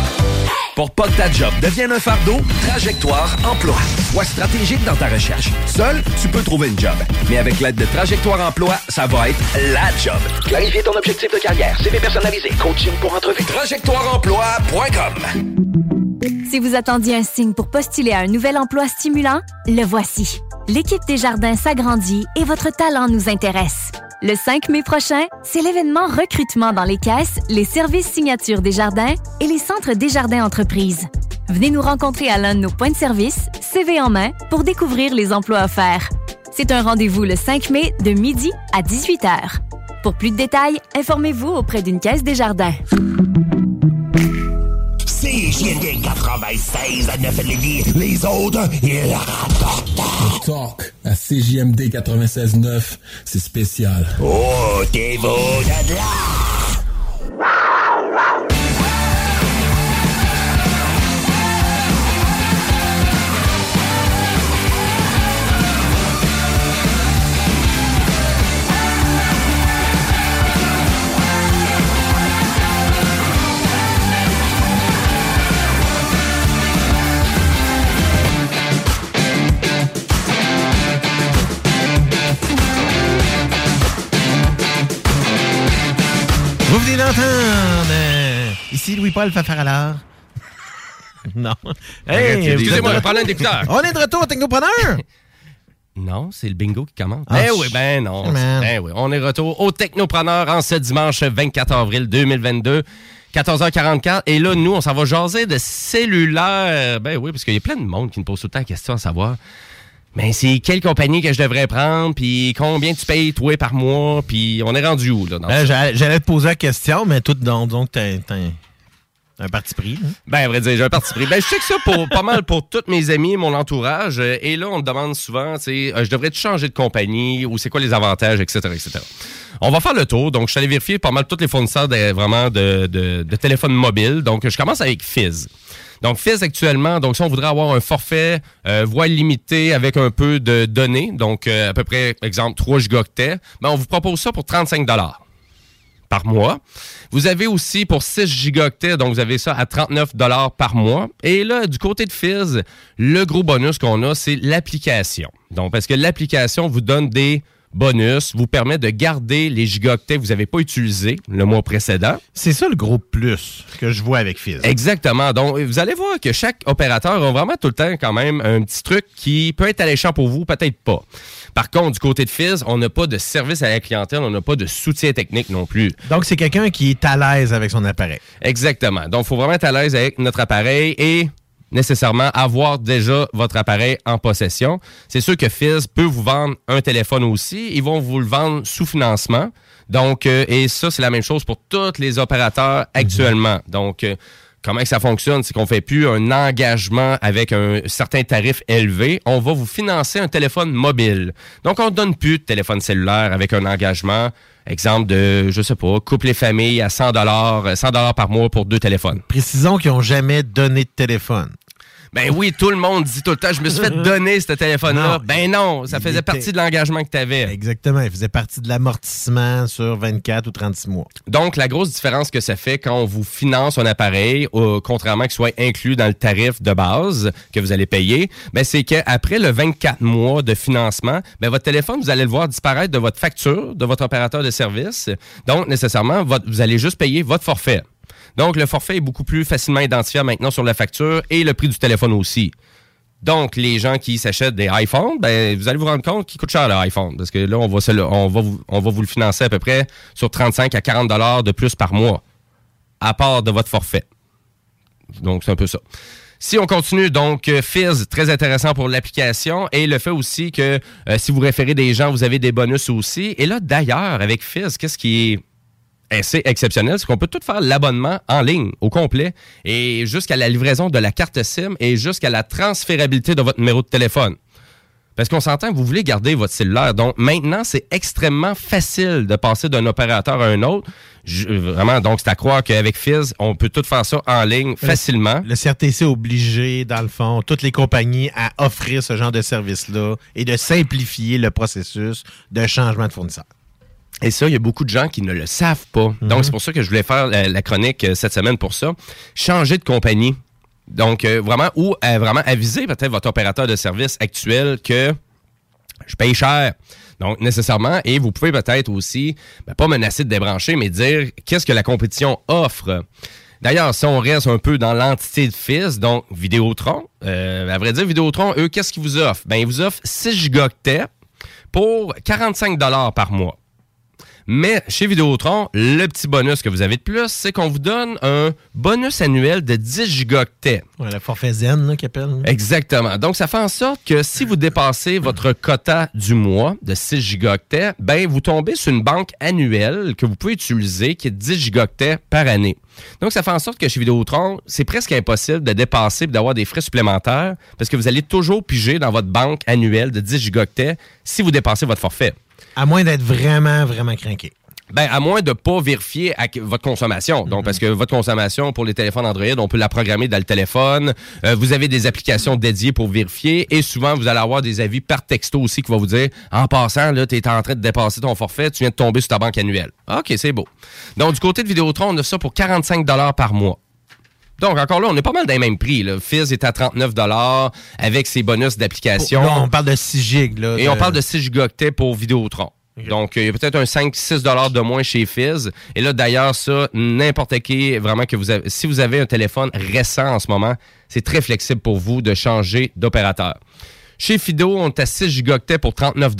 Pour pas que ta job devienne un fardeau, Trajectoire Emploi. Sois stratégique dans ta recherche. Seul, tu peux trouver une job. Mais avec l'aide de Trajectoire Emploi, ça va être la job. Clarifier ton objectif de carrière, CV personnalisé, coaching pour entrevue. TrajectoireEmploi.com Si vous attendiez un signe pour postuler à un nouvel emploi stimulant, le voici. L'équipe Desjardins s'agrandit et votre talent nous intéresse. Le 5 mai prochain, c'est l'événement recrutement dans les caisses, les services signatures Desjardins et les centres Desjardins Entreprises. Venez nous rencontrer à l'un de nos points de service, CV en main, pour découvrir les emplois offerts. C'est un rendez-vous le 5 mai de midi à 18h. Pour plus de détails, informez-vous auprès d'une caisse Desjardins. CJMD 96 à 9 Lévis. Les autres, ils rapportent. Talk à CJMD 96.9, c'est spécial. Oh, t'es beau de là! Venez d'entendre euh, ici Louis-Paul Fafaralard. non. Vous excusez-moi, de je un députeur. On est de retour, Technopreneur. Non, c'est le bingo qui commence. Ah, ben oui, ben non. Ben oui, on est retour au Technopreneur en ce dimanche 24 avril 2022. 14h44. Et là, nous, on s'en va jaser de cellulaire. Ben oui, parce qu'il y a plein de monde qui nous pose tout le temps la question à savoir. Mais c'est quelle compagnie que je devrais prendre, puis combien tu payes, toi, par mois, puis on est rendu où, là? Ben? J'allais te poser la question, mais tout donc, donc t'as un, parti pris. là. Ben, à vrai dire, j'ai un parti pris. Ben, je sais que ça, pour pas mal pour tous mes amis, mon entourage. euh, Et là, on me demande souvent, tu sais, euh, je devrais-tu changer de compagnie ou c'est quoi les avantages, etc., etc. On va faire le tour. Donc, je suis allé vérifier pas mal tous les fournisseurs de, vraiment de, de, de téléphones mobiles. Donc, je commence avec Fizz. Donc, Fizz actuellement, donc si on voudrait avoir un forfait euh, voix limitée avec un peu de données, donc euh, à peu près, exemple, 3 gigaoctets, ben, on vous propose ça pour 35 par mois. Vous avez aussi pour 6 gigaoctets, donc vous avez ça à 39 par mois. Et là, du côté de Fizz, le gros bonus qu'on a, c'est l'application. Donc, parce que l'application vous donne des bonus, vous permet de garder les gigaoctets que vous n'avez pas utilisés le mois précédent. C'est ça le gros plus que je vois avec Fizz. Exactement. Donc, vous allez voir que chaque opérateur a vraiment tout le temps quand même un petit truc qui peut être alléchant pour vous, peut-être pas. Par contre, du côté de Fizz, on n'a pas de service à la clientèle, on n'a pas de soutien technique non plus. Donc, c'est quelqu'un qui est à l'aise avec son appareil. Exactement. Donc, il faut vraiment être à l'aise avec notre appareil et nécessairement avoir déjà votre appareil en possession. C'est sûr que Fizz peut vous vendre un téléphone aussi. Ils vont vous le vendre sous financement. Donc, euh, et ça, c'est la même chose pour tous les opérateurs actuellement. Donc, euh, comment que ça fonctionne? C'est qu'on fait plus un engagement avec un certain tarif élevé. On va vous financer un téléphone mobile. Donc, on ne donne plus de téléphone cellulaire avec un engagement. Exemple de, je sais pas, couple et famille à 100 dollars, 100 dollars par mois pour deux téléphones. Précisons qu'ils n'ont jamais donné de téléphone. Ben oui, tout le monde dit tout le temps, je me suis fait donner ce téléphone-là. Ben non, ça faisait était- partie de l'engagement que tu avais. Exactement. Il faisait partie de l'amortissement sur 24 ou 36 mois. Donc, la grosse différence que ça fait quand on vous finance un appareil, euh, contrairement qu'il soit inclus dans le tarif de base que vous allez payer, ben, c'est qu'après le 24 mois de financement, ben, votre téléphone, vous allez le voir disparaître de votre facture, de votre opérateur de service. Donc, nécessairement, votre- vous allez juste payer votre forfait. Donc, le forfait est beaucoup plus facilement identifiable maintenant sur la facture et le prix du téléphone aussi. Donc, les gens qui s'achètent des iPhones, ben, vous allez vous rendre compte qu'il coûte cher l'iPhone. Parce que là, on va, on, va vous, on va vous le financer à peu près sur 35 à 40 dollars de plus par mois, à part de votre forfait. Donc, c'est un peu ça. Si on continue, donc, euh, Fizz, très intéressant pour l'application. Et le fait aussi que euh, si vous référez des gens, vous avez des bonus aussi. Et là, d'ailleurs, avec Fizz, qu'est-ce qui est assez exceptionnel, c'est qu'on peut tout faire l'abonnement en ligne, au complet, et jusqu'à la livraison de la carte SIM et jusqu'à la transférabilité de votre numéro de téléphone. Parce qu'on s'entend que vous voulez garder votre cellulaire. Donc maintenant, c'est extrêmement facile de passer d'un opérateur à un autre. Je- vraiment, donc c'est à croire qu'avec Fizz, on peut tout faire ça en ligne facilement. Le CRTC est obligé, dans le fond, toutes les compagnies à offrir ce genre de service-là et de simplifier le processus de changement de fournisseur. Et ça, il y a beaucoup de gens qui ne le savent pas. Donc, c'est pour ça que je voulais faire la, la chronique euh, cette semaine pour ça. Changer de compagnie. Donc, euh, vraiment, ou euh, vraiment aviser peut-être votre opérateur de service actuel que je paye cher. Donc, nécessairement, et vous pouvez peut-être aussi, ben, pas menacer de débrancher, mais dire qu'est-ce que la compétition offre. D'ailleurs, si on reste un peu dans l'entité de Fizz, donc Vidéotron, euh, à vrai dire, Vidéotron, eux, qu'est-ce qu'ils vous offrent? Ben, ils vous offrent 6 gigaoctets pour 45 par mois. Mais chez Vidéotron, le petit bonus que vous avez de plus, c'est qu'on vous donne un bonus annuel de 10 gigaoctets. Ouais, le forfait Zen, là, qu'il appelle. Exactement. Donc, ça fait en sorte que si vous dépassez votre quota du mois de 6 gigaoctets, ben, vous tombez sur une banque annuelle que vous pouvez utiliser qui est 10 gigaoctets par année. Donc, ça fait en sorte que chez Vidéotron, c'est presque impossible de dépasser et d'avoir des frais supplémentaires parce que vous allez toujours piger dans votre banque annuelle de 10 gigaoctets si vous dépassez votre forfait. À moins d'être vraiment, vraiment craqué. Ben, à moins de ne pas vérifier à- votre consommation. Donc, parce que votre consommation pour les téléphones Android, on peut la programmer dans le téléphone. Euh, vous avez des applications dédiées pour vérifier. Et souvent, vous allez avoir des avis par texto aussi qui va vous dire, en passant, là, tu es en train de dépasser ton forfait, tu viens de tomber sur ta banque annuelle. OK, c'est beau. Donc, du côté de Vidéotron, on a ça pour 45 par mois. Donc, encore là, on est pas mal dans les mêmes prix. Là. Fizz est à 39 avec ses bonus d'application. On parle de 6 gigs. Là, Et on parle de 6 gigaoctets pour Vidéotron. Donc, euh, il y a peut-être un 5-6 de moins chez Fizz. Et là, d'ailleurs, ça, n'importe qui, vraiment, que vous avez, si vous avez un téléphone récent en ce moment, c'est très flexible pour vous de changer d'opérateur. Chez Fido, on est à 6 gigaoctets pour 39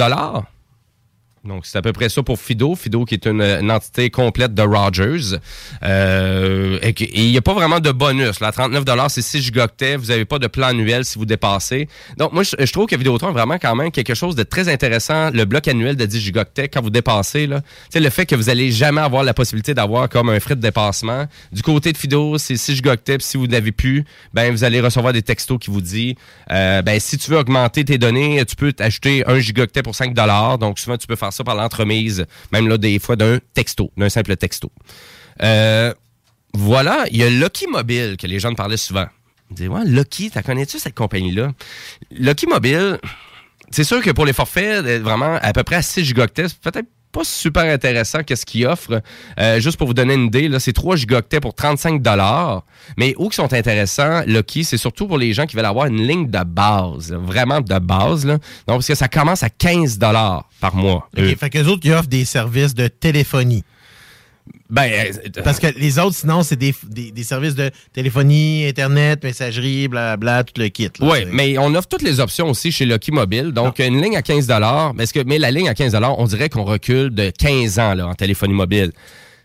donc, c'est à peu près ça pour Fido. Fido, qui est une, entité complète de Rogers. Euh, et il n'y a pas vraiment de bonus. Là, 39 c'est 6 gigaoctets. Vous n'avez pas de plan annuel si vous dépassez. Donc, moi, je, trouve que Vidéotron est vraiment quand même quelque chose de très intéressant. Le bloc annuel de 10 gigaoctets, quand vous dépassez, là, le fait que vous allez jamais avoir la possibilité d'avoir comme un frais de dépassement. Du côté de Fido, c'est 6 gigaoctets. Puis si vous n'avez plus, ben, vous allez recevoir des textos qui vous disent, euh, ben, si tu veux augmenter tes données, tu peux t'acheter un gigaoctet pour 5 Donc, souvent, tu peux faire ça par l'entremise, même là, des fois, d'un texto, d'un simple texto. Euh, voilà, il y a Lucky Mobile, que les gens parlaient souvent. Ils disaient, ouais, Lucky, t'as connais-tu cette compagnie-là? Lucky Mobile, c'est sûr que pour les forfaits, vraiment, à peu près à 6 gigaoctets, c'est peut-être pas super intéressant qu'est-ce qu'ils offrent. Euh, juste pour vous donner une idée, là, c'est 3 gigaoctets pour 35 Mais où qui sont intéressants, Lucky, c'est surtout pour les gens qui veulent avoir une ligne de base, là, vraiment de base. Là. Donc, parce que ça commence à 15 par mois. OK, eux. fait qu'eux autres, ils offrent des services de téléphonie. Ben, euh, Parce que les autres, sinon, c'est des, des- des services de téléphonie, Internet, messagerie, blablabla, tout le kit. Oui, mais on offre toutes les options aussi chez Lucky Mobile. Donc, une ligne à 15 mais, est-ce que, mais la ligne à 15 on dirait qu'on recule de 15 ans là, en téléphonie mobile.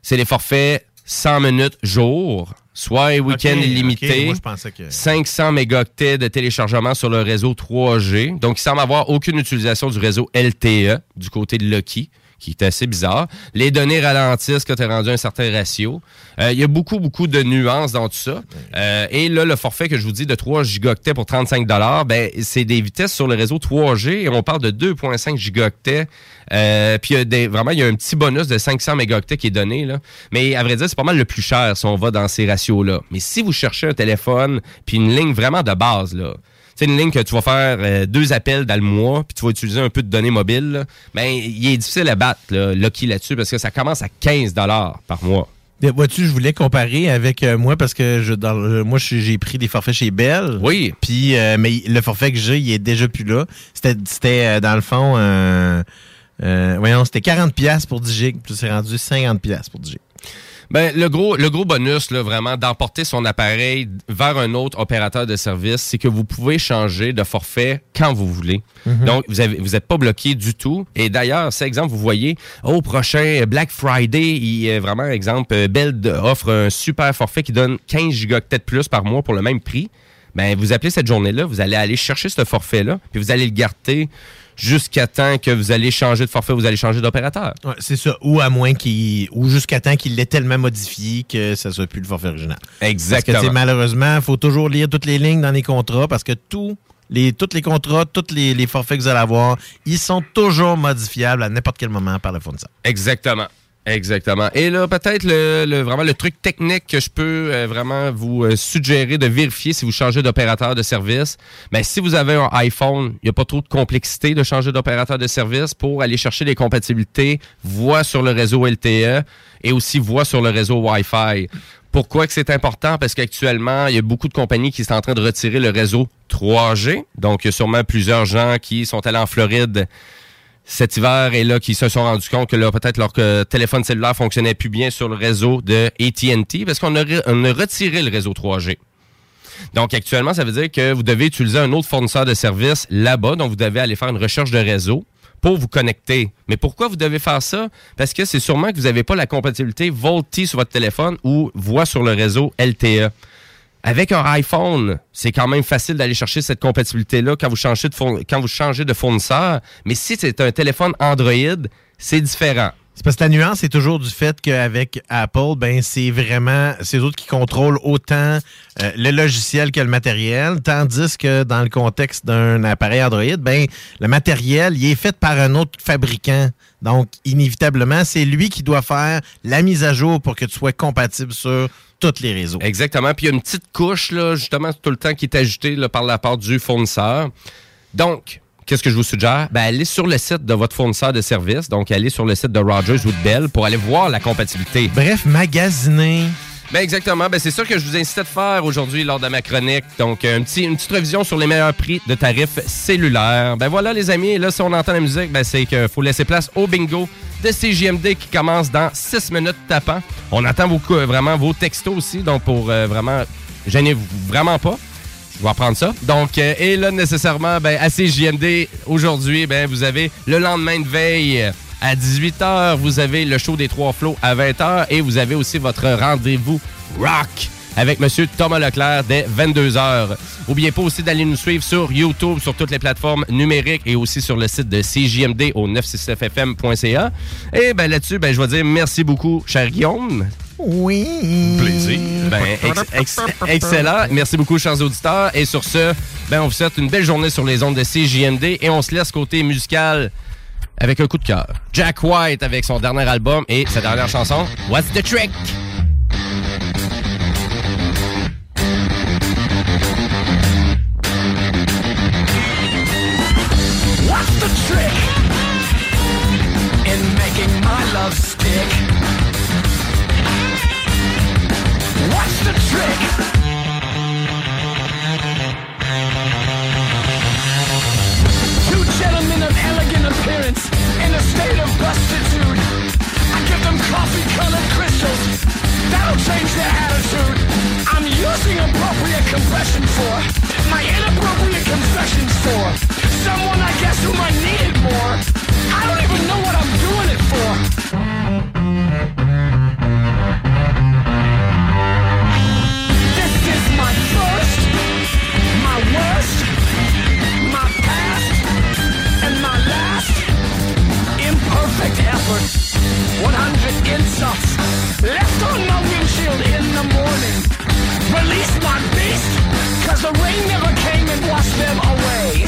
C'est les forfaits 100 minutes jour, soit week-end illimité. ok, moi, je pensais que- 500 mégaoctets de téléchargement sur le réseau 3G. Donc, il semble avoir aucune utilisation du réseau LTE du côté de Lucky qui est assez bizarre. Les données ralentissent quand tu es rendu un certain ratio. Euh, Il y a beaucoup, beaucoup de nuances dans tout ça. Euh, et là, le forfait que je vous dis de 3 gigaoctets pour 35 ben, c'est des vitesses sur le réseau 3G et on parle de 2,5 gigaoctets. Euh, puis vraiment, il y a un petit bonus de 500 mégaoctets qui est donné. Mais à vrai dire, c'est pas mal le plus cher si on va dans ces ratios-là. Mais si vous cherchez un téléphone puis une ligne vraiment de base, là, c'est une ligne que tu vas faire euh, deux appels dans le mois, puis tu vas utiliser un peu de données mobiles, là, ben, il est difficile à battre, là, Lucky là-dessus, parce que ça commence à 15 par mois. Mais Vois-tu, je voulais comparer avec euh, moi parce que je, dans moi, j'ai pris des forfaits chez Bell. Oui. Puis, euh, mais le forfait que j'ai, il est déjà plus là. C'était, c'était euh, dans le fond, voyons, c'était 40$ piastres pour 10 gigs, puis c'est rendu 50$ piastres pour 10 gigs. Ben, le gros, le gros bonus, là, vraiment, d'emporter son appareil vers un autre opérateur de service, c'est que vous pouvez changer de forfait quand vous voulez. Mhm. Donc, vous avez, vous êtes pas bloqué du tout. Et d'ailleurs, c'est exemple, vous voyez, au prochain Black Friday, il est vraiment, exemple, euh, Bell offre un super forfait qui donne 15 gigaoctets de plus par mois pour le même prix. Ben, vous appelez cette journée-là, vous allez aller chercher ce forfait-là, puis vous allez le garder jusqu'à temps que vous allez changer de forfait, vous allez changer d'opérateur. Ouais, c'est ça. Ou à moins qu'il. Ou jusqu'à temps qu'il l'ait tellement modifié que ça soit plus le forfait original. Exactement. Parce que, malheureusement, il faut toujours lire toutes les lignes dans les contrats parce que tout. Les, tous les contrats, tous les, les forfaits que vous allez avoir, ils sont toujours modifiables à n'importe quel moment par le fournisseur. Exactement. Exactement. Et là, peut-être le, le- vraiment le truc technique que je peux euh, vraiment vous euh, suggérer de vérifier si vous changez d'opérateur de service. Mais si vous avez un iPhone, il n'y a pas trop de complexité de changer d'opérateur de service pour aller chercher les compatibilités voix sur le réseau LTE et aussi voix sur le réseau Wi-Fi. Pourquoi que c'est important? Parce qu'actuellement, il y a beaucoup de compagnies qui sont en train de retirer le réseau 3G. Donc, il y a sûrement plusieurs gens qui sont allés en Floride cet hiver et là qui se sont rendus compte que là peut-être leur euh, téléphone cellulaire fonctionnait plus bien sur le réseau de AT&T parce qu'on a, retiré le réseau 3G. Donc actuellement, ça veut dire que vous devez utiliser un autre fournisseur de services là-bas, donc vous devez aller faire une recherche de réseau pour vous connecter. Mais pourquoi vous devez faire ça? Parce que c'est sûrement que vous n'avez pas la compatibilité VoLTE sur votre téléphone ou voix sur le réseau LTE. Avec un iPhone, c'est quand même facile d'aller chercher cette compatibilité-là quand, vous changez de quand vous fournisseur. Mais si c'est un téléphone Android, c'est différent. C'est parce que la nuance est toujours du fait qu'avec Apple, ben c'est vraiment eux autres qui contrôlent autant euh, le logiciel que le matériel, tandis que dans le contexte d'un appareil Android, ben le matériel il est fait par un autre fabricant. Donc inévitablement, c'est lui qui doit faire la mise à jour pour que tu sois compatible sur tous les réseaux. Exactement. Puis il y a une petite couche, là, justement, tout le temps qui est ajoutée là, par la part du fournisseur. Donc, qu'est-ce que je vous suggère? Ben, allez sur le site de votre fournisseur de services. Donc, allez sur le site de Rogers ou de Bell pour aller voir la compatibilité. Bref, magasiner. Ben exactement. Ben c'est ça que je vous incitais de faire aujourd'hui lors de ma chronique. Donc, un petit, une petite révision sur les meilleurs prix de tarifs cellulaires. Ben voilà, les amis. Et là, si on entend la musique, ben c'est qu'il faut laisser place au bingo de CJMD qui commence dans 6 minutes tapant. On attend beaucoup, euh, vraiment vos textos aussi. Donc, pour euh, vraiment... Gênez-vous vraiment pas. Je vais reprendre ça. Donc, euh, et là, nécessairement, ben, à CJMD, aujourd'hui, ben, vous avez le lendemain de veille à 18h. Vous avez le show des Trois Flots à 20h. Et vous avez aussi votre rendez-vous rock avec Monsieur Thomas Leclerc dès 22h. N'oubliez pas aussi d'aller nous suivre sur YouTube, sur toutes les plateformes numériques et aussi sur le site de CJMD au 969fm.ca. Et ben là-dessus, ben, je vais dire merci beaucoup, cher Guillaume. Oui. Plaisir. Ben, ex- ex- excellent. Merci beaucoup, chers auditeurs. Et sur ce, ben, on vous souhaite une belle journée sur les ondes de CJMD et on se laisse côté musical avec un coup de cœur. Jack White avec son dernier album et sa dernière chanson, What's the Trick? What's the trick in making my love stick? Bustitude. I give them coffee-colored crystals. That'll change their attitude. I'm using appropriate compression for my inappropriate confessions for someone I guess whom I needed more. I don't even know 100 insults left on my windshield in the morning. Release my beast, cause the rain never came and washed them away.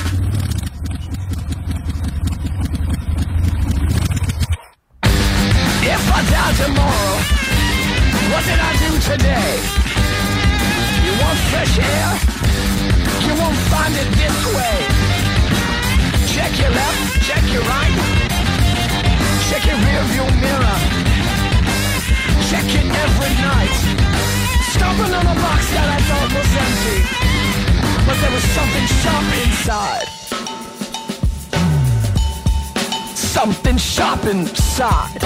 If I die tomorrow, what did I do today? You want fresh air? You won't find it this way. Check your left, check your right. Check your rear view mirror. Check it every night. Stomping on a box that I thought was empty. But there was something sharp inside. Something sharp inside.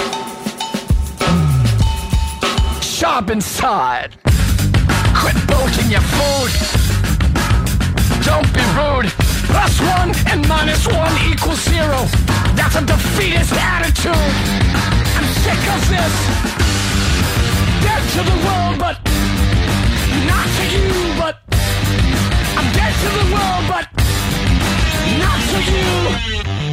Sharp inside. Quit bolting your food. Don't be rude. Plus one and minus one equals zero. That's a defeatist attitude. I'm sick of this. Dead to the world, but not to you. But I'm dead to the world, but not to you.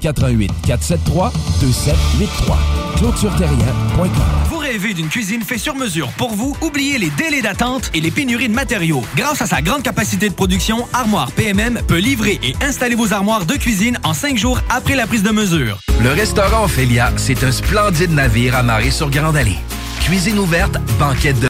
88 473 2783. ClôtureTerrien.com. Vous rêvez d'une cuisine faite sur mesure pour vous? Oubliez les délais d'attente et les pénuries de matériaux. Grâce à sa grande capacité de production, Armoire PMM peut livrer et installer vos armoires de cuisine en cinq jours après la prise de mesure. Le restaurant Ophélia, c'est un splendide navire amarré sur Grande Allée. Cuisine ouverte, banquette de